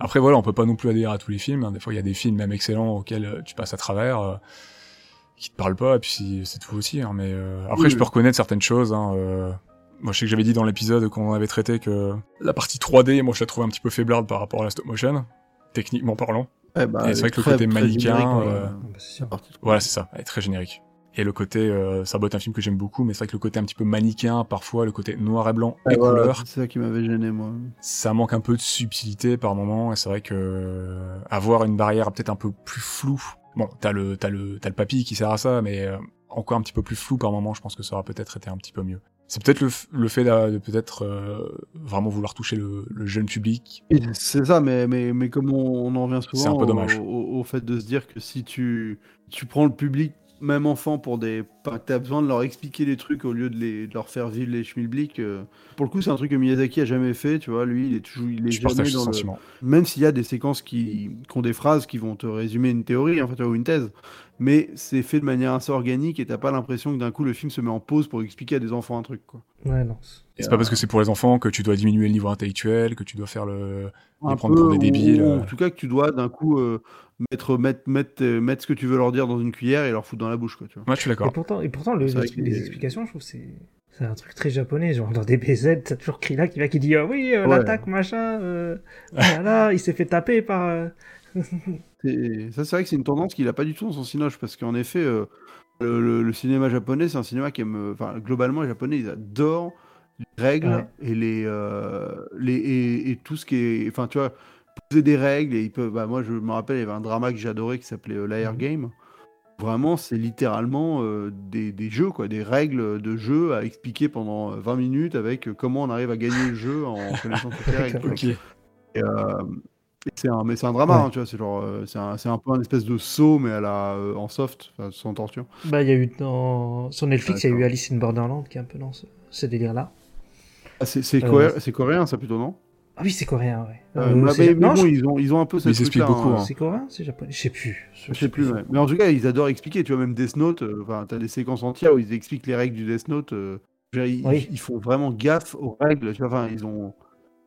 Après voilà, on peut pas non plus adhérer à tous les films. hein. Des fois, il y a des films même excellents auxquels euh, tu passes à travers, euh, qui te parlent pas, et puis c'est tout aussi. Hein. Mais euh, après, Oui, je peux oui. reconnaître certaines choses. Hein, euh, moi, je sais que j'avais dit dans l'épisode qu'on avait traité que la partie 3D, moi, je la trouvais un petit peu faiblarde par rapport à la stop motion, techniquement parlant. Ouais, bah, Et c'est vrai que le côté manichéen, euh. Ah, bah. Voilà, c'est ça, elle est très générique. Et le côté, euh, ça botte un film que j'aime beaucoup, mais c'est vrai que le côté un petit peu manichéen, parfois, le côté noir et blanc et voilà, couleur, c'est ça qui m'avait gêné, moi. ça manque un peu de subtilité par moment, et c'est vrai que euh, avoir une barrière peut-être un peu plus floue. Bon, t'as le, t'as le, t'as le papy qui sert à ça, mais euh, encore un petit peu plus flou par moment, je pense que ça aurait peut-être été un petit peu mieux. C'est peut-être le, fait de, peut-être euh, vraiment vouloir toucher le, le jeune public. C'est ça, mais, mais, mais comme on, on en revient souvent C'est un peu au- dommage. Au, au fait de se dire que si tu, tu prends le public, même enfant, pour des. pas- T'as besoin de leur expliquer des trucs au lieu de, les, de leur faire vivre les schmilblick. euh, pour le coup, c'est un truc que Miyazaki a jamais fait, tu vois. Lui, il est toujours. Il est Je jamais dans le-. Même s'il y a des séquences qui, qui ont des phrases qui vont te résumer une théorie, en fait, ou une thèse. Mais c'est fait de manière assez organique et t'as pas l'impression que d'un coup le film se met en pause pour expliquer à des enfants un truc, quoi. Ouais, non. Et c'est pas parce que c'est pour les enfants que tu dois diminuer le niveau intellectuel, que tu dois faire le, les un prendre pour des débiles. ou euh. en tout cas que tu dois d'un coup euh, mettre, mettre, mettre, euh, mettre ce que tu veux leur dire dans une cuillère et leur foutre dans la bouche, quoi, tu vois. Moi, je suis Et d'accord. pourtant, et pourtant le- les, les explications, je trouve, c'est. C'est un truc très japonais, genre dans des BZ, t'as toujours Krillin qui va qui dit ah oui, euh, Ouais. l'attaque, machin, euh, ah là, là, il s'est fait taper par. euh, Et ça, c'est vrai que c'est une tendance qu'il a pas du tout dans son cinoche, parce qu'en effet, euh, le, le- le cinéma japonais, c'est un cinéma qui aime. Enfin, globalement, les Japonais, ils adorent les règles Ouais. et les, euh, les et, et tout ce qui est. Enfin, tu vois, poser des règles et ils peuvent. Bah, moi, je me rappelle, il y avait un drama que adoré qui s'appelait euh, Liar Mhm. Game. Vraiment, c'est littéralement euh, des, des jeux, quoi, des règles de jeu à expliquer pendant euh, 20 minutes avec comment on arrive à gagner le jeu en connaissant toutes les règles. et c'est un, mais c'est un drama, Ouais. hein, tu vois. C'est genre, euh, c'est un, c'est un peu un espèce de saut, mais à la, euh, en soft, sans torture. Bah, il y a eu dans... sur Netflix, il y a eu. Alice in Borderland qui est un peu dans ce, ce délire-là. Ah, c'est, c'est, Euh, coré- c'est coréen, ça plutôt, non? Ah oui, c'est coréen, ouais. Euh, Euh, mais, c'est- mais non, bon, je- ils ont, ils ont un peu cette Ils expliquent beaucoup, hein. c'est coréen, c'est japonais, je sais plus. Je sais plus, ouais. Mais en tout cas, ils adorent expliquer. Tu vois, même Death Note, euh, enfin, t'as des séquences entières où ils expliquent les règles du Death Note. euh, ils, Oui. ils font vraiment gaffe aux règles. Tu vois, enfin, ils ont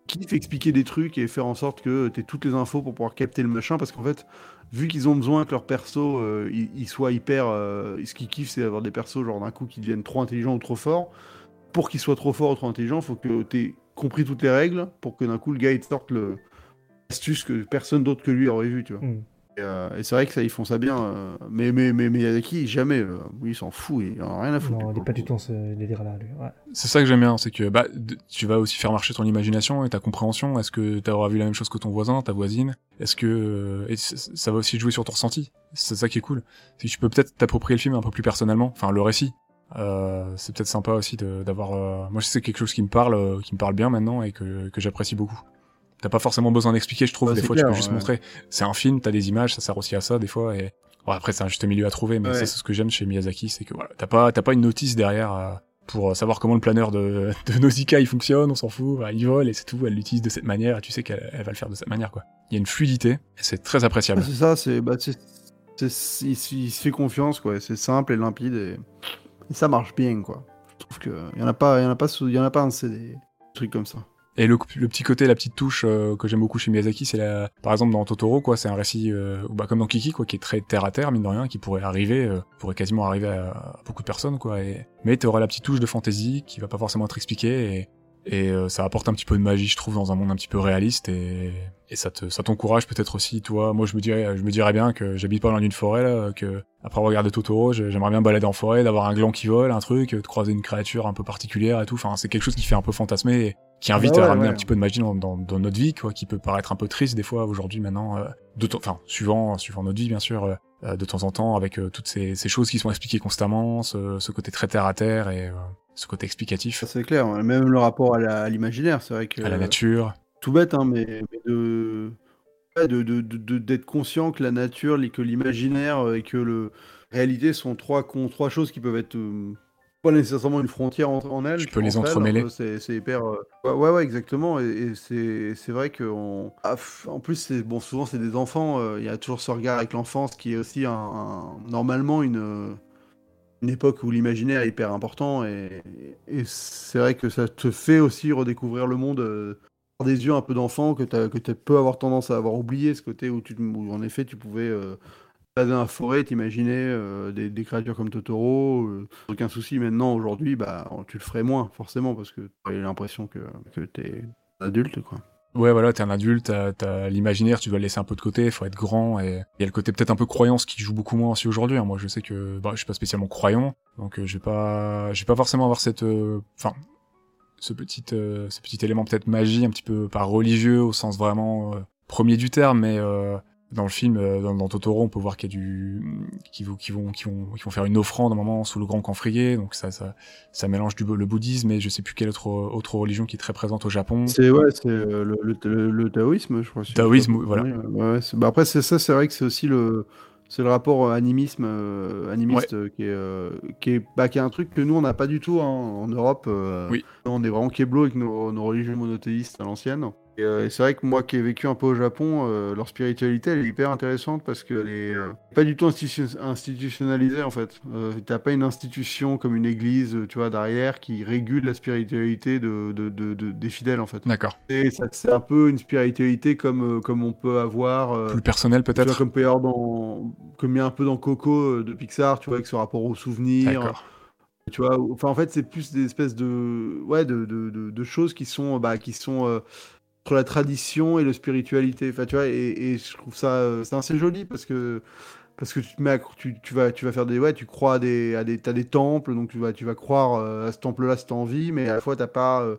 kiffent expliquer des trucs et faire en sorte que tu toutes les infos pour pouvoir capter le machin. Parce qu'en fait, vu qu'ils ont besoin que leur perso euh, ils, ils soient hyper. euh, ce qu'ils kiffent, c'est avoir des persos, genre d'un coup, qui deviennent trop intelligents ou trop forts. Pour qu'ils soient trop forts ou trop intelligents, faut que tu aies compris toutes les règles pour que d'un coup, le gars, il te sorte le astuce que personne d'autre que lui aurait vu, tu vois. Hmm. Et, euh, et c'est vrai que ça, ils font ça bien. euh, mais, mais, mais, mais Miyazaki, jamais. euh, lui, il s'en fout. Il en a rien à foutre. Non, il du est pas du tout dans ce délire-là, lui. Ouais. C'est ça que j'aime bien, c'est que bah, tu vas aussi faire marcher ton imagination et ta compréhension. Est-ce que tu auras vu la même chose que ton voisin, ta voisine? Est-ce que euh, et ça va aussi jouer sur ton ressenti C'est ça qui est cool. C'est que tu peux peut-être t'approprier le film un peu plus personnellement, enfin le récit. Euh, c'est peut-être sympa aussi de- d'avoir. euh, Moi, c'est quelque chose qui me parle, euh, qui me parle bien maintenant et que, que j'apprécie beaucoup. T'as pas forcément besoin d'expliquer, je trouve. Ouais, des fois, tu clair, peux juste ouais. montrer. C'est un film, t'as des images, ça sert aussi à ça des fois. Et bon, après, c'est un juste milieu à trouver, mais Ouais. ça, c'est ce que j'aime chez Miyazaki, c'est que voilà, t'as pas, t'as pas une notice derrière. euh, pour euh, savoir comment le planeur de, de Nausicaa il fonctionne, on s'en fout, bah, il vole et c'est tout, elle l'utilise de cette manière, et tu sais qu'elle elle va le faire de cette manière quoi. Il y a une fluidité, et c'est très appréciable. c'est ça, c'est, bah, c'est, il, se fait confiance, quoi. C'est simple et limpide et, et ça marche bien, quoi. Je trouve que y en a pas, y en a pas, y en a pas un, c'est des trucs comme ça. Et le, le petit côté, la petite touche euh, que j'aime beaucoup chez Miyazaki, c'est la, par exemple dans Totoro quoi, c'est un récit, euh, bah, comme dans Kiki quoi, qui est très terre à terre mine de rien, qui pourrait arriver, euh, pourrait quasiment arriver à, beaucoup de personnes quoi. Et, mais t'auras la petite touche de fantaisie qui va pas forcément être expliquée et et euh, ça apporte un petit peu de magie, je trouve, dans un monde un petit peu réaliste et, et ça te, ça t'encourage peut-être aussi, toi. Moi, je me dirais, je me dirais bien que j'habite pas loin d'une forêt là, que après avoir regardé Totoro, j'aimerais bien balader en forêt, d'avoir un gland qui vole, un truc, de croiser une créature un peu particulière et tout. Enfin, c'est quelque chose qui fait un peu fantasmer, qui invite Bah ouais, à ramener ouais. un petit peu de magie dans, dans, dans notre vie, quoi, qui peut paraître un peu triste des fois aujourd'hui maintenant, euh, de enfin, suivant, suivant notre vie bien sûr. euh, euh, de temps en temps avec euh, toutes ces, ces choses qui sont expliquées constamment, ce, ce côté très terre à terre et ce côté explicatif c'est clair. hein. Même le rapport à, l'imaginaire, c'est vrai que à la nature. tout bête, hein, mais, mais de ouais, de- de- de- de- d'être conscient que la nature, que l'imaginaire et que le réalité sont trois trois choses qui peuvent être pas nécessairement une frontière entre en elles. Tu peux les entremêler. C'est hyper. euh, Ouais, ouais, ouais, exactement. Et, et c'est vrai que on- ah, en plus, c'est bon, souvent c'est des enfants. euh, Il y a toujours ce regard avec l'enfance qui est aussi un, un- normalement une une époque où l'imaginaire est hyper important et, et c'est vrai que ça te fait aussi redécouvrir le monde euh, par des yeux un peu d'enfant que tu que tu peux avoir tendance à avoir oublié ce côté où, tu, où en effet tu pouvais euh, dans la forêt t'imaginer euh, des, créatures comme Totoro euh, aucun souci maintenant aujourd'hui bah tu le ferais moins forcément parce que tu as l'impression que, que tu es adulte quoi Ouais, voilà, t'es un adulte, t'as, t'as l'imaginaire, tu dois le laisser un peu de côté, faut être grand, et il y a le côté peut-être un peu croyance qui joue beaucoup moins aussi aujourd'hui. hein. Moi, je sais que bah, je suis pas spécialement croyant, donc euh, je vais pas, je vais pas forcément avoir cette, euh, enfin, ce petit, euh, ce petit élément peut-être magie, un petit peu pas religieux au sens vraiment premier du terme, mais dans le film, euh, dans, dans Totoro, on peut voir qu'il y a du, qui vont, qui vont, qui vont, qui vont faire une offrande à un moment sous le grand camphrier, donc ça, ça, ça mélange du le bouddhisme et je sais plus quelle autre autre religion qui est très présente au Japon. C'est ouais, c'est euh, le, le, le- le taoïsme, je crois. si Taoïsme, voilà. ouais, bah après, c'est ça, c'est vrai que c'est aussi le, c'est le rapport euh, animisme, euh, animiste qui est, euh, qui est, bah, qui est un truc que nous on n'a pas du tout hein, en Europe. euh, Oui. On est vraiment keblo avec nos, nos religions monothéistes à l'ancienne. Et, euh, c'est vrai que moi qui ai vécu un peu au Japon, euh, leur spiritualité elle est hyper intéressante parce qu'elle est euh, pas du tout institu- institutionnalisée en fait. Euh, T'as pas une institution comme une église, euh, tu vois, derrière qui régule la spiritualité de, de- de- de- des fidèles en fait. D'accord. Et ça, c'est un peu une spiritualité comme, comme on peut avoir. Plus personnel peut-être. comme peut y avoir dans. Comme il y a un peu dans Coco de Pixar, tu vois, avec ce rapport aux souvenirs. D'accord. Tu vois, enfin, en fait, c'est plus des espèces de. Ouais, de, de, de, de choses qui sont. Bah, qui sont. euh, la tradition et la spiritualité. Enfin, tu vois, et, et je trouve ça. euh, c'est assez joli parce que. Parce que tu te mets à- tu, tu vas, tu vas faire des. Ouais, tu crois à des. À des temples, donc tu vas, tu vas croire euh, à ce temple-là si t'as envie, mais à la fois, t'as pas. euh,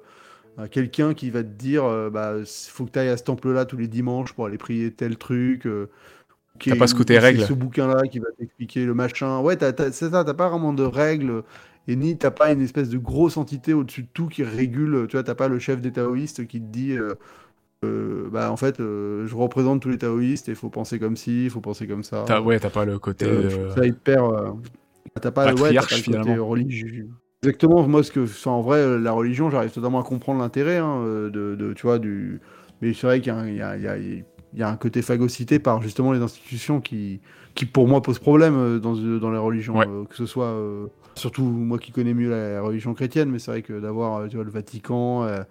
quelqu'un qui va te dire euh, bah il faut que tu ailles à ce temple là tous les dimanches pour aller prier tel truc euh, T'as pas ce côté c'est règle. ce bouquin là qui va t'expliquer le machin ouais t'as, t'as- c'est ça t'as pas vraiment de règles et ni t'as pas une espèce de grosse entité au-dessus de tout qui régule tu vois t'as pas le chef des taoïstes qui te dit euh, euh, bah en fait euh, je représente tous les taoïstes et il faut penser comme ci il faut penser comme ça T'as, ouais, t'as pas le côté. euh, ça hyper. euh, T'as pas, ouais, pas le côté religieux. Exactement, moi, ce que, enfin, en vrai, la religion, j'arrive totalement à comprendre l'intérêt hein, de, de, tu vois, du. Mais c'est vrai qu'il y a, un- y, y, y a côté phagocyté par justement les institutions qui, qui pour moi, posent problème dans, dans les religions. Ouais. que ce soit. Surtout moi qui connais mieux la, religion chrétienne, mais c'est vrai que d'avoir euh, tu vois, le Vatican, euh,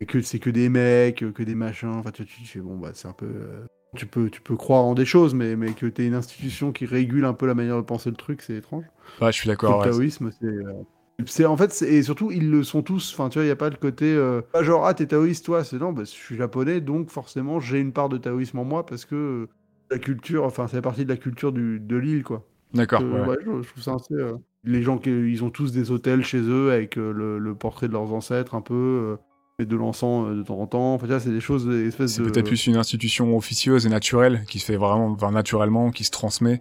et que c'est que des mecs, que des machins, enfin, tu, tu fais, bon, bah, c'est un peu. euh, tu peux, tu peux croire en des choses, mais, mais que tu une institution qui régule un peu la manière de penser le truc, c'est étrange. Ouais, je suis d'accord. le ouais. taoïsme, c'est. euh, c'est en fait, c'est- et surtout, ils le sont tous. Enfin, tu vois, il n'y a pas le côté. euh, pas genre, ah, t'es taoïste, toi. C'est non, bah, je suis japonais, donc forcément, j'ai une part de taoïsme en moi parce que euh, la culture, enfin, ça fait partie de la culture du, de l'île, quoi. D'accord. Ouais, ouais. ouais, je, je trouve ça assez. Les gens qui ils ont tous des hôtels chez eux avec euh, le, le portrait de leurs ancêtres un peu, euh, et de l'encens euh, de temps en temps. Enfin, c'est des choses, des espèces C'est de. peut-être plus une institution officieuse et naturelle qui se fait vraiment, enfin, naturellement, qui se transmet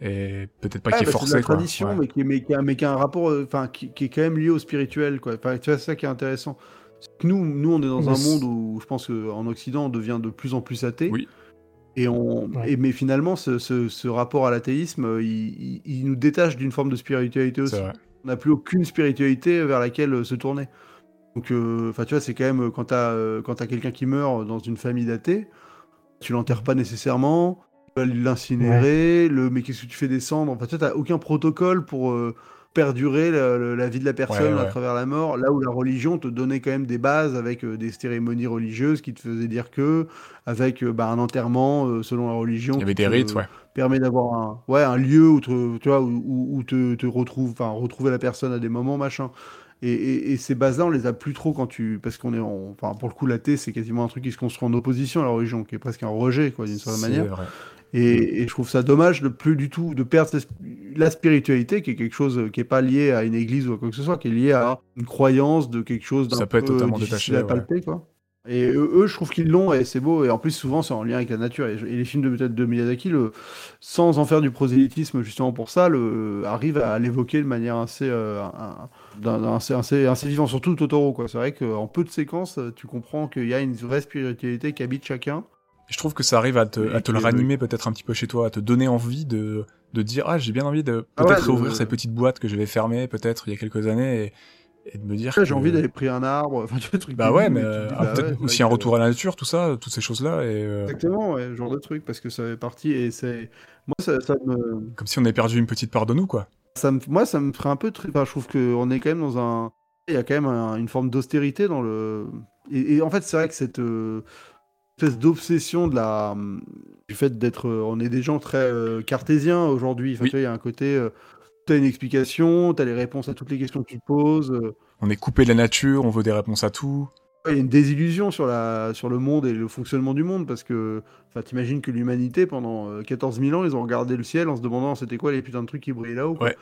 et peut-être pas Ouais, qui est bah, c'est forcée. la quoi. tradition, Ouais. mais, qui, mais, qui a, mais qui a un rapport, euh, enfin, qui, qui est quand même lié au spirituel, quoi. Enfin, tu vois, c'est ça qui est intéressant. C'est que Nous, nous, on est dans Mais un c'est- monde où je pense qu'en Occident, on devient de plus en plus athée. Oui. Et on, Ouais. et, mais finalement, ce, ce, ce rapport à l'athéisme, euh, il, il- il nous détache d'une forme de spiritualité aussi. On n'a plus aucune spiritualité vers laquelle euh, se tourner. Donc, euh, tu vois, c'est quand même quand t'as euh, t'as quelqu'un qui meurt dans une famille d'athées, tu l'enterres pas nécessairement, tu vas l'incinérer, le mais qu'est-ce que tu fais descendre Enfin, tu vois, t'as aucun protocole pour euh, perdurer la, vie de la personne Ouais, à travers la mort. Là où la religion te donnait quand même des bases avec euh, des cérémonies religieuses qui te faisaient dire que, avec euh, bah, un enterrement euh, selon la religion. Il y avait des te- rites, ouais. permet d'avoir un, ouais, un lieu où, te- tu vois, où, où- où te, te retrouve, enfin, retrouver la personne à des moments, machin. Et, et- et ces bases-là, on les a plus trop quand tu. Parce qu'on est. en- Enfin, pour le coup, l'athée, c'est quasiment un truc qui se construit en opposition à la religion, qui est presque un rejet, quoi, d'une certaine manière. vrai. Et, et je trouve ça dommage de plus du tout de perdre la spiritualité, qui est quelque chose qui est pas lié à une église ou à quoi que ce soit, qui est lié à une croyance de quelque chose d'un Ça peut être peu totalement difficile détaché, à palper, quoi. Et eux, je trouve qu'ils l'ont et c'est beau. Et en plus, souvent, c'est en lien avec la nature. Et, les films de peut-être de Miyazaki, le, sans en faire du prosélytisme justement pour ça, le, arrivent à l'évoquer de manière assez, euh, un- assez, assez, assez vivant. Surtout Totoro. C'est vrai qu'en peu de séquences, tu comprends qu'il y a une vraie spiritualité qui habite chacun. Je trouve que ça arrive à te, à te le ranimer peut-être un petit peu chez toi, à te donner envie de, de dire ah j'ai bien envie de Ah peut-être ouais, réouvrir de- cette petite boîte que j'avais fermée peut-être il y a quelques années et, et de me dire J'ai que- envie d'aller prier un arbre. Enfin, tu vois, truc bah ouais mais euh, ah, bah peut-être ouais, c'est aussi un retour à la nature tout ça toutes ces choses là et euh, Exactement, ouais, genre de truc, parce que ça fait partie, et c'est... Moi, ça, ça me... comme si on avait perdu une petite part de nous quoi Ça me... Moi, ça me ferait un peu... tri- Enfin, je trouve qu'on est quand même dans un... Il y a quand même un- une forme d'austérité dans le... Et, et en fait, c'est vrai que cette euh, espèce d'obsession de la... du fait d'être... On est des gens très euh, cartésiens aujourd'hui. Enfin, Oui. tu vois, il y a un côté... euh, T'as une explication, t'as les réponses à toutes les questions que tu te poses. euh, on est coupé de la nature on veut des réponses à tout il y a une désillusion sur, la, sur le monde et le fonctionnement du monde parce que t'imagines que l'humanité, pendant euh, 14 000 ans, ils ont regardé le ciel en se demandant c'était quoi les putains de trucs qui brillaient là-haut. Ouais.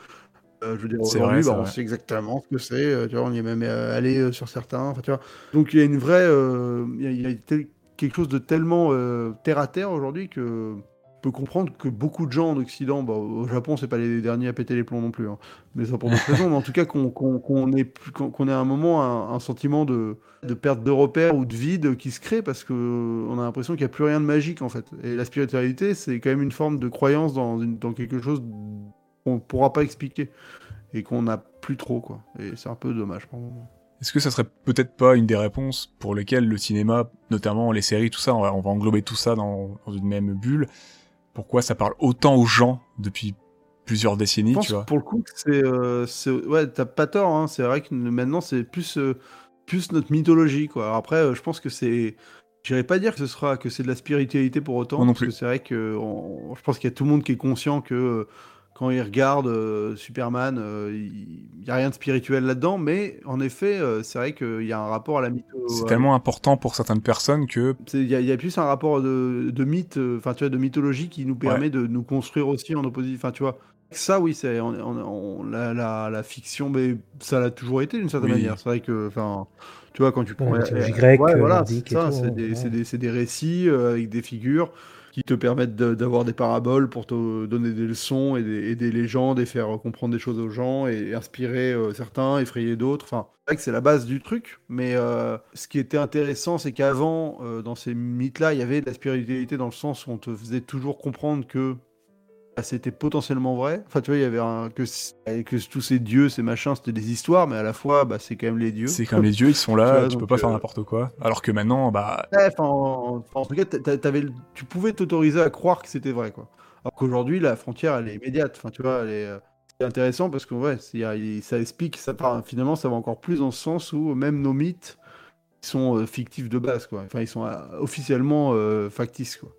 Euh, je veux dire, aujourd'hui, bah, on sait exactement ce que c'est. tu vois, on y est même allé sur certains. tu vois. Donc il y a une vraie. euh, il y a, il y a tel- quelque chose de tellement euh, terre à terre aujourd'hui que on peut comprendre que beaucoup de gens en Occident, bah, au Japon, c'est pas les derniers à péter les plombs non plus, hein, mais ça pour d'autres raisons, mais en tout cas qu'on qu'on qu'on ait, qu'on qu'on à un moment un, un sentiment de, de perte de repères ou de vide qui se crée parce que euh, on a l'impression qu'il n'y a plus rien de magique en fait. Et la spiritualité, c'est quand même une forme de croyance dans, une- dans quelque chose qu'on pourra pas expliquer et qu'on n'a plus trop quoi. Et c'est un peu dommage par moment. Est-ce que ça serait peut-être pas une des réponses pour lesquelles le cinéma, notamment les séries, tout ça, on va, on va englober tout ça dans, dans une même bulle Pourquoi ça parle autant aux gens depuis plusieurs décennies, Je pense tu vois? que pour le coup, c'est, euh, c'est- ouais, t'as pas tort. Hein. C'est vrai que maintenant, c'est plus, euh, plus notre mythologie, quoi. Alors après, euh, je pense que c'est, j'irais pas dire que ce sera que c'est de la spiritualité pour autant, Moi non parce que plus. c'est vrai que on- je pense qu'il y a tout le monde qui est conscient que quand il regarde euh, Superman, euh, il il y a rien de spirituel là-dedans, mais en effet, euh, c'est vrai qu'il y a un rapport à la mytho. C'est à- tellement important pour certaines personnes que Il y, a- il y a plus un rapport de, de mythe, euh, enfin tu vois, de mythologie qui nous permet de nous construire aussi en opposition. Enfin tu vois, ça oui, c'est on- on- on- la, la, la fiction, mais ça l'a toujours été d'une certaine Oui. manière. C'est vrai que, enfin, tu vois, quand tu prends la euh, mythologie euh, grecque, ouais, euh, voilà, nordique c'est des, ouais. c'est des- c'est des récits euh, avec des figures qui te permettent d'avoir des paraboles pour te donner des leçons et des, et des légendes et faire comprendre des choses aux gens et, inspirer euh, certains, effrayer d'autres. Enfin, c'est vrai que c'est la base du truc, mais euh, ce qui était intéressant, c'est qu'avant, euh, dans ces mythes-là, il y avait de la spiritualité dans le sens où on te faisait toujours comprendre que c'était potentiellement vrai. Enfin, tu vois, il y avait un, que, tous ces dieux, ces machins, c'était des histoires, mais à la fois, bah, c'est quand même les dieux. c'est comme les dieux, ils sont Tu là, vois, tu peux pas faire euh, n'importe quoi. Alors que maintenant, bah, Ouais, en, en tout cas, t'avais tu pouvais t'autoriser à croire que c'était vrai, quoi. Alors qu'aujourd'hui, la frontière, elle est immédiate. Enfin, tu vois, elle est, euh, c'est intéressant parce que ouais, ça explique, ça part, finalement, ça va encore plus dans ce sens où même nos mythes sont euh, fictifs de base, quoi. Enfin, ils sont officiellement euh, factices, quoi.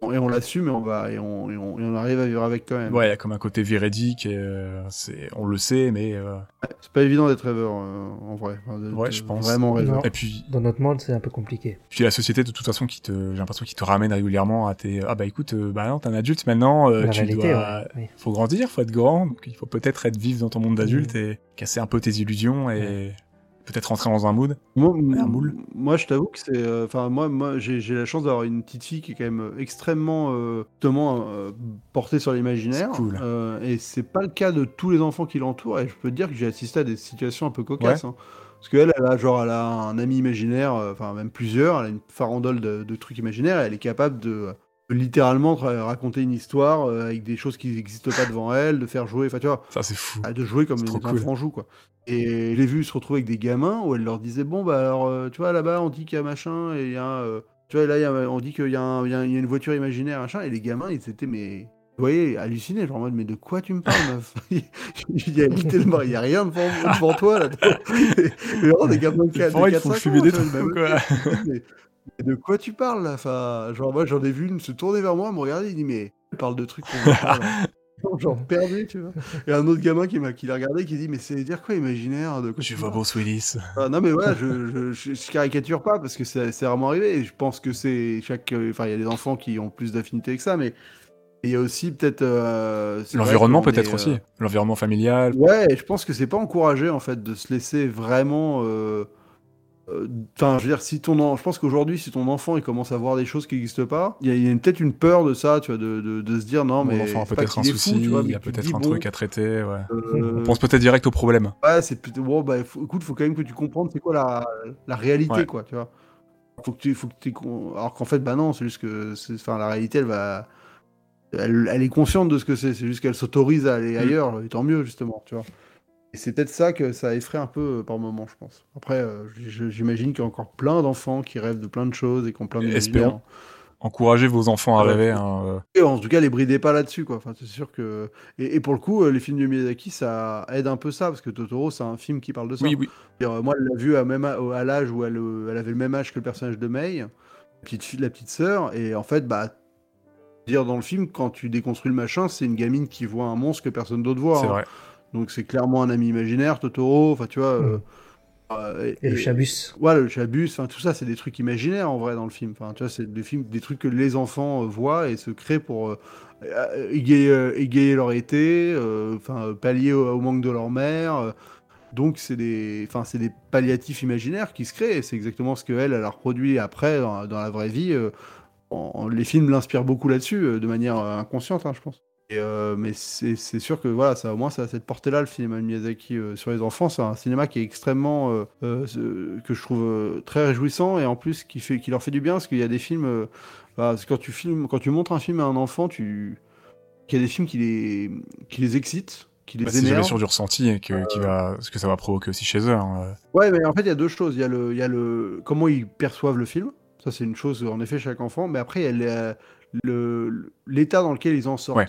Et on l'assume et on va et on, et on, et on arrive à vivre avec quand même. ouais, il y a comme un côté véridique, et, euh, c'est, on le sait, mais euh, C'est pas évident d'être rêveur euh, en vrai. Enfin, de- Ouais, de- je pense. Vraiment rêveur. Et puis, Dans notre monde, c'est un peu compliqué. puis la société de toute façon qui te, j'ai l'impression qu'il te ramène régulièrement à tes, ah bah écoute, euh, bah non, t'es un adulte maintenant, euh, la tu réalité, dois, ouais, oui. faut grandir, faut être grand, donc il faut peut-être être vivre dans ton monde d'adulte Mm. et casser un peu tes illusions et peut-être rentrer dans un mood. Moi, un moule. moi, je t'avoue que c'est. euh, Enfin, moi, moi j'ai la chance d'avoir une petite fille qui est quand même euh, extrêmement euh, justement, euh, portée sur l'imaginaire. Cool. Et c'est pas le cas de tous les enfants qui l'entourent. Et je peux te dire que j'ai assisté à des situations un peu cocasses. hein. Parce qu'elle, elle a, genre, elle a un ami imaginaire, enfin, même plusieurs. Elle a une farandole de, de trucs imaginaires. Et elle est capable de. Littéralement raconter une histoire euh, avec des choses qui n'existent pas devant elle, de faire jouer, enfin tu vois, Ça c'est fou. de jouer comme trop cool. enfants jouent quoi. Et je l'ai vu se retrouver avec des gamins où elle leur disait bon bah alors euh, tu vois là-bas on dit qu'il y a machin et il y a euh, tu vois là il y a- on dit qu'il y, y a il y a une voiture imaginaire machin et les gamins ils étaient mais vous voyez hallucinés genre en mode mais de quoi tu me parles meuf? Il y a littéralement il a rien devant, devant toi là vraiment, des gamins de quatre- Pour de il quatre, faut cinq fumer ans, des trucs, quoi. Mais, de quoi tu parles là? Enfin genre moi j'en ai vu une se tourner vers moi me regarder il dit mais il parle de trucs qu'on pas, genre perdu tu vois et un autre gamin qui m'a qui l'a regardé qui dit mais c'est dire quoi imaginaire de quoi Je tu vois parles? Bruce Willis. Ah, non mais voilà je, je, je, je caricature pas parce que c'est c'est vraiment arrivé et je pense que c'est chaque enfin il y a des enfants qui ont plus d'affinité que ça mais il y a aussi peut-être euh, L'environnement peut-être est, aussi. euh, L'environnement familial. Ouais, je pense que c'est pas encouragé en fait de se laisser vraiment. euh, Enfin, je veux dire, si ton, en- je pense qu'aujourd'hui, si ton enfant il commence à voir des choses qui n'existent pas, il y a, y a peut-être une peur de ça, tu vois, de, de, de se dire non, Mon mais enfant a peut-être un fou, souci, tu vois, mais il a tu te peut-être un bon, truc à traiter, ouais. euh, On pense peut-être direct au problème. Ouais, c'est peut- bon, bah, faut- écoute, faut quand même que tu comprennes c'est quoi la, la réalité, Ouais. quoi, tu vois. Faut que tu, faut que tu, alors qu'en fait, bah non, c'est juste que, enfin, la réalité, elle va, elle, elle est consciente de ce que c'est, c'est juste qu'elle s'autorise à aller Mm. ailleurs, et tant mieux, justement, tu vois. Et c'est peut-être ça que ça effraie un peu euh, par moment, je pense. Après, euh, j'imagine qu'il y a encore plein d'enfants qui rêvent de plein de choses et qui ont plein de Espérons. Encouragez vos enfants à Ah ouais. rêver. hein, euh. et en tout cas, les bridez pas là-dessus, quoi. Enfin, c'est sûr que. Et, et pour le coup, les films de Miyazaki, ça aide un peu ça, parce que Totoro, c'est un film qui parle de ça. Oui, oui. Moi, elle l'a vu à, même a- à l'âge où elle, elle avait le même âge que le personnage de Mei, la petite, fille, la petite sœur, et en fait, bah. Dire dans le film, quand tu déconstruis le machin, c'est une gamine qui voit un monstre que personne d'autre voit. C'est hein. vrai. Donc c'est clairement un ami imaginaire, Totoro. Enfin, tu vois. euh, Euh, Et le chabus. Ouais, le chabus, enfin tout ça, c'est des trucs imaginaires en vrai dans le film. Enfin, tu vois, c'est des films, des trucs que les enfants euh, voient et se créent pour euh, égayer, égayer leur été, enfin pallier au, au manque de leur mère. donc c'est des, enfin c'est des palliatifs imaginaires qui se créent. Et c'est exactement ce que elle, elle a reproduit après dans, dans la vraie vie. en- les films l'inspirent beaucoup là-dessus, de manière inconsciente, hein, je pense. Et, euh, mais c'est sûr que voilà, ça, au moins ça a cette portée-là, le cinéma de Miyazaki euh, sur les enfants. C'est un cinéma qui est extrêmement, euh, que je trouve très réjouissant et en plus qui, fait, qui leur fait du bien parce qu'il y a des films, bah, quand tu filmes, quand tu montres un film à un enfant, tu, qu'il y a des films qui les, qui les excitent, qui les Bah, c'est jamais sur du ressenti et que, qui va, ce que ça va provoquer aussi chez eux. hein. Ouais, mais en fait, il y a deux choses. Il y a le, il y a le, comment ils perçoivent le film. Ça, c'est une chose, en effet, chaque enfant. Mais après, il y a l'état dans lequel ils en sortent. Ouais.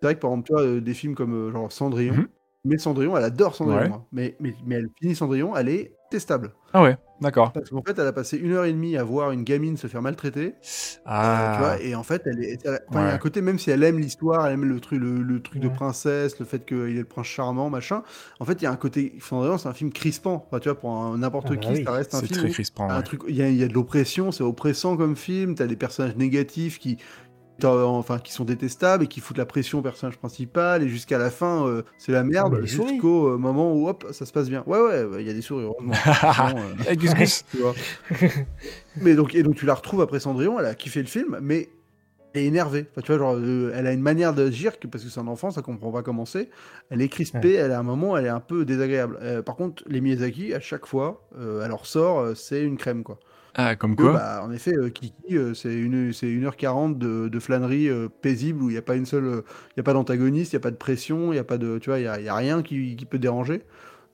C'est vrai que, par exemple, tu vois, euh, des films comme euh, genre Cendrillon. Mhm. Mais Cendrillon, elle adore Cendrillon. Ouais. hein. Mais, mais, mais elle finit Cendrillon, elle est testable. Ah ouais, d'accord. Parce qu'en fait, elle a passé une heure et demie à voir une gamine se faire maltraiter. euh, Ah, tu vois, et en fait, elle est, elle- il y a un Ouais. côté, même si elle aime l'histoire, elle aime le truc, le, le truc de Ouais. princesse, le fait qu'il est le prince charmant, machin. En fait, il y a un côté, Cendrillon, c'est un film crispant. Enfin, tu vois, pour n'importe Ah bah qui, oui. ça reste un c'est film. très où- crispant. ouais. il y, a- y a de l'oppression, c'est oppressant comme film. T'as des personnages négatifs qui, enfin, qui sont détestables et qui foutent la pression au personnage principal. Et jusqu'à la fin, euh, c'est la merde. les souris. Jusqu'au euh, moment où hop, ça se passe bien. Ouais, ouais, bah, il y a des souris, heureusement. Sinon, euh, Gus Gus. tu vois. mais donc, et donc tu la retrouves après Cendrillon, elle a kiffé le film, mais elle est énervée. Enfin, tu vois, genre, elle a une manière d'agir que parce que c'est un enfant, ça comprend pas comment c'est. Elle est crispée, elle a un moment, elle est un peu désagréable. Par contre, les Miyazaki, à chaque fois, elle leur sort, euh, c'est une crème, quoi. Ah, comme Que, quoi bah, en effet, euh, Kiki, euh, c'est une, c'est 1h40 de, de flânerie euh, paisible où il n'y a pas une seule, il y a pas d'antagoniste, il n'y a pas de pression, il y a pas de, tu vois, il y a, il y a rien qui, qui peut déranger.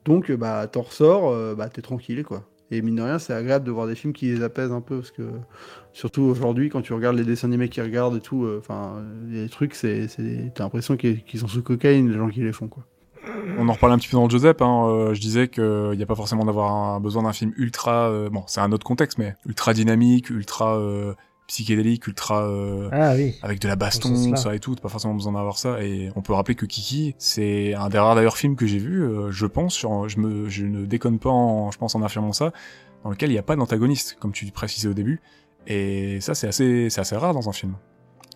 Donc, bah, t'en ressors, bah, t'es tranquille, quoi. Et mine de rien, c'est agréable de voir des films qui les apaisent un peu, parce que, surtout aujourd'hui, quand tu regardes les dessins animés qu'ils regardent et tout, euh, enfin, les trucs, c'est, c'est, t'as l'impression qu'ils, qu'ils sont sous cocaïne, les gens qui les font, quoi. On en reparle un petit peu dans le Joseph. Hein. euh, je disais qu'il n'y a pas forcément d'avoir un, besoin d'un film ultra. euh, bon, c'est un autre contexte, mais ultra dynamique, ultra euh, psychédélique, ultra. euh, Ah oui. avec de la baston, ça et tout, t'as pas forcément besoin d'avoir ça. Et on peut rappeler que Kiki, c'est un des rares d'ailleurs films que j'ai vu, euh, je pense, sur, je me, je ne déconne pas en, je pense en affirmant ça, dans lequel il n'y a pas d'antagoniste, comme tu précisais au début. Et ça, c'est assez, c'est assez rare dans un film.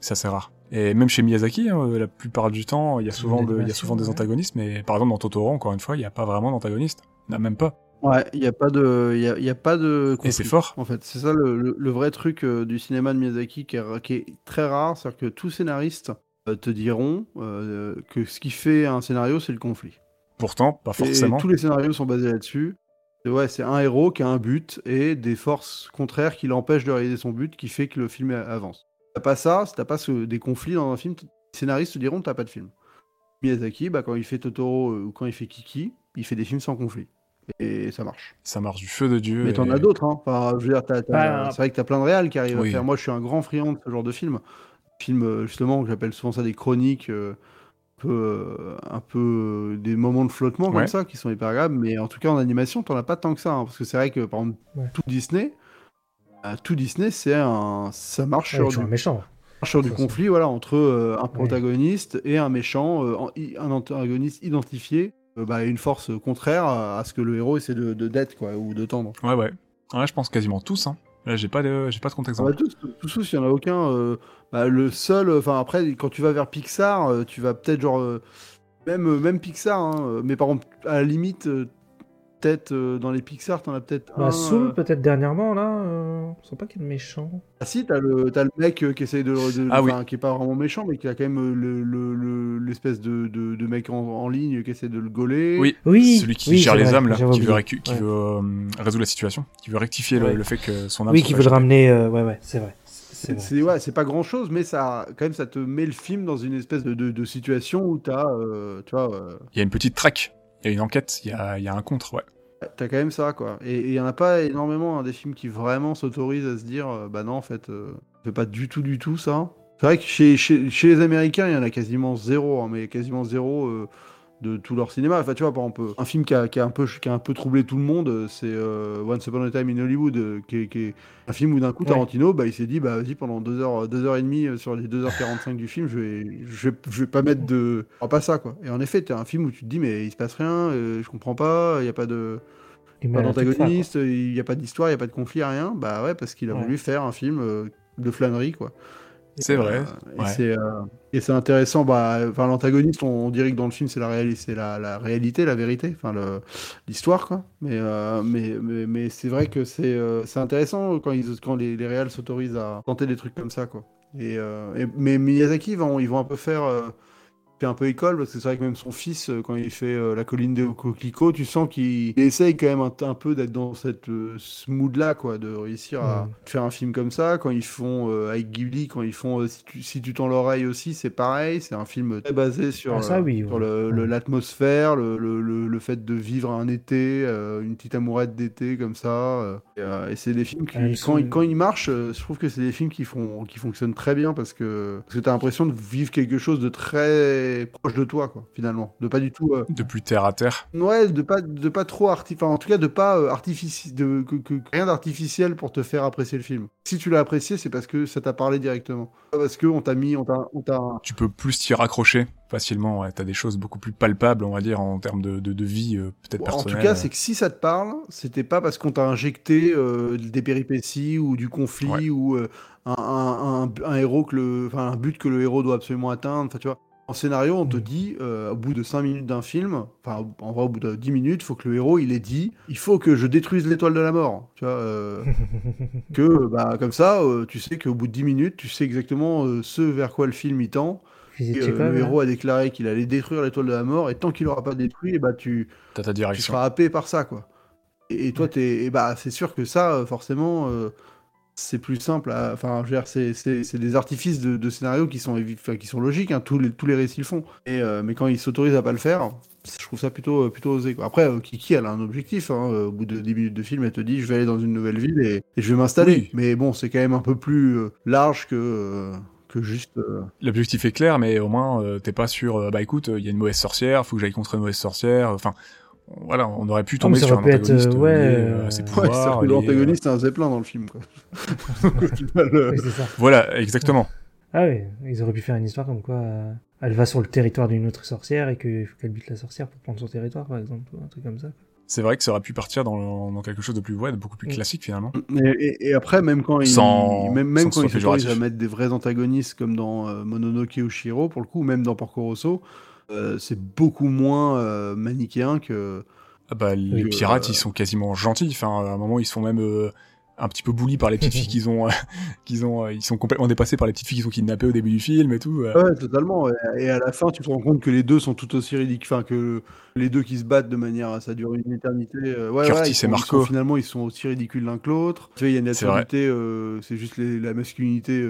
C'est assez rare. Et même chez Miyazaki, hein, la plupart du temps, il y a souvent, de- il y a souvent des antagonistes, mais par exemple dans Totoro, encore une fois, il n'y a pas vraiment d'antagoniste. Il n'y en a même pas. Ouais, il n'y a pas de, il y a, il y a pas de Et conflit. c'est fort. En fait, c'est ça le, le- le vrai truc euh, du cinéma de Miyazaki qui est, qui est très rare, c'est-à-dire que tous scénaristes euh, te diront euh, que ce qui fait un scénario, c'est le conflit. Pourtant, pas Et forcément. tous les scénarios sont basés là-dessus. Et Ouais, c'est un héros qui a un but et des forces contraires qui l'empêchent de réaliser son but, qui fait que le film avance. T'as pas ça, si t'as pas ce- des conflits dans un film, les scénaristes te diront t'as pas de film. Miyazaki, bah, quand il fait Totoro euh, ou quand il fait Kiki, il fait des films sans conflit. Et ça marche. Ça marche du feu de Dieu. Mais et- t'en as d'autres, hein. Enfin, c'est vrai que t'as plein de réals qui arrivent oui. à faire. Moi, je suis un grand friand de ce genre de film. Film, euh, justement, que j'appelle souvent ça des chroniques, euh, un peu, un peu des moments de flottement comme Ouais. ça, qui sont hyper agréables. Mais en tout cas, en animation, t'en as pas tant que ça. hein, parce que c'est vrai que, par exemple, Ouais. tout Disney, euh, tout Disney, c'est un, ça marche Ouais, sur, du, un méchant. sur du conflit, voilà, entre euh, un protagoniste et un méchant, euh, un antagoniste identifié, euh, bah, une force contraire à, à ce que le héros essaie de de- d'être, quoi, ou de tendre. Ouais, ouais. Ouais, je pense quasiment tous. Hein. Là, j'ai pas de, j'ai pas de contexte. Tous, tous, tous, il n'y en a aucun. euh, bah, le seul, enfin après, quand tu vas vers Pixar, euh, tu vas peut-être genre. euh, même, même Pixar, hein, mais par exemple, à la limite, euh, peut-être euh, dans les Pixar, t'en as peut-être un. Bah, Soul, euh, peut-être dernièrement, là. Euh... Je sens pas qu'il est méchant. Ah si, t'as le, t'as le mec euh, qui essaye de. de- Ah oui. qui est pas vraiment méchant, mais qui a quand même euh, le- le- le- l'espèce de, de, de mec en, en ligne qui essaie de le gauler. Oui, Oui, celui qui oui, gère les vrai, âmes, là, qui veut, oublié. récu- qui Ouais. veut euh, résoudre la situation, qui veut rectifier le, Ouais. le fait que son âme Oui, qui veut le ramener. euh, Ouais, ouais, c'est vrai. C'est vrai. C'est ouais, c'est pas grand chose, mais ça, quand même, ça te met le film dans une espèce de, de, de situation où t'as, euh, tu vois, euh, Il y a une petite traque, il y a une enquête, il y a, y a un contre, ouais. T'as quand même ça, quoi. Et il y en a pas énormément, hein, des films qui vraiment s'autorisent à se dire, euh, bah non, en fait, euh, je fais pas du tout, du tout ça. C'est vrai que chez, chez, chez les Américains, il y en a quasiment zéro, hein, mais quasiment zéro euh, de tout leur cinéma. Enfin, tu vois, par exemple, un film qui a, qui a un, peu, qui a un peu troublé tout le monde, c'est euh, Once Upon a Time in Hollywood, euh, qui, est, qui est un film où d'un coup, Ouais. Tarantino, bah, il s'est dit, bah vas-y, pendant 2 heures, deux heures et demie, euh, sur les 2h45 du film, je vais, je vais, je vais pas mettre de... Oh, pas ça, quoi. Et en effet, t'as un film où tu te dis, mais il se passe rien, euh, je comprends pas, il y a pas de... Pas d'antagoniste, il n'y a pas d'histoire, il n'y a pas de conflit, rien. Bah ouais, parce qu'il a Ouais. voulu faire un film de flânerie, quoi. C'est vrai. Ouais. c'est euh, et c'est intéressant. Bah, enfin, l'antagoniste, on, on dirait que dans le film, c'est la, réali- c'est la, la réalité, la vérité, enfin l'histoire, quoi. Mais, euh, mais, mais, mais c'est vrai que c'est euh, c'est intéressant quand, ils, quand les, les réals s'autorisent à tenter des trucs comme ça, quoi. Et, euh, et- mais Miyazaki, ils vont, ils vont un peu faire. euh, fait un peu école parce que c'est vrai que même son fils euh, quand il fait euh, la colline des coquelicots tu sens qu'il il essaye quand même un, un peu d'être dans cette euh, ce mood là quoi de réussir à Mm. faire un film comme ça quand ils font euh, avec Ghibli quand ils font si tu si tu tends l'oreille aussi c'est pareil c'est un film très basé sur Ah, ça, oui, sur ouais. Mm. l'atmosphère le, le, le, le fait de vivre un été une petite amourette d'été comme ça et, et c'est des films qui Ah, quand, son- ils- quand ils marchent je trouve que c'est des films qui font qui fonctionnent très bien parce que parce que t'as l'impression de vivre quelque chose de très proche de toi quoi finalement de pas du tout euh, De plus terre à terre. ouais de pas de pas trop arti enfin, en tout cas de pas euh, artifici- de que, que- rien d'artificiel pour te faire apprécier le film si tu l'as apprécié c'est parce que ça t'a parlé directement parce que on t'a mis on t'a Tu peux plus t'y raccrocher facilement. Ouais. T'as des choses beaucoup plus palpables, on va dire, en termes de, de, de vie, euh, peut-être en personnelle. tout cas c'est que si ça te parle c'était pas parce qu'on t'a injecté des péripéties ou du conflit Ouais. ou un, un, un- un héros que le enfin un but que le héros doit absolument atteindre enfin tu vois en scénario, on te Mm. dit, euh, au bout de 5 minutes d'un film, enfin, en vrai, au bout de 10 minutes, il faut que le héros, il ait dit, il faut que je détruise l'étoile de la mort. Tu vois, euh, que, bah, comme ça, euh, tu sais qu'au bout de 10 minutes, tu sais exactement euh, ce vers quoi le film il tend. Et, euh, le là. héros a déclaré qu'il allait détruire l'étoile de la mort, et tant qu'il l'aura pas détruit, et bah, tu, T'as ta tu seras happé par ça, quoi. Et, et toi, Ouais. t'es, et bah, c'est sûr que ça, forcément, euh, c'est plus simple. à- Enfin, je veux dire, c'est, des artifices de, de scénario qui sont, enfin, qui sont logiques. hein, tous les, tous les récits le font. Et, euh, mais quand ils s'autorisent à pas le faire, je trouve ça plutôt, euh, plutôt osé. Quoi. Après, euh, Kiki, elle a un objectif. hein, au bout de 10 minutes de film, elle te dit, je vais aller dans une nouvelle ville et, et je vais m'installer. Oui. Mais bon, c'est quand même un peu plus large que, que juste. euh, L'objectif est clair, mais au moins, euh, t'es pas euh, bah écoute, il y a une mauvaise sorcière, faut que j'aille contre une mauvaise sorcière. Enfin, voilà, on aurait pu Ah, tomber sur un aurait pu être, antagoniste euh, ouais, euh, à ses Ouais, que lié, euh, l'antagoniste, c'est un zeppelin dans le film. Quoi. Euh, Oui, c'est ça. Voilà, exactement. Ah oui, ils auraient pu faire une histoire comme quoi euh, elle va sur le territoire d'une autre sorcière et qu'il faut qu'elle bute la sorcière pour prendre son territoire, par exemple, ou un truc comme ça. C'est vrai que ça aurait pu partir dans, dans quelque chose de plus, ouais, de beaucoup plus Mm. classique finalement. Et, et- et après, même quand ils, Sans- même, quand ils à mettre des vrais antagonistes comme dans euh, Mononoke ou Shiro, pour le coup, ou même dans Porco Rosso, euh, c'est beaucoup moins euh, manichéen que. Ah bah, les pirates, euh, ils sont quasiment gentils. Enfin, à un moment, ils se font même euh, un petit peu bully par les petites filles qu'ils ont, euh, qu'ils ont, euh, ils sont complètement dépassés par les petites filles qu'ils ont kidnappées au début du film et tout. euh. Ouais, totalement. Et, à la fin, tu te rends compte que les deux sont tout aussi ridicules. Enfin, que les deux qui se battent de manière. Ça dure une éternité. ouais, Curtis ouais, et sont- Marco. sont- finalement, ils sont aussi ridicules l'un que l'autre. Tu vois, il y a une euh, c'est juste les- la masculinité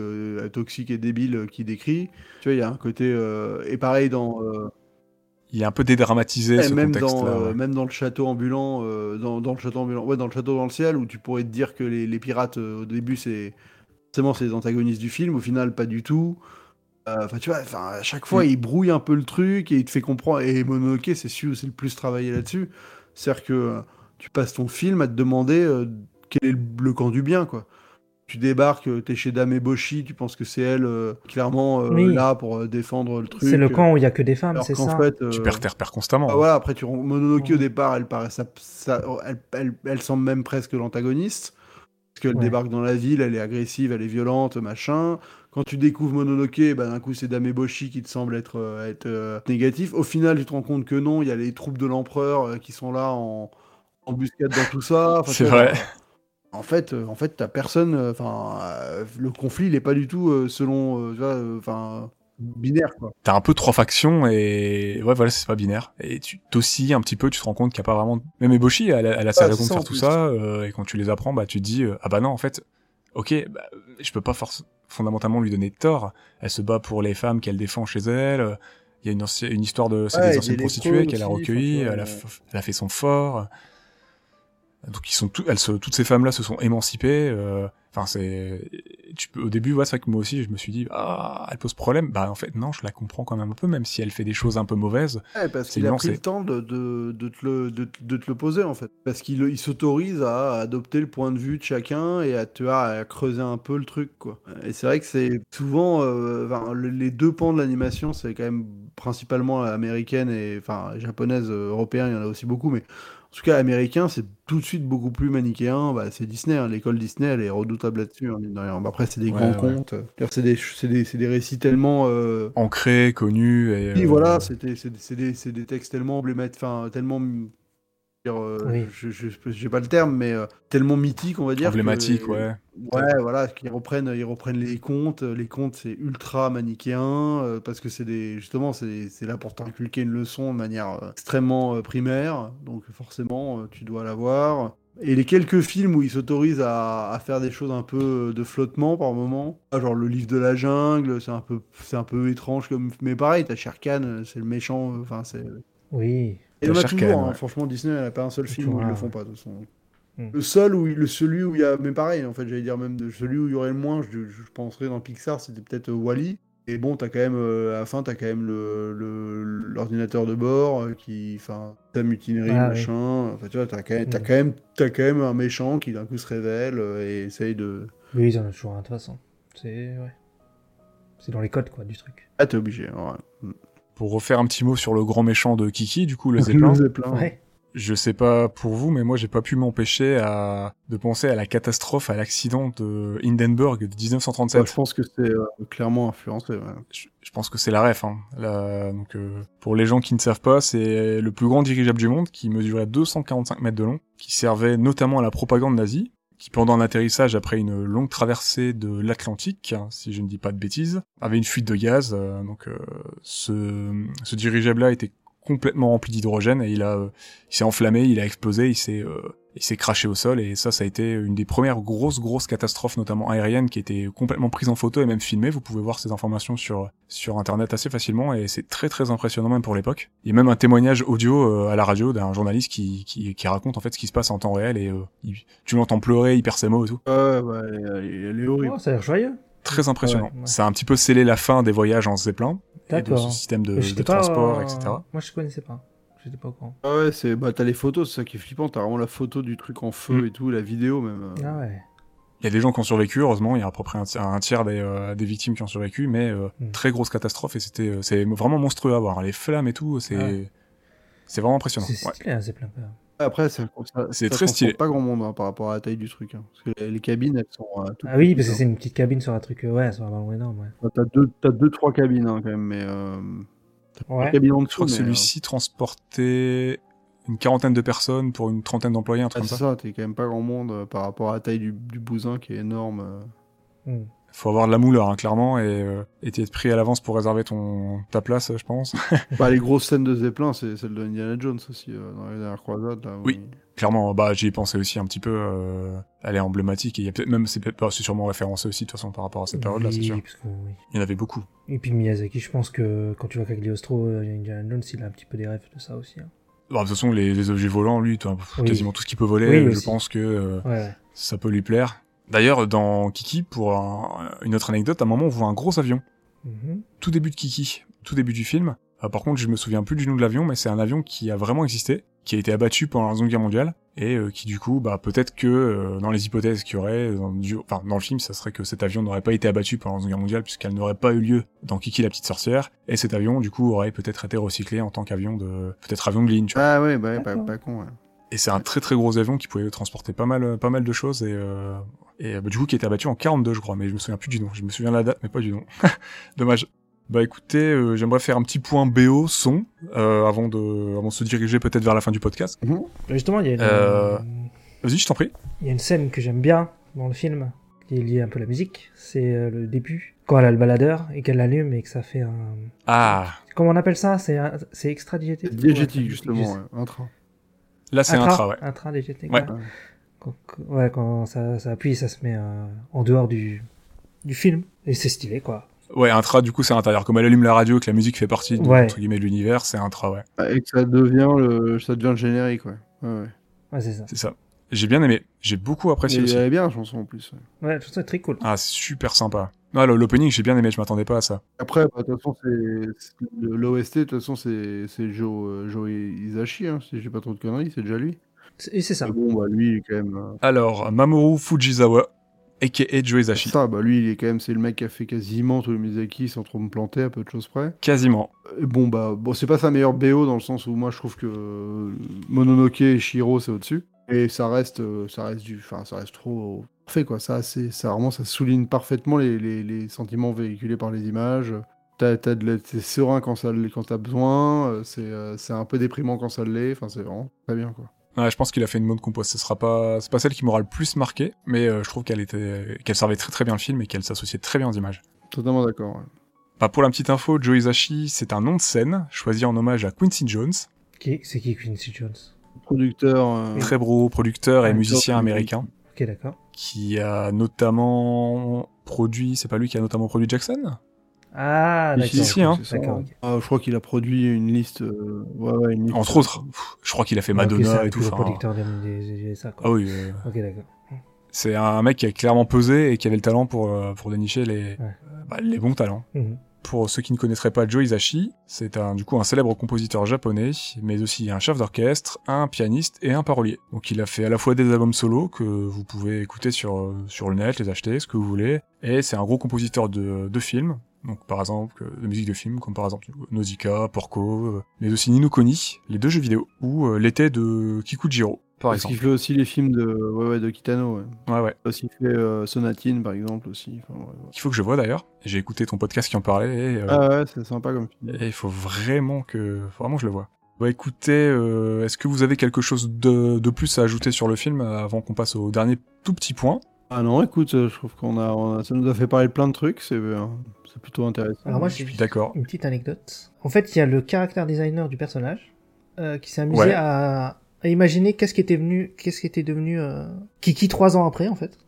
toxique et débile qui décrit. Tu vois, il y a un côté. et pareil dans. Il est un peu dédramatisé Et ce même dans, euh, ouais. même dans le château ambulant, euh, dans, dans le château ambulant, ouais, dans le château dans le ciel, où tu pourrais te dire que les, les pirates euh, au début c'est forcément c'est les antagonistes du film, au final pas du tout. Enfin tu vois, enfin à chaque fois Mm. il brouille un peu le truc et il te fait comprendre. Et Mononoke c'est celui où c'est le plus travaillé là-dessus, c'est-à-dire que tu passes ton film à te demander quel est le, le camp du bien quoi. Tu débarques, t'es chez Dame Eboshi, tu penses que c'est elle euh, clairement euh, Oui. là pour euh, défendre le truc. C'est le camp où il y a que des femmes, c'est ça. fait, Tu euh, perds tes repères constamment. ah, hein. voilà, après, tu rends- Mononoke au départ, elle paraît, ça, ça- elle, elle, elle semble même presque l'antagoniste. Parce qu'elle Ouais. débarque dans la ville, elle est agressive, elle est violente, machin. Quand tu découvres Mononoke, bah, d'un coup, c'est Dame Eboshi qui te semble être, euh, être euh, négatif. Au final, tu te rends compte que non, il y a les troupes de l'empereur euh, qui sont là en embuscade dans tout ça. Enfin, C'est tu vois, vrai. En fait, euh, en fait, t'as personne. euh, Enfin, euh, le conflit, il est pas du tout euh, selon, euh, tu vois, euh, enfin, binaire, quoi. T'as un peu trois factions et ouais, voilà, c'est pas binaire. Et tu t'oscilles un petit peu, tu te rends compte qu'il y a pas vraiment. Même Eboshi, elle, a- elle a sa raison de faire tout plus. ça. euh, et quand tu les apprends, bah tu te dis euh, ah bah non, en fait, ok, bah, je peux pas force fondamentalement lui donner tort. Elle se bat pour les femmes qu'elle défend chez elle. Il y a une, une histoire de c'est Ouais, des anciennes prostituées qu'elle a recueillies. enfin, elle, a, elle a fait son fort. Donc ils sont tout, elles se, toutes ces femmes-là se sont émancipées. euh, Enfin c'est, tu peux au début, ouais, c'est vrai que moi aussi je me suis dit ah elle pose problème. Bah en fait non, je la comprends quand même un peu, même si elle fait des choses un peu mauvaises. Ouais, parce C'est qu'il a pris le temps de, de, de, te le, de, de te le poser, en fait. Parce qu'il il s'autorise à adopter le point de vue de chacun et à, creuser un peu le truc, quoi. Et c'est vrai que c'est souvent... euh, enfin, les deux pans de l'animation, c'est quand même principalement américaine et... Enfin, japonaise, euh, européenne, il y en a aussi beaucoup, mais En tout cas, américain, c'est tout de suite beaucoup plus manichéen. Bah, c'est Disney, hein. l'école Disney, elle est redoutable là-dessus. hein. Bah, après, c'est des Ouais, grands ouais. contes. C'est des, récits tellement. euh, Ancré, connu et. Oui, euh, voilà, c'était, c'est, des, c'est des textes tellement emblématiques, enfin, tellement. Dire, euh, Oui. je, je, j'ai pas le terme, mais euh, tellement mythique, on va dire. que- emblématique, ouais. Ouais, voilà, qu'ils reprennent, ils reprennent les contes. Les contes, c'est ultra manichéen euh, parce que c'est des, justement, c'est, c'est là pour t'inculquer une leçon de manière euh, extrêmement euh, primaire. Donc forcément, euh, tu dois l'avoir. Et les quelques films où ils s'autorisent à, à faire des choses un peu de flottement par moment, Ah, genre le livre de la jungle, c'est un peu, c'est un peu étrange comme, mais pareil, t'as euh, c'est le méchant, enfin c'est. Oui. Et il y en a toujours, hein. ouais. franchement, Disney, elle a pas un seul film où ils le un, font pas, de toute façon. Mm. Le seul où il- le celui où il y a, mais pareil, en fait, j'allais dire même de celui où il y aurait le moins, je, je penserais dans Pixar, c'était peut-être euh, Wally. Et bon, t'as quand même, euh, à la fin, t'as quand même le, le- l'ordinateur de bord euh, qui, enfin, ta mutinerie, Ah, machin. Enfin, tu vois, t'as quand, même, t'as Mm. quand même, quand même un méchant qui d'un coup se révèle et essaye de. Oui, ils en ont toujours un de toute façon. C'est ouais. C'est dans les codes quoi du truc. Ah, t'es obligé. Ouais. Pour refaire un petit mot sur le grand méchant de Kiki, du coup, le Zeppelin. Le Zeppelin. Ouais. Je sais pas pour vous, mais moi j'ai pas pu m'empêcher à... de penser à la catastrophe, à l'accident de Hindenburg de 1937. Ouais, je pense que c'est euh, clairement influencé. ouais. je, je pense que c'est la ref. Hein. La- donc, euh, pour les gens qui ne savent pas, c'est le plus grand dirigeable du monde qui mesurait 245 mètres de long, qui servait notamment à la propagande nazie, qui pendant un atterrissage après une longue traversée de l'Atlantique, hein, si je ne dis pas de bêtises, avait une fuite de gaz. euh, donc euh, ce, dirigeable-là était complètement rempli d'hydrogène et il a, euh, il s'est enflammé, il a explosé, il s'est, il s'est craché au sol et ça, ça a été une des premières grosses, grosses catastrophes, notamment aériennes, qui était complètement prise en photo et même filmée. Vous pouvez voir ces informations sur sur internet assez facilement et c'est très très impressionnant même pour l'époque. Il y a même un témoignage audio euh, à la radio d'un journaliste qui, qui qui raconte en fait ce qui se passe en temps réel et euh, il- tu l'entends pleurer, il perd ses mots et tout. Ouais, ouais, elle, est- elle est horrible. Oh, ça a l'air joyeux. Très impressionnant. Ouais, ouais. Ça a un petit peu scellé la fin des voyages en Zeppelin et de ce système de, pas, transport, euh, etc. Moi je connaissais pas. J'étais pas au courant. Ah ouais, c'est bah t'as les photos, c'est ça qui est flippant. T'as vraiment la photo du truc en feu Mm. et tout, la vidéo même. euh. Ah ouais. Il y a des gens qui ont survécu, heureusement, il y a à peu près un tiers, un tiers des, euh, des victimes qui ont survécu, mais euh, Mm. très grosse catastrophe et c'était euh, c'est vraiment monstrueux à voir. Les flammes et tout, c'est Ah ouais. c'est vraiment impressionnant. C'est Ouais. stylé un Zeppelin quand même. Après, C'est très stylé. Pas grand monde hein, par rapport à la taille du truc. hein. Parce que les, les cabines, elles sont. euh, Ah oui, parce que hein. c'est une petite cabine sur un truc. Ouais, sur un ballon énorme. Ouais. T'as deux, t'as deux, trois cabines hein, quand même, mais. Euh... Ouais. pas de cabine en Je crois que celui-ci transportait une quarantaine de personnes pour une trentaine d'employés, un euh, truc ah, comme c'est ça. ça, t'es quand même pas grand monde euh, par rapport à la taille du, du bousin qui est énorme. euh. Hmm. Faut avoir de la mouleur, hein, clairement, et, euh, être pris à l'avance pour réserver ton ta place, je pense. bah, les grosses scènes de Zeppelin, c'est celle de Indiana Jones aussi, euh, dans les dernières croisades. Là, où Oui. il- clairement, bah j'y ai pensé aussi un petit peu. Euh, elle est emblématique et il y a peut-être même c'est c'est sûrement référencé aussi de toute façon par rapport à cette période-là, c'est Oui, sûr. que, oui. Il y en avait beaucoup. Et puis Miyazaki, je pense que quand tu vois Cagliostro, euh, Indiana Jones, il a un petit peu des rêves de ça aussi. hein. Bah, de toute façon, les, les objets volants, lui, toi, pff, Oui. quasiment tout ce qui peut voler, je aussi. pense que euh, Ouais, ça peut lui plaire. D'ailleurs, dans Kiki, pour un- une autre anecdote, à un moment, on voit un gros avion. Mhm. Tout début de Kiki, tout début du film. Euh, par contre, je me souviens plus du nom de l'avion, mais c'est un avion qui a vraiment existé, qui a été abattu pendant la Seconde Guerre mondiale, et euh, qui du coup, bah peut-être que euh, dans les hypothèses qu'il y aurait, dans, du- enfin dans le film, ça serait que cet avion n'aurait pas été abattu pendant la Seconde Guerre mondiale, puisqu'elle n'aurait pas eu lieu dans Kiki la petite sorcière, et cet avion du coup aurait peut-être été recyclé en tant qu'avion de, peut-être avion de ligne, tu vois. Ah ouais, bah, ouais, pas, pas con. Ouais. Et c'est un très très gros avion qui pouvait transporter pas mal, pas mal de choses et, euh, et bah, du coup qui était abattu en 42 je crois, mais je me souviens plus du nom. Je me souviens de la date mais pas du nom. Dommage. Bah écoutez, euh, j'aimerais faire un petit point BO son euh, avant de avant de se diriger peut-être vers la fin du podcast. Justement, il y, a une, Euh. Vas-y, je t'en prie. il y a une scène que j'aime bien dans le film, qui est liée un peu à la musique. C'est euh, le début, quand elle a le baladeur et qu'elle l'allume et que ça fait un. Ah, Comment on appelle ça? C'est un- c'est extra-diégétique Diégétique, Ouais, justement, juste- ouais. Intra. là c'est un Intra, tra, ouais. Intra-diégétique, Ouais. ouais. Quand, ouais, quand ça, ça appuie, ça se met euh, en dehors du, du film. Et c'est stylé, quoi. Ouais, un tra du coup c'est à l'intérieur. Comme elle allume la radio, que la musique fait partie de, Ouais. entre guillemets de l'univers, c'est un tra, ouais. Ah, Et que ça devient le, ça devient le générique, ouais. Ouais, ouais. Ouais, c'est ça. C'est ça. J'ai bien aimé. J'ai beaucoup apprécié elle est bien la chanson en plus. ouais. Ouais, tout ça est très cool. Ah, c'est super sympa. Non, le- l'opening j'ai bien aimé. Je m'attendais pas à ça. Après, bah, de toute façon, c'est l'OST, de toute façon, c'est c'est Joe, euh, Joe Hisashi, hein, si j'ai pas trop de conneries, c'est déjà lui. C'est- Et c'est ça. Mais bon, bah lui, il quand même. euh, Alors, Mamoru Fujisawa, a.k.a. Joe Hisaishi. ça, bah lui, il est quand même, c'est le mec qui a fait quasiment tous les Miyazaki sans trop me planter, à peu de choses près. Quasiment. Bon, bah, bon, c'est pas sa meilleure BO dans le sens où moi je trouve que euh, Mononoke et Shiro c'est au-dessus. Et ça reste, euh, ça reste du, enfin, ça reste trop parfait quoi. Ça, c'est, ça vraiment, ça souligne parfaitement les, les, les sentiments véhiculés par les images. T'as, t'as de t'es serein quand ça, quand t'as besoin. euh, C'est, c'est un peu déprimant quand ça l'est. Enfin, c'est vraiment très bien quoi. Ouais, je pense qu'il a fait une bonne compo. Ce sera pas, c'est pas celle qui m'aura le plus marqué, mais euh, je trouve qu'elle était, qu'elle servait très très bien le film et qu'elle s'associait très bien aux images. Totalement d'accord. ouais. Bah, pour la petite info, Joe Hisaishi, c'est un nom de scène choisi en hommage à Quincy Jones, Qui- C'est qui Quincy Jones? Producteur. euh, très gros producteur et musicien américain, Ok, d'accord. qui a notamment produit, c'est pas lui qui a notamment produit Jackson? Ah, d'accord. si, hein. Ah, je crois qu'il a produit une liste. euh, ouais, ouais, une liste. Entre autres, pff, je crois qu'il a fait Madonna et tout. gros enfin, producteur des, des, des- ça, quoi. Ah oui, euh, Ok, d'accord. c'est un mec qui a clairement pesé et qui avait le talent pour, euh, pour dénicher les, euh, bah, les bons talents. Mhm. Pour ceux qui ne connaîtraient pas Joe Hisaishi, c'est un, du coup un célèbre compositeur japonais, mais aussi un chef d'orchestre, un pianiste et un parolier. Donc il a fait à la fois des albums solo que vous pouvez écouter sur, euh, sur le net, les acheter, ce que vous voulez, et c'est un gros compositeur de, de films, donc par exemple de musique de films, comme par exemple Nausicaa, Porco, euh, mais aussi Nino Kuni, les deux jeux vidéo, ou euh, l'été de Kikujiro, par Parce qu'il fait aussi les films de, ouais, ouais, de Kitano. Ouais. Ouais, ouais. Parce qu'il fait euh, Sonatine, par exemple, aussi. Enfin, ouais, ouais. Il faut que je vois d'ailleurs. J'ai écouté ton podcast qui en parlait et, euh, Ah ouais, c'est sympa comme film. et il faut vraiment que, faut vraiment que je le vois. Bah écoutez, euh, est-ce que vous avez quelque chose de, de plus à ajouter sur le film avant qu'on passe au dernier tout petit point? Ah non, écoute, euh, je trouve qu'on a, on a- ça nous a fait parler de plein de trucs, c'est euh, c'est plutôt intéressant. Alors moi, Je suis d'accord. une petite anecdote. En fait, il y a le character designer du personnage euh, qui s'est amusé Ouais. à, à imaginer qu'est-ce qui était venu, qu'est-ce qui était devenu euh, Kiki trois ans après, en fait.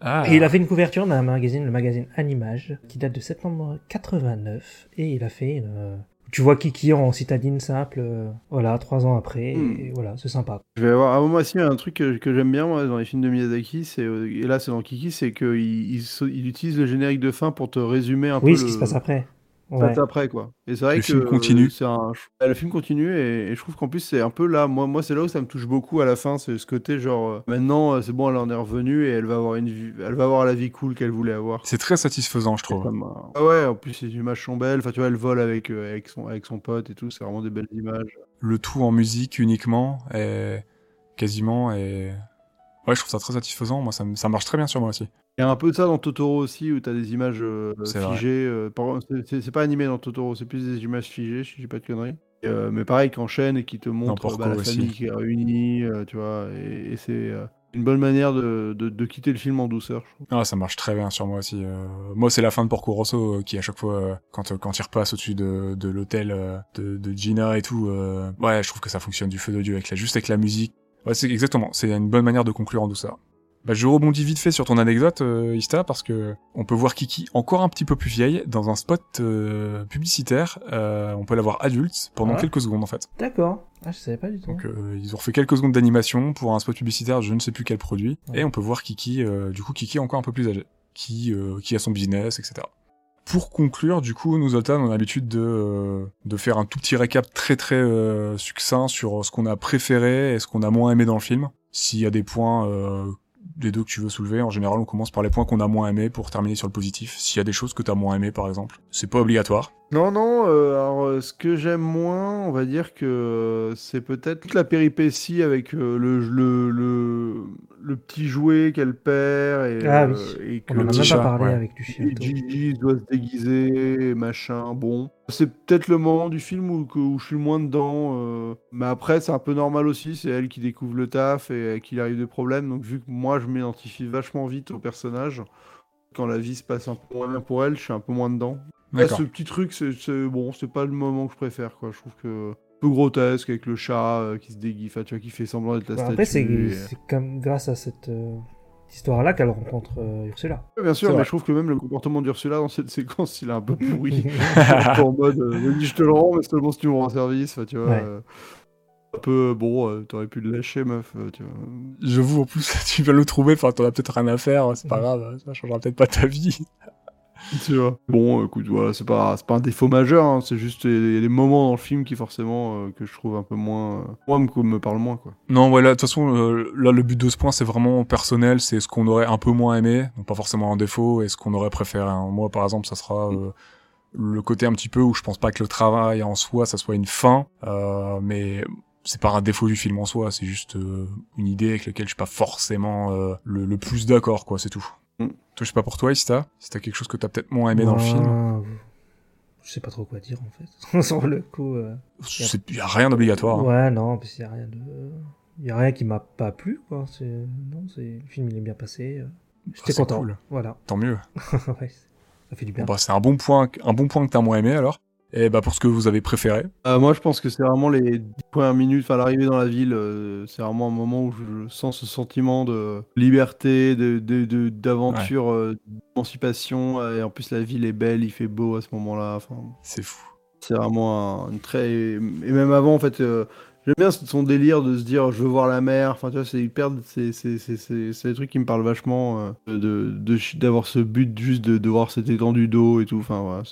Ah, Et il a fait une couverture d'un magazine, le magazine Animage, qui date de septembre 89, et il a fait une... Tu vois Kiki en citadine simple, euh, voilà, trois ans après, Hmm. et voilà, c'est sympa. Je vais avoir. Ah, moi aussi, un truc que, que j'aime bien moi, dans les films de Miyazaki, c'est euh, et là c'est dans Kiki, c'est qu'il il, se- il utilise le générique de fin pour te résumer un peu Oui, le ce qui se passe après. Ouais. après quoi. Et c'est vrai Le que film continue. euh, c'est un le film continue et, et je trouve qu'en plus c'est un peu là moi moi c'est là où ça me touche beaucoup à la fin, c'est ce côté genre euh, maintenant euh, c'est bon elle en est revenue et elle va avoir une vie, elle va avoir la vie cool qu'elle voulait avoir. c'est très satisfaisant, je trouve. Ah ouais, en plus les images sont belles, enfin tu vois elle vole avec euh, avec son avec son pote et tout, c'est vraiment des belles images. Le tout en musique uniquement, et quasiment, et ouais, je trouve ça très satisfaisisant. Moi, ça, ça marche très bien sur moi aussi. Il y a un peu de ça dans Totoro aussi, où tu as des images euh, figées. euh, c'est- pas animé dans Totoro, c'est plus des images figées, si j'ai pas de conneries. Et, euh, mais pareil, qui enchaînent et qui te montrent Porco bah, la aussi. famille qui est réunie, tu vois. Et, et c'est une bonne manière de, de, de quitter le film en douceur, je trouve. Ah, ça marche très bien sur moi aussi. Moi, c'est la fin de Porco Rosso qui, à chaque fois, quand, quand il repasse au-dessus de, de l'hôtel de, de Gina et tout, ouais, je trouve que ça fonctionne du feu de Dieu avec la, juste avec la musique. Ouais, c'est exactement. C'est une bonne manière de conclure en douceur. Bah, je rebondis vite fait sur ton anecdote, euh, Ista, parce que on peut voir Kiki encore un petit peu plus vieille dans un spot euh, publicitaire. Euh, on peut la voir adulte pendant Ah. quelques secondes en fait. D'accord. Ah, je savais pas du tout. Donc euh, ils ont refait quelques secondes d'animation pour un spot publicitaire, je ne sais plus quel produit, Ouais. et on peut voir Kiki, euh, du coup Kiki encore un peu plus âgé, qui euh, qui a son business, etc. Pour conclure, du coup, nous Zoltan, on a l'habitude de euh, de faire un tout petit récap très très euh, succinct sur ce qu'on a préféré et ce qu'on a moins aimé dans le film. S'il y a des points euh, les deux que tu veux soulever, en général, on commence par les points qu'on a moins aimés pour terminer sur le positif. S'il y a des choses que t'as moins aimées, par exemple, c'est pas obligatoire. Non, non, euh, alors euh, ce que j'aime moins, on va dire que euh, c'est peut-être toute la péripétie avec euh, le, le, le, le petit jouet qu'elle perd et, Ah euh, oui. et que On en a même pas parlé ouais. avec du Et. Gigi doit se déguiser, machin, bon. C'est peut-être le moment du film où, que- où je suis le moins dedans. euh, Mais après, c'est un peu normal aussi, c'est elle qui découvre le taf et qu'il arrive des problèmes. Donc vu que moi, je m'identifie vachement vite au personnage, quand la vie se passe un peu moins bien pour elle, je suis un peu moins dedans. Là, D'accord. ce petit truc, c'est bon, c'est pas le moment que je préfère, quoi. Je trouve que un peu grotesque avec le chat euh, qui se déguise, tu vois, qui fait semblant d'être la Bah, statue. après, c'est et- comme grâce à cette euh, histoire-là qu'elle rencontre euh, Ursula. Ouais, bien sûr, mais vrai. je trouve que même le comportement d'Ursula dans cette séquence, il est un peu pourri. En mode, euh, je te le rends, mais seulement si tu me rends service, tu vois. Ouais. euh, un peu, bon, euh, t'aurais pu le lâcher, meuf, euh, tu vois. Je vous, en plus, tu vas le trouver, enfin, t'en as peut-être rien à faire, c'est pas grave, ça changera peut-être pas ta vie. Tu vois. Bon, écoute, voilà, c'est pas, c'est pas un défaut majeur, hein, c'est juste il y a des moments dans le film qui forcément euh, que je trouve un peu moins, euh, moi me, me parle moins quoi. Non, voilà, de toute façon, euh, là, le but de ce point, c'est vraiment personnel, c'est ce qu'on aurait un peu moins aimé, donc pas forcément un défaut, et ce qu'on aurait préféré. hein. Moi, par exemple, ça sera euh, le côté un petit peu où je pense pas que le travail en soi, ça soit une fin, euh, mais c'est pas un défaut du film en soi, c'est juste euh, une idée avec laquelle je suis pas forcément euh, le, le plus d'accord, quoi, c'est tout. Mm. Toi, je sais pas pour toi, Ista, si t'as quelque chose que t'as peut-être moins aimé dans le film. Moi, Je sais pas trop quoi dire en fait. Sur le coup. euh, C'est- Y a rien d'obligatoire. hein. Ouais, non, parce qu'il y a rien de. Il y a rien qui m'a pas plu, quoi. C'est... Non, c'est... le film il est bien passé. euh, J'étais Ah, c'est content. cool. Voilà. Tant mieux. ouais, ça fait du bien. Bon, bah, c'est un bon point, un bon point que t'as moins aimé alors. Et bah pour ce que vous avez préféré. Euh, moi, je pense que c'est vraiment les dix premières minutes, enfin l'arrivée dans la ville, euh, c'est vraiment un moment où je sens ce sentiment de liberté, de, de, de- d'aventure, euh, d'émancipation. Et en plus, la ville est belle, il fait beau à ce moment-là. C'est fou. c'est vraiment un, une très. Et même avant, en fait, euh, j'aime bien son délire de se dire je veux voir la mer. Enfin, tu vois, c'est hyper. C'est, des trucs qui me parlent vachement. euh, de, d'avoir ce but juste de, de voir cette étendue d'eau et tout. Enfin, voilà,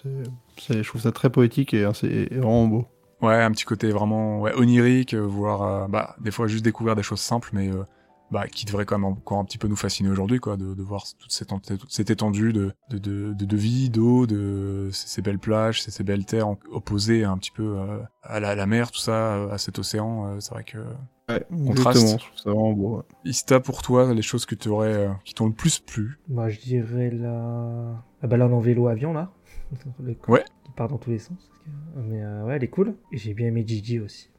c'est, je trouve ça très poétique et, c'est et vraiment beau. Ouais, un petit côté vraiment ouais, onirique, euh, voir euh, bah des fois juste découvrir des choses simples, mais euh, bah qui devrait quand même encore un petit peu nous fasciner aujourd'hui, quoi, de, de voir toute cette, toute cette étendue de de, de, de, de vie, d'eau, de ces, ces belles plages, ces, ces belles terres opposées un petit peu euh, à la, la mer, tout ça, euh, à cet océan. euh, c'est vrai que Ouais, Contraste. exactement, je trouve ça vraiment beau. ouais. Ista pour toi, les choses que tu aurais, qui t'ont le plus plu? Moi, je dirais la, la balade en vélo avion là. Le- Ouais. Qui part dans tous les sens. Mais euh, ouais, elle est cool. Et j'ai bien aimé Gigi aussi.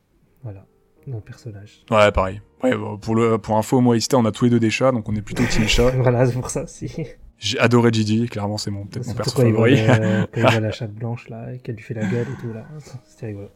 Voilà. Le personnage. Ouais, pareil. Ouais, bon, pour le pour info, moi et Ista, on a tous les deux des chats, donc on est plutôt team chat. voilà, c'est pour ça aussi. J'ai adoré Gigi, clairement c'est mon peut-être mon perso favori. quand il voit la chatte blanche là, et qu'elle lui fait la gueule et tout là. C'était rigolo.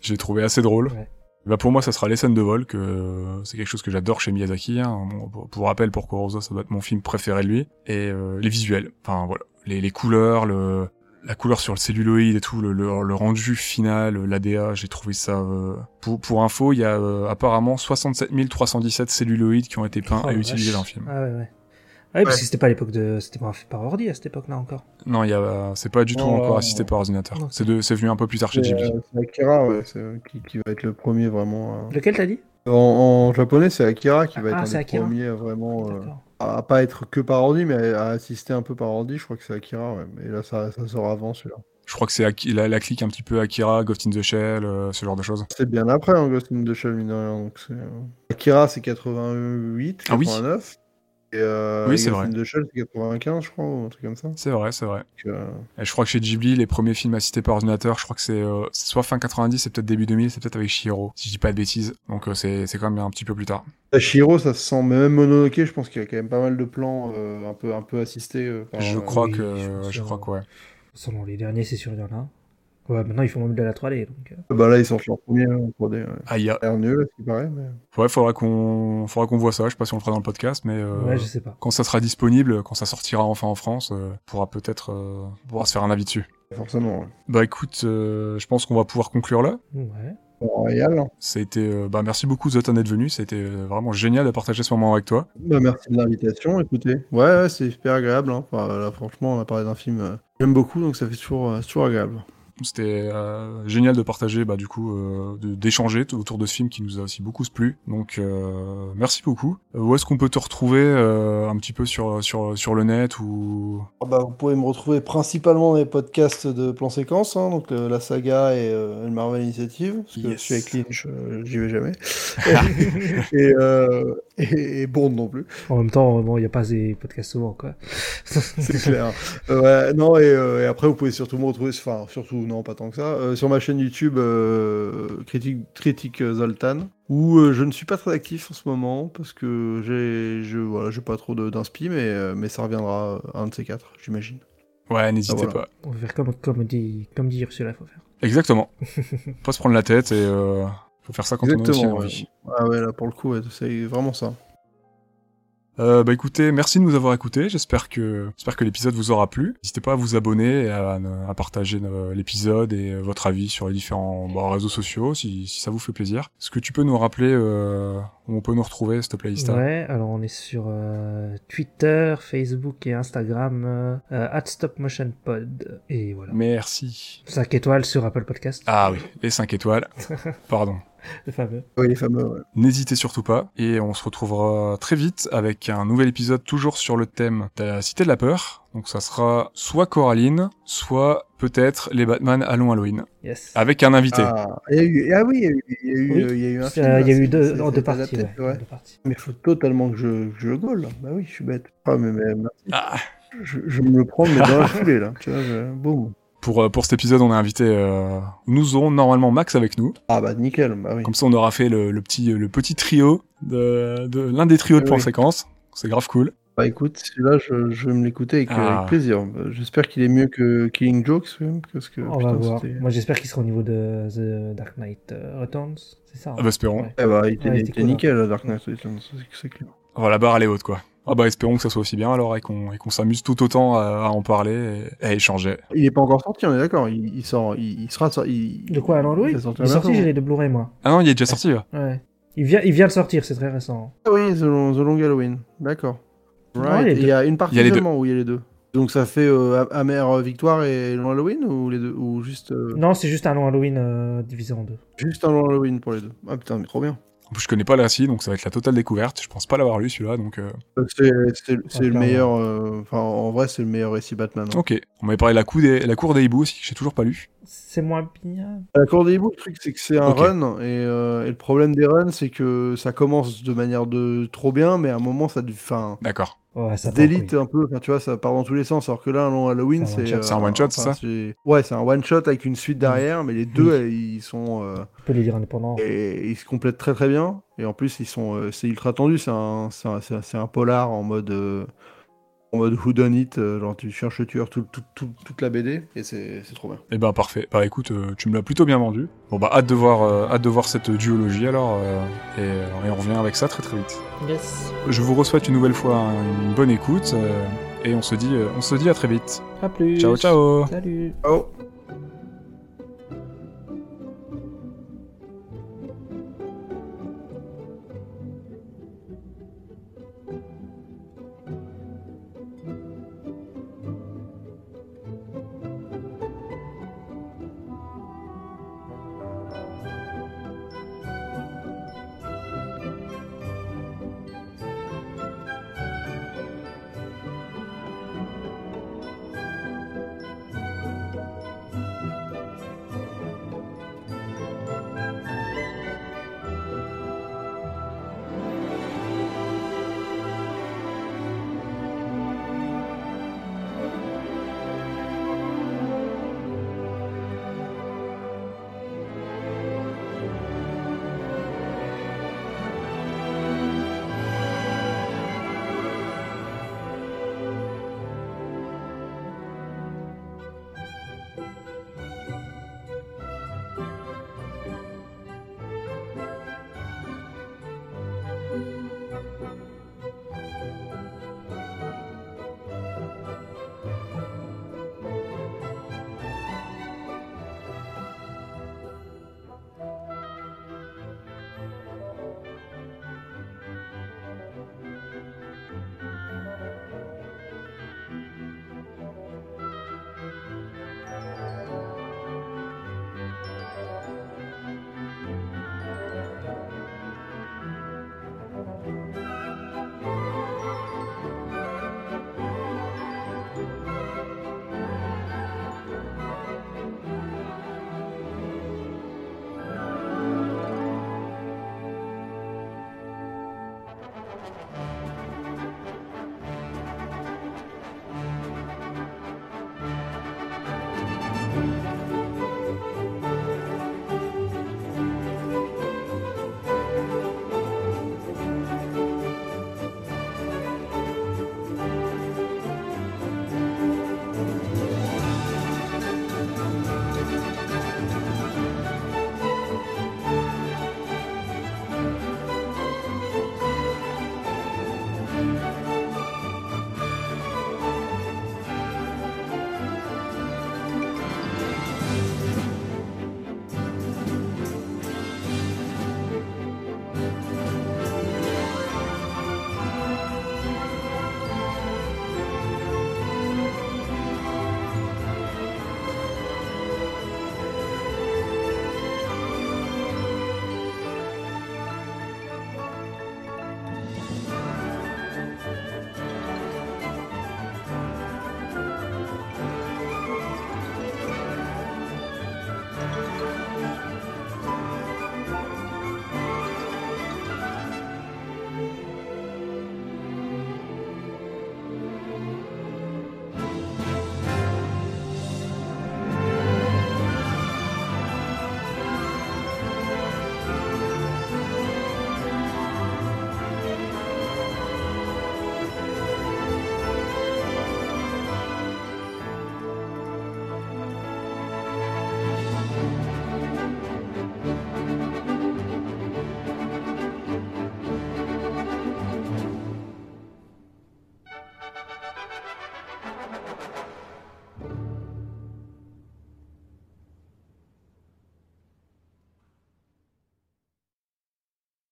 J'ai trouvé assez drôle. Ouais. Bah pour moi, ça sera les scènes de vol, que c'est quelque chose que j'adore chez Miyazaki. Hein. Bon, pour, pour rappel, pour Kurosawa, ça doit être mon film préféré de lui. Et euh, les visuels, enfin voilà, les, les couleurs, le, la couleur sur le celluloïd et tout, le, le, le rendu final, l'ADA, j'ai trouvé ça... euh, Pour, pour info, il y a euh, apparemment 67 317 celluloïdes qui ont été peints Oh, utilisés vache. dans le film. Ah ouais, ouais. Ah oui, parce Ouais. que c'était pas à l'époque de. C'était pas fait par ordi à cette époque-là encore. Non, il y a, c'est pas du tout encore assisté par ordinateur. C'est de, c'est venu un peu plus tard chez C'est, Ghibli. euh, c'est Akira, ouais, c'est, euh, qui, qui va être le premier vraiment. euh. Lequel t'as dit? En, en japonais, c'est Akira qui va Ah, être un c'est des Akira. premiers euh, vraiment euh, D'accord. À, pas être que par ordi, mais à assister un peu par ordi. Je crois que c'est Akira, ouais. Mais là, ça, ça sort avant celui-là. Je crois que c'est la, la clique un petit peu Akira, Ghost in the Shell, euh, ce genre de choses. C'est bien après, hein, Ghost in the Shell, mine de rien, donc euh, Akira, c'est 88, Ah oui. 89. Et euh, Oui, c'est vrai. the Shell, c'est 95, je crois, ou un truc comme ça. C'est vrai, c'est vrai. Donc, euh, Et je crois que chez Ghibli, les premiers films assistés par ordinateur, je crois que c'est euh, soit fin 90, c'est peut-être début 2000, c'est peut-être avec Shihiro, si je dis pas de bêtises. Donc euh, c'est c'est quand même un petit peu plus tard. Shiro, ça se sent, mais même Mononoke, je pense qu'il y a quand même pas mal de plans euh, un peu, un peu assistés. euh, par, je crois oui, que je crois que ouais. Selon les derniers, c'est sûr, il y en a. Ouais, maintenant ils font même de la 3D. Donc, euh, Bah là, ils sortent leur premier en 3D. Ouais. Ah, il y a... Ça a l'air nul, à ce qui paraît, mais... Ouais, faudra qu'on faudra qu'on voit ça, je sais pas si on le fera dans le podcast, mais euh, Ouais, je sais pas. quand ça sera disponible, quand ça sortira enfin en France, euh, on pourra peut-être euh, pouvoir se faire un avis dessus. Forcément, ouais. Bah écoute, euh, je pense qu'on va pouvoir conclure là. Ouais. Royal. Ça a été, euh, bah merci beaucoup Zotan d'être venu, ça a été euh, vraiment génial de partager ce moment avec toi. Bah, merci de l'invitation, écoutez. Ouais, ouais, c'est super agréable. Hein. Enfin, là, franchement, on a parlé d'un film euh, que j'aime beaucoup, donc ça fait toujours, euh, toujours agréable. C'était euh, génial de partager, bah du coup, euh, de- d'échanger autour de ce film qui nous a aussi beaucoup plu. Donc euh, merci beaucoup. Euh, où est-ce qu'on peut te retrouver euh, un petit peu sur sur sur le net ou? Ah bah, vous pouvez me retrouver principalement dans les podcasts de Plan Séquence, hein, donc euh, la saga et euh, le Marvel Initiative, parce que Yes. je suis avec Lynch, j'y vais jamais. et, euh, et, et Bond non plus. En même temps, bon, il n'y a pas des podcasts souvent, quoi. C'est clair. Euh, ouais, non, et, euh, et après, vous pouvez surtout me retrouver, enfin, surtout, non, pas tant que ça, euh, sur ma chaîne YouTube, euh, Critique, Critique Zoltan, où euh, je ne suis pas très actif en ce moment, parce que j'ai, je, voilà, j'ai pas trop d'inspi, mais, euh, mais ça reviendra euh, un de ces quatre, j'imagine. Ouais, n'hésitez Ah, voilà. pas. On va faire comme, comme dit, comme dit Ursula, faut faire. Exactement. pas se prendre la tête et euh, faut faire ça quand on a aussi ouais. Ah ouais, là, pour le coup, ouais, c'est vraiment ça. Euh, bah écoutez, merci de nous avoir écoutés. J'espère que j'espère que l'épisode vous aura plu. N'hésitez pas à vous abonner, et à, à partager euh, l'épisode et euh, votre avis sur les différents bah, réseaux sociaux si, si ça vous fait plaisir. Est-ce que tu peux nous rappeler euh, où on peut nous retrouver, s'il te plaît, Ista? Ouais, alors on est sur euh, Twitter, Facebook et Instagram, euh, at StopMotionPod. Et voilà. Merci. 5 étoiles sur Apple Podcast. Ah oui, les 5 étoiles. Pardon. Le fameux. Oui, les fameux. ouais. N'hésitez surtout pas et on se retrouvera très vite avec un nouvel épisode toujours sur le thème de la Cité de la Peur. Donc ça sera soit Coraline, soit peut-être les Batman Allons Halloween Yes. avec un invité. Ah, il y a eu, ah oui, il y a eu, il y a eu, Oui, il y a eu un Euh, film. Il y a eu deux, deux parties. adapté, ouais, ouais. en deux parties. Mais il faut totalement que je, que je le goal. là. Bah oui, je suis bête. Ah, mais, mais merci. Ah. Je, je me le prends, mais dans la foulée, là. Tu vois, je... boum. Pour, euh, pour cet épisode, on a invité... euh, Nous aurons normalement Max avec nous. Ah, bah nickel, bah oui. Comme ça, on aura fait le, le petit, le petit trio de, de l'un des trios de plan oui. séquence. C'est grave cool. Bah écoute, celui-là, je, je vais me l'écouter avec, Ah. avec plaisir. J'espère qu'il est mieux que Killing Jokes, parce que. On putain, va voir. Moi j'espère qu'il sera au niveau de The Dark Knight euh, Returns. C'est ça. hein? Ah bah, espérons. Ouais. Eh bah, il était, Ouais, il c'était était cool, nickel, là, Dark Knight Returns, c'est- c'est clair. Oh, la barre, elle est haute, quoi. Ah bah, espérons que ça soit aussi bien alors et qu'on qu'on s'amuse tout autant à, à en parler et à échanger. Il est pas encore sorti, on est d'accord. Il, il sort, il, il sera sorti. il- De quoi alors Louis il Il est sorti, j'ai les deux Blu-ray moi. Ah non, il est déjà sorti, là. Ouais. Il vient, il vient de sortir, c'est très récent. Ah oui, The Long, The Long Halloween. D'accord. Right. deux. il y a une partie seulement où il y a les deux. Donc ça fait euh, Amère Victoire et Long Halloween ou les deux Ou juste, euh, Non, c'est juste un long Halloween euh, divisé en deux. juste un Long Halloween pour les deux Ah putain, mais trop bien. En plus, je connais pas le récit, donc ça va être la totale découverte. Je pense pas l'avoir lu celui-là, donc euh, C'est c'est- c'est le meilleur. euh, en vrai, c'est le meilleur récit Batman. hein. ok. On m'avait parlé de la, coup des, la cour des hiboux aussi, que j'ai toujours pas lu. C'est moins bien. La Cour des hiboux, le truc, c'est que c'est un run. Et, euh, et le problème des runs, c'est que ça commence de manière de trop bien, mais à un moment, ça, enfin, D'accord. Ouais, ça délite un peu. Enfin, tu vois, ça part dans tous les sens. Alors que là, un long Halloween, C'est un c'est. one-shot. C'est un one-shot, c'est ça? Ouais, c'est un one shot avec une suite derrière, mais les deux, euh, ils sont. euh, On peut les lire indépendants. Et ils se complètent très très bien. Et en plus, ils sont, euh, c'est ultra tendu. C'est un, c'est un, c'est un- polar en mode, euh, en mode who done it. euh, genre, tu cherches le tueur tout, tout- tout- toute la BD et c'est c'est trop bien. Eh ben parfait. Bah écoute, euh, tu me l'as plutôt bien vendu. Bon bah hâte de voir, euh, hâte de voir cette duologie alors, euh, et, et on revient avec ça très très vite. Yes. Je vous souhaite une nouvelle fois une bonne écoute euh, et on se dit, on se dit à très vite. À plus. Ciao ciao. Salut. Oh.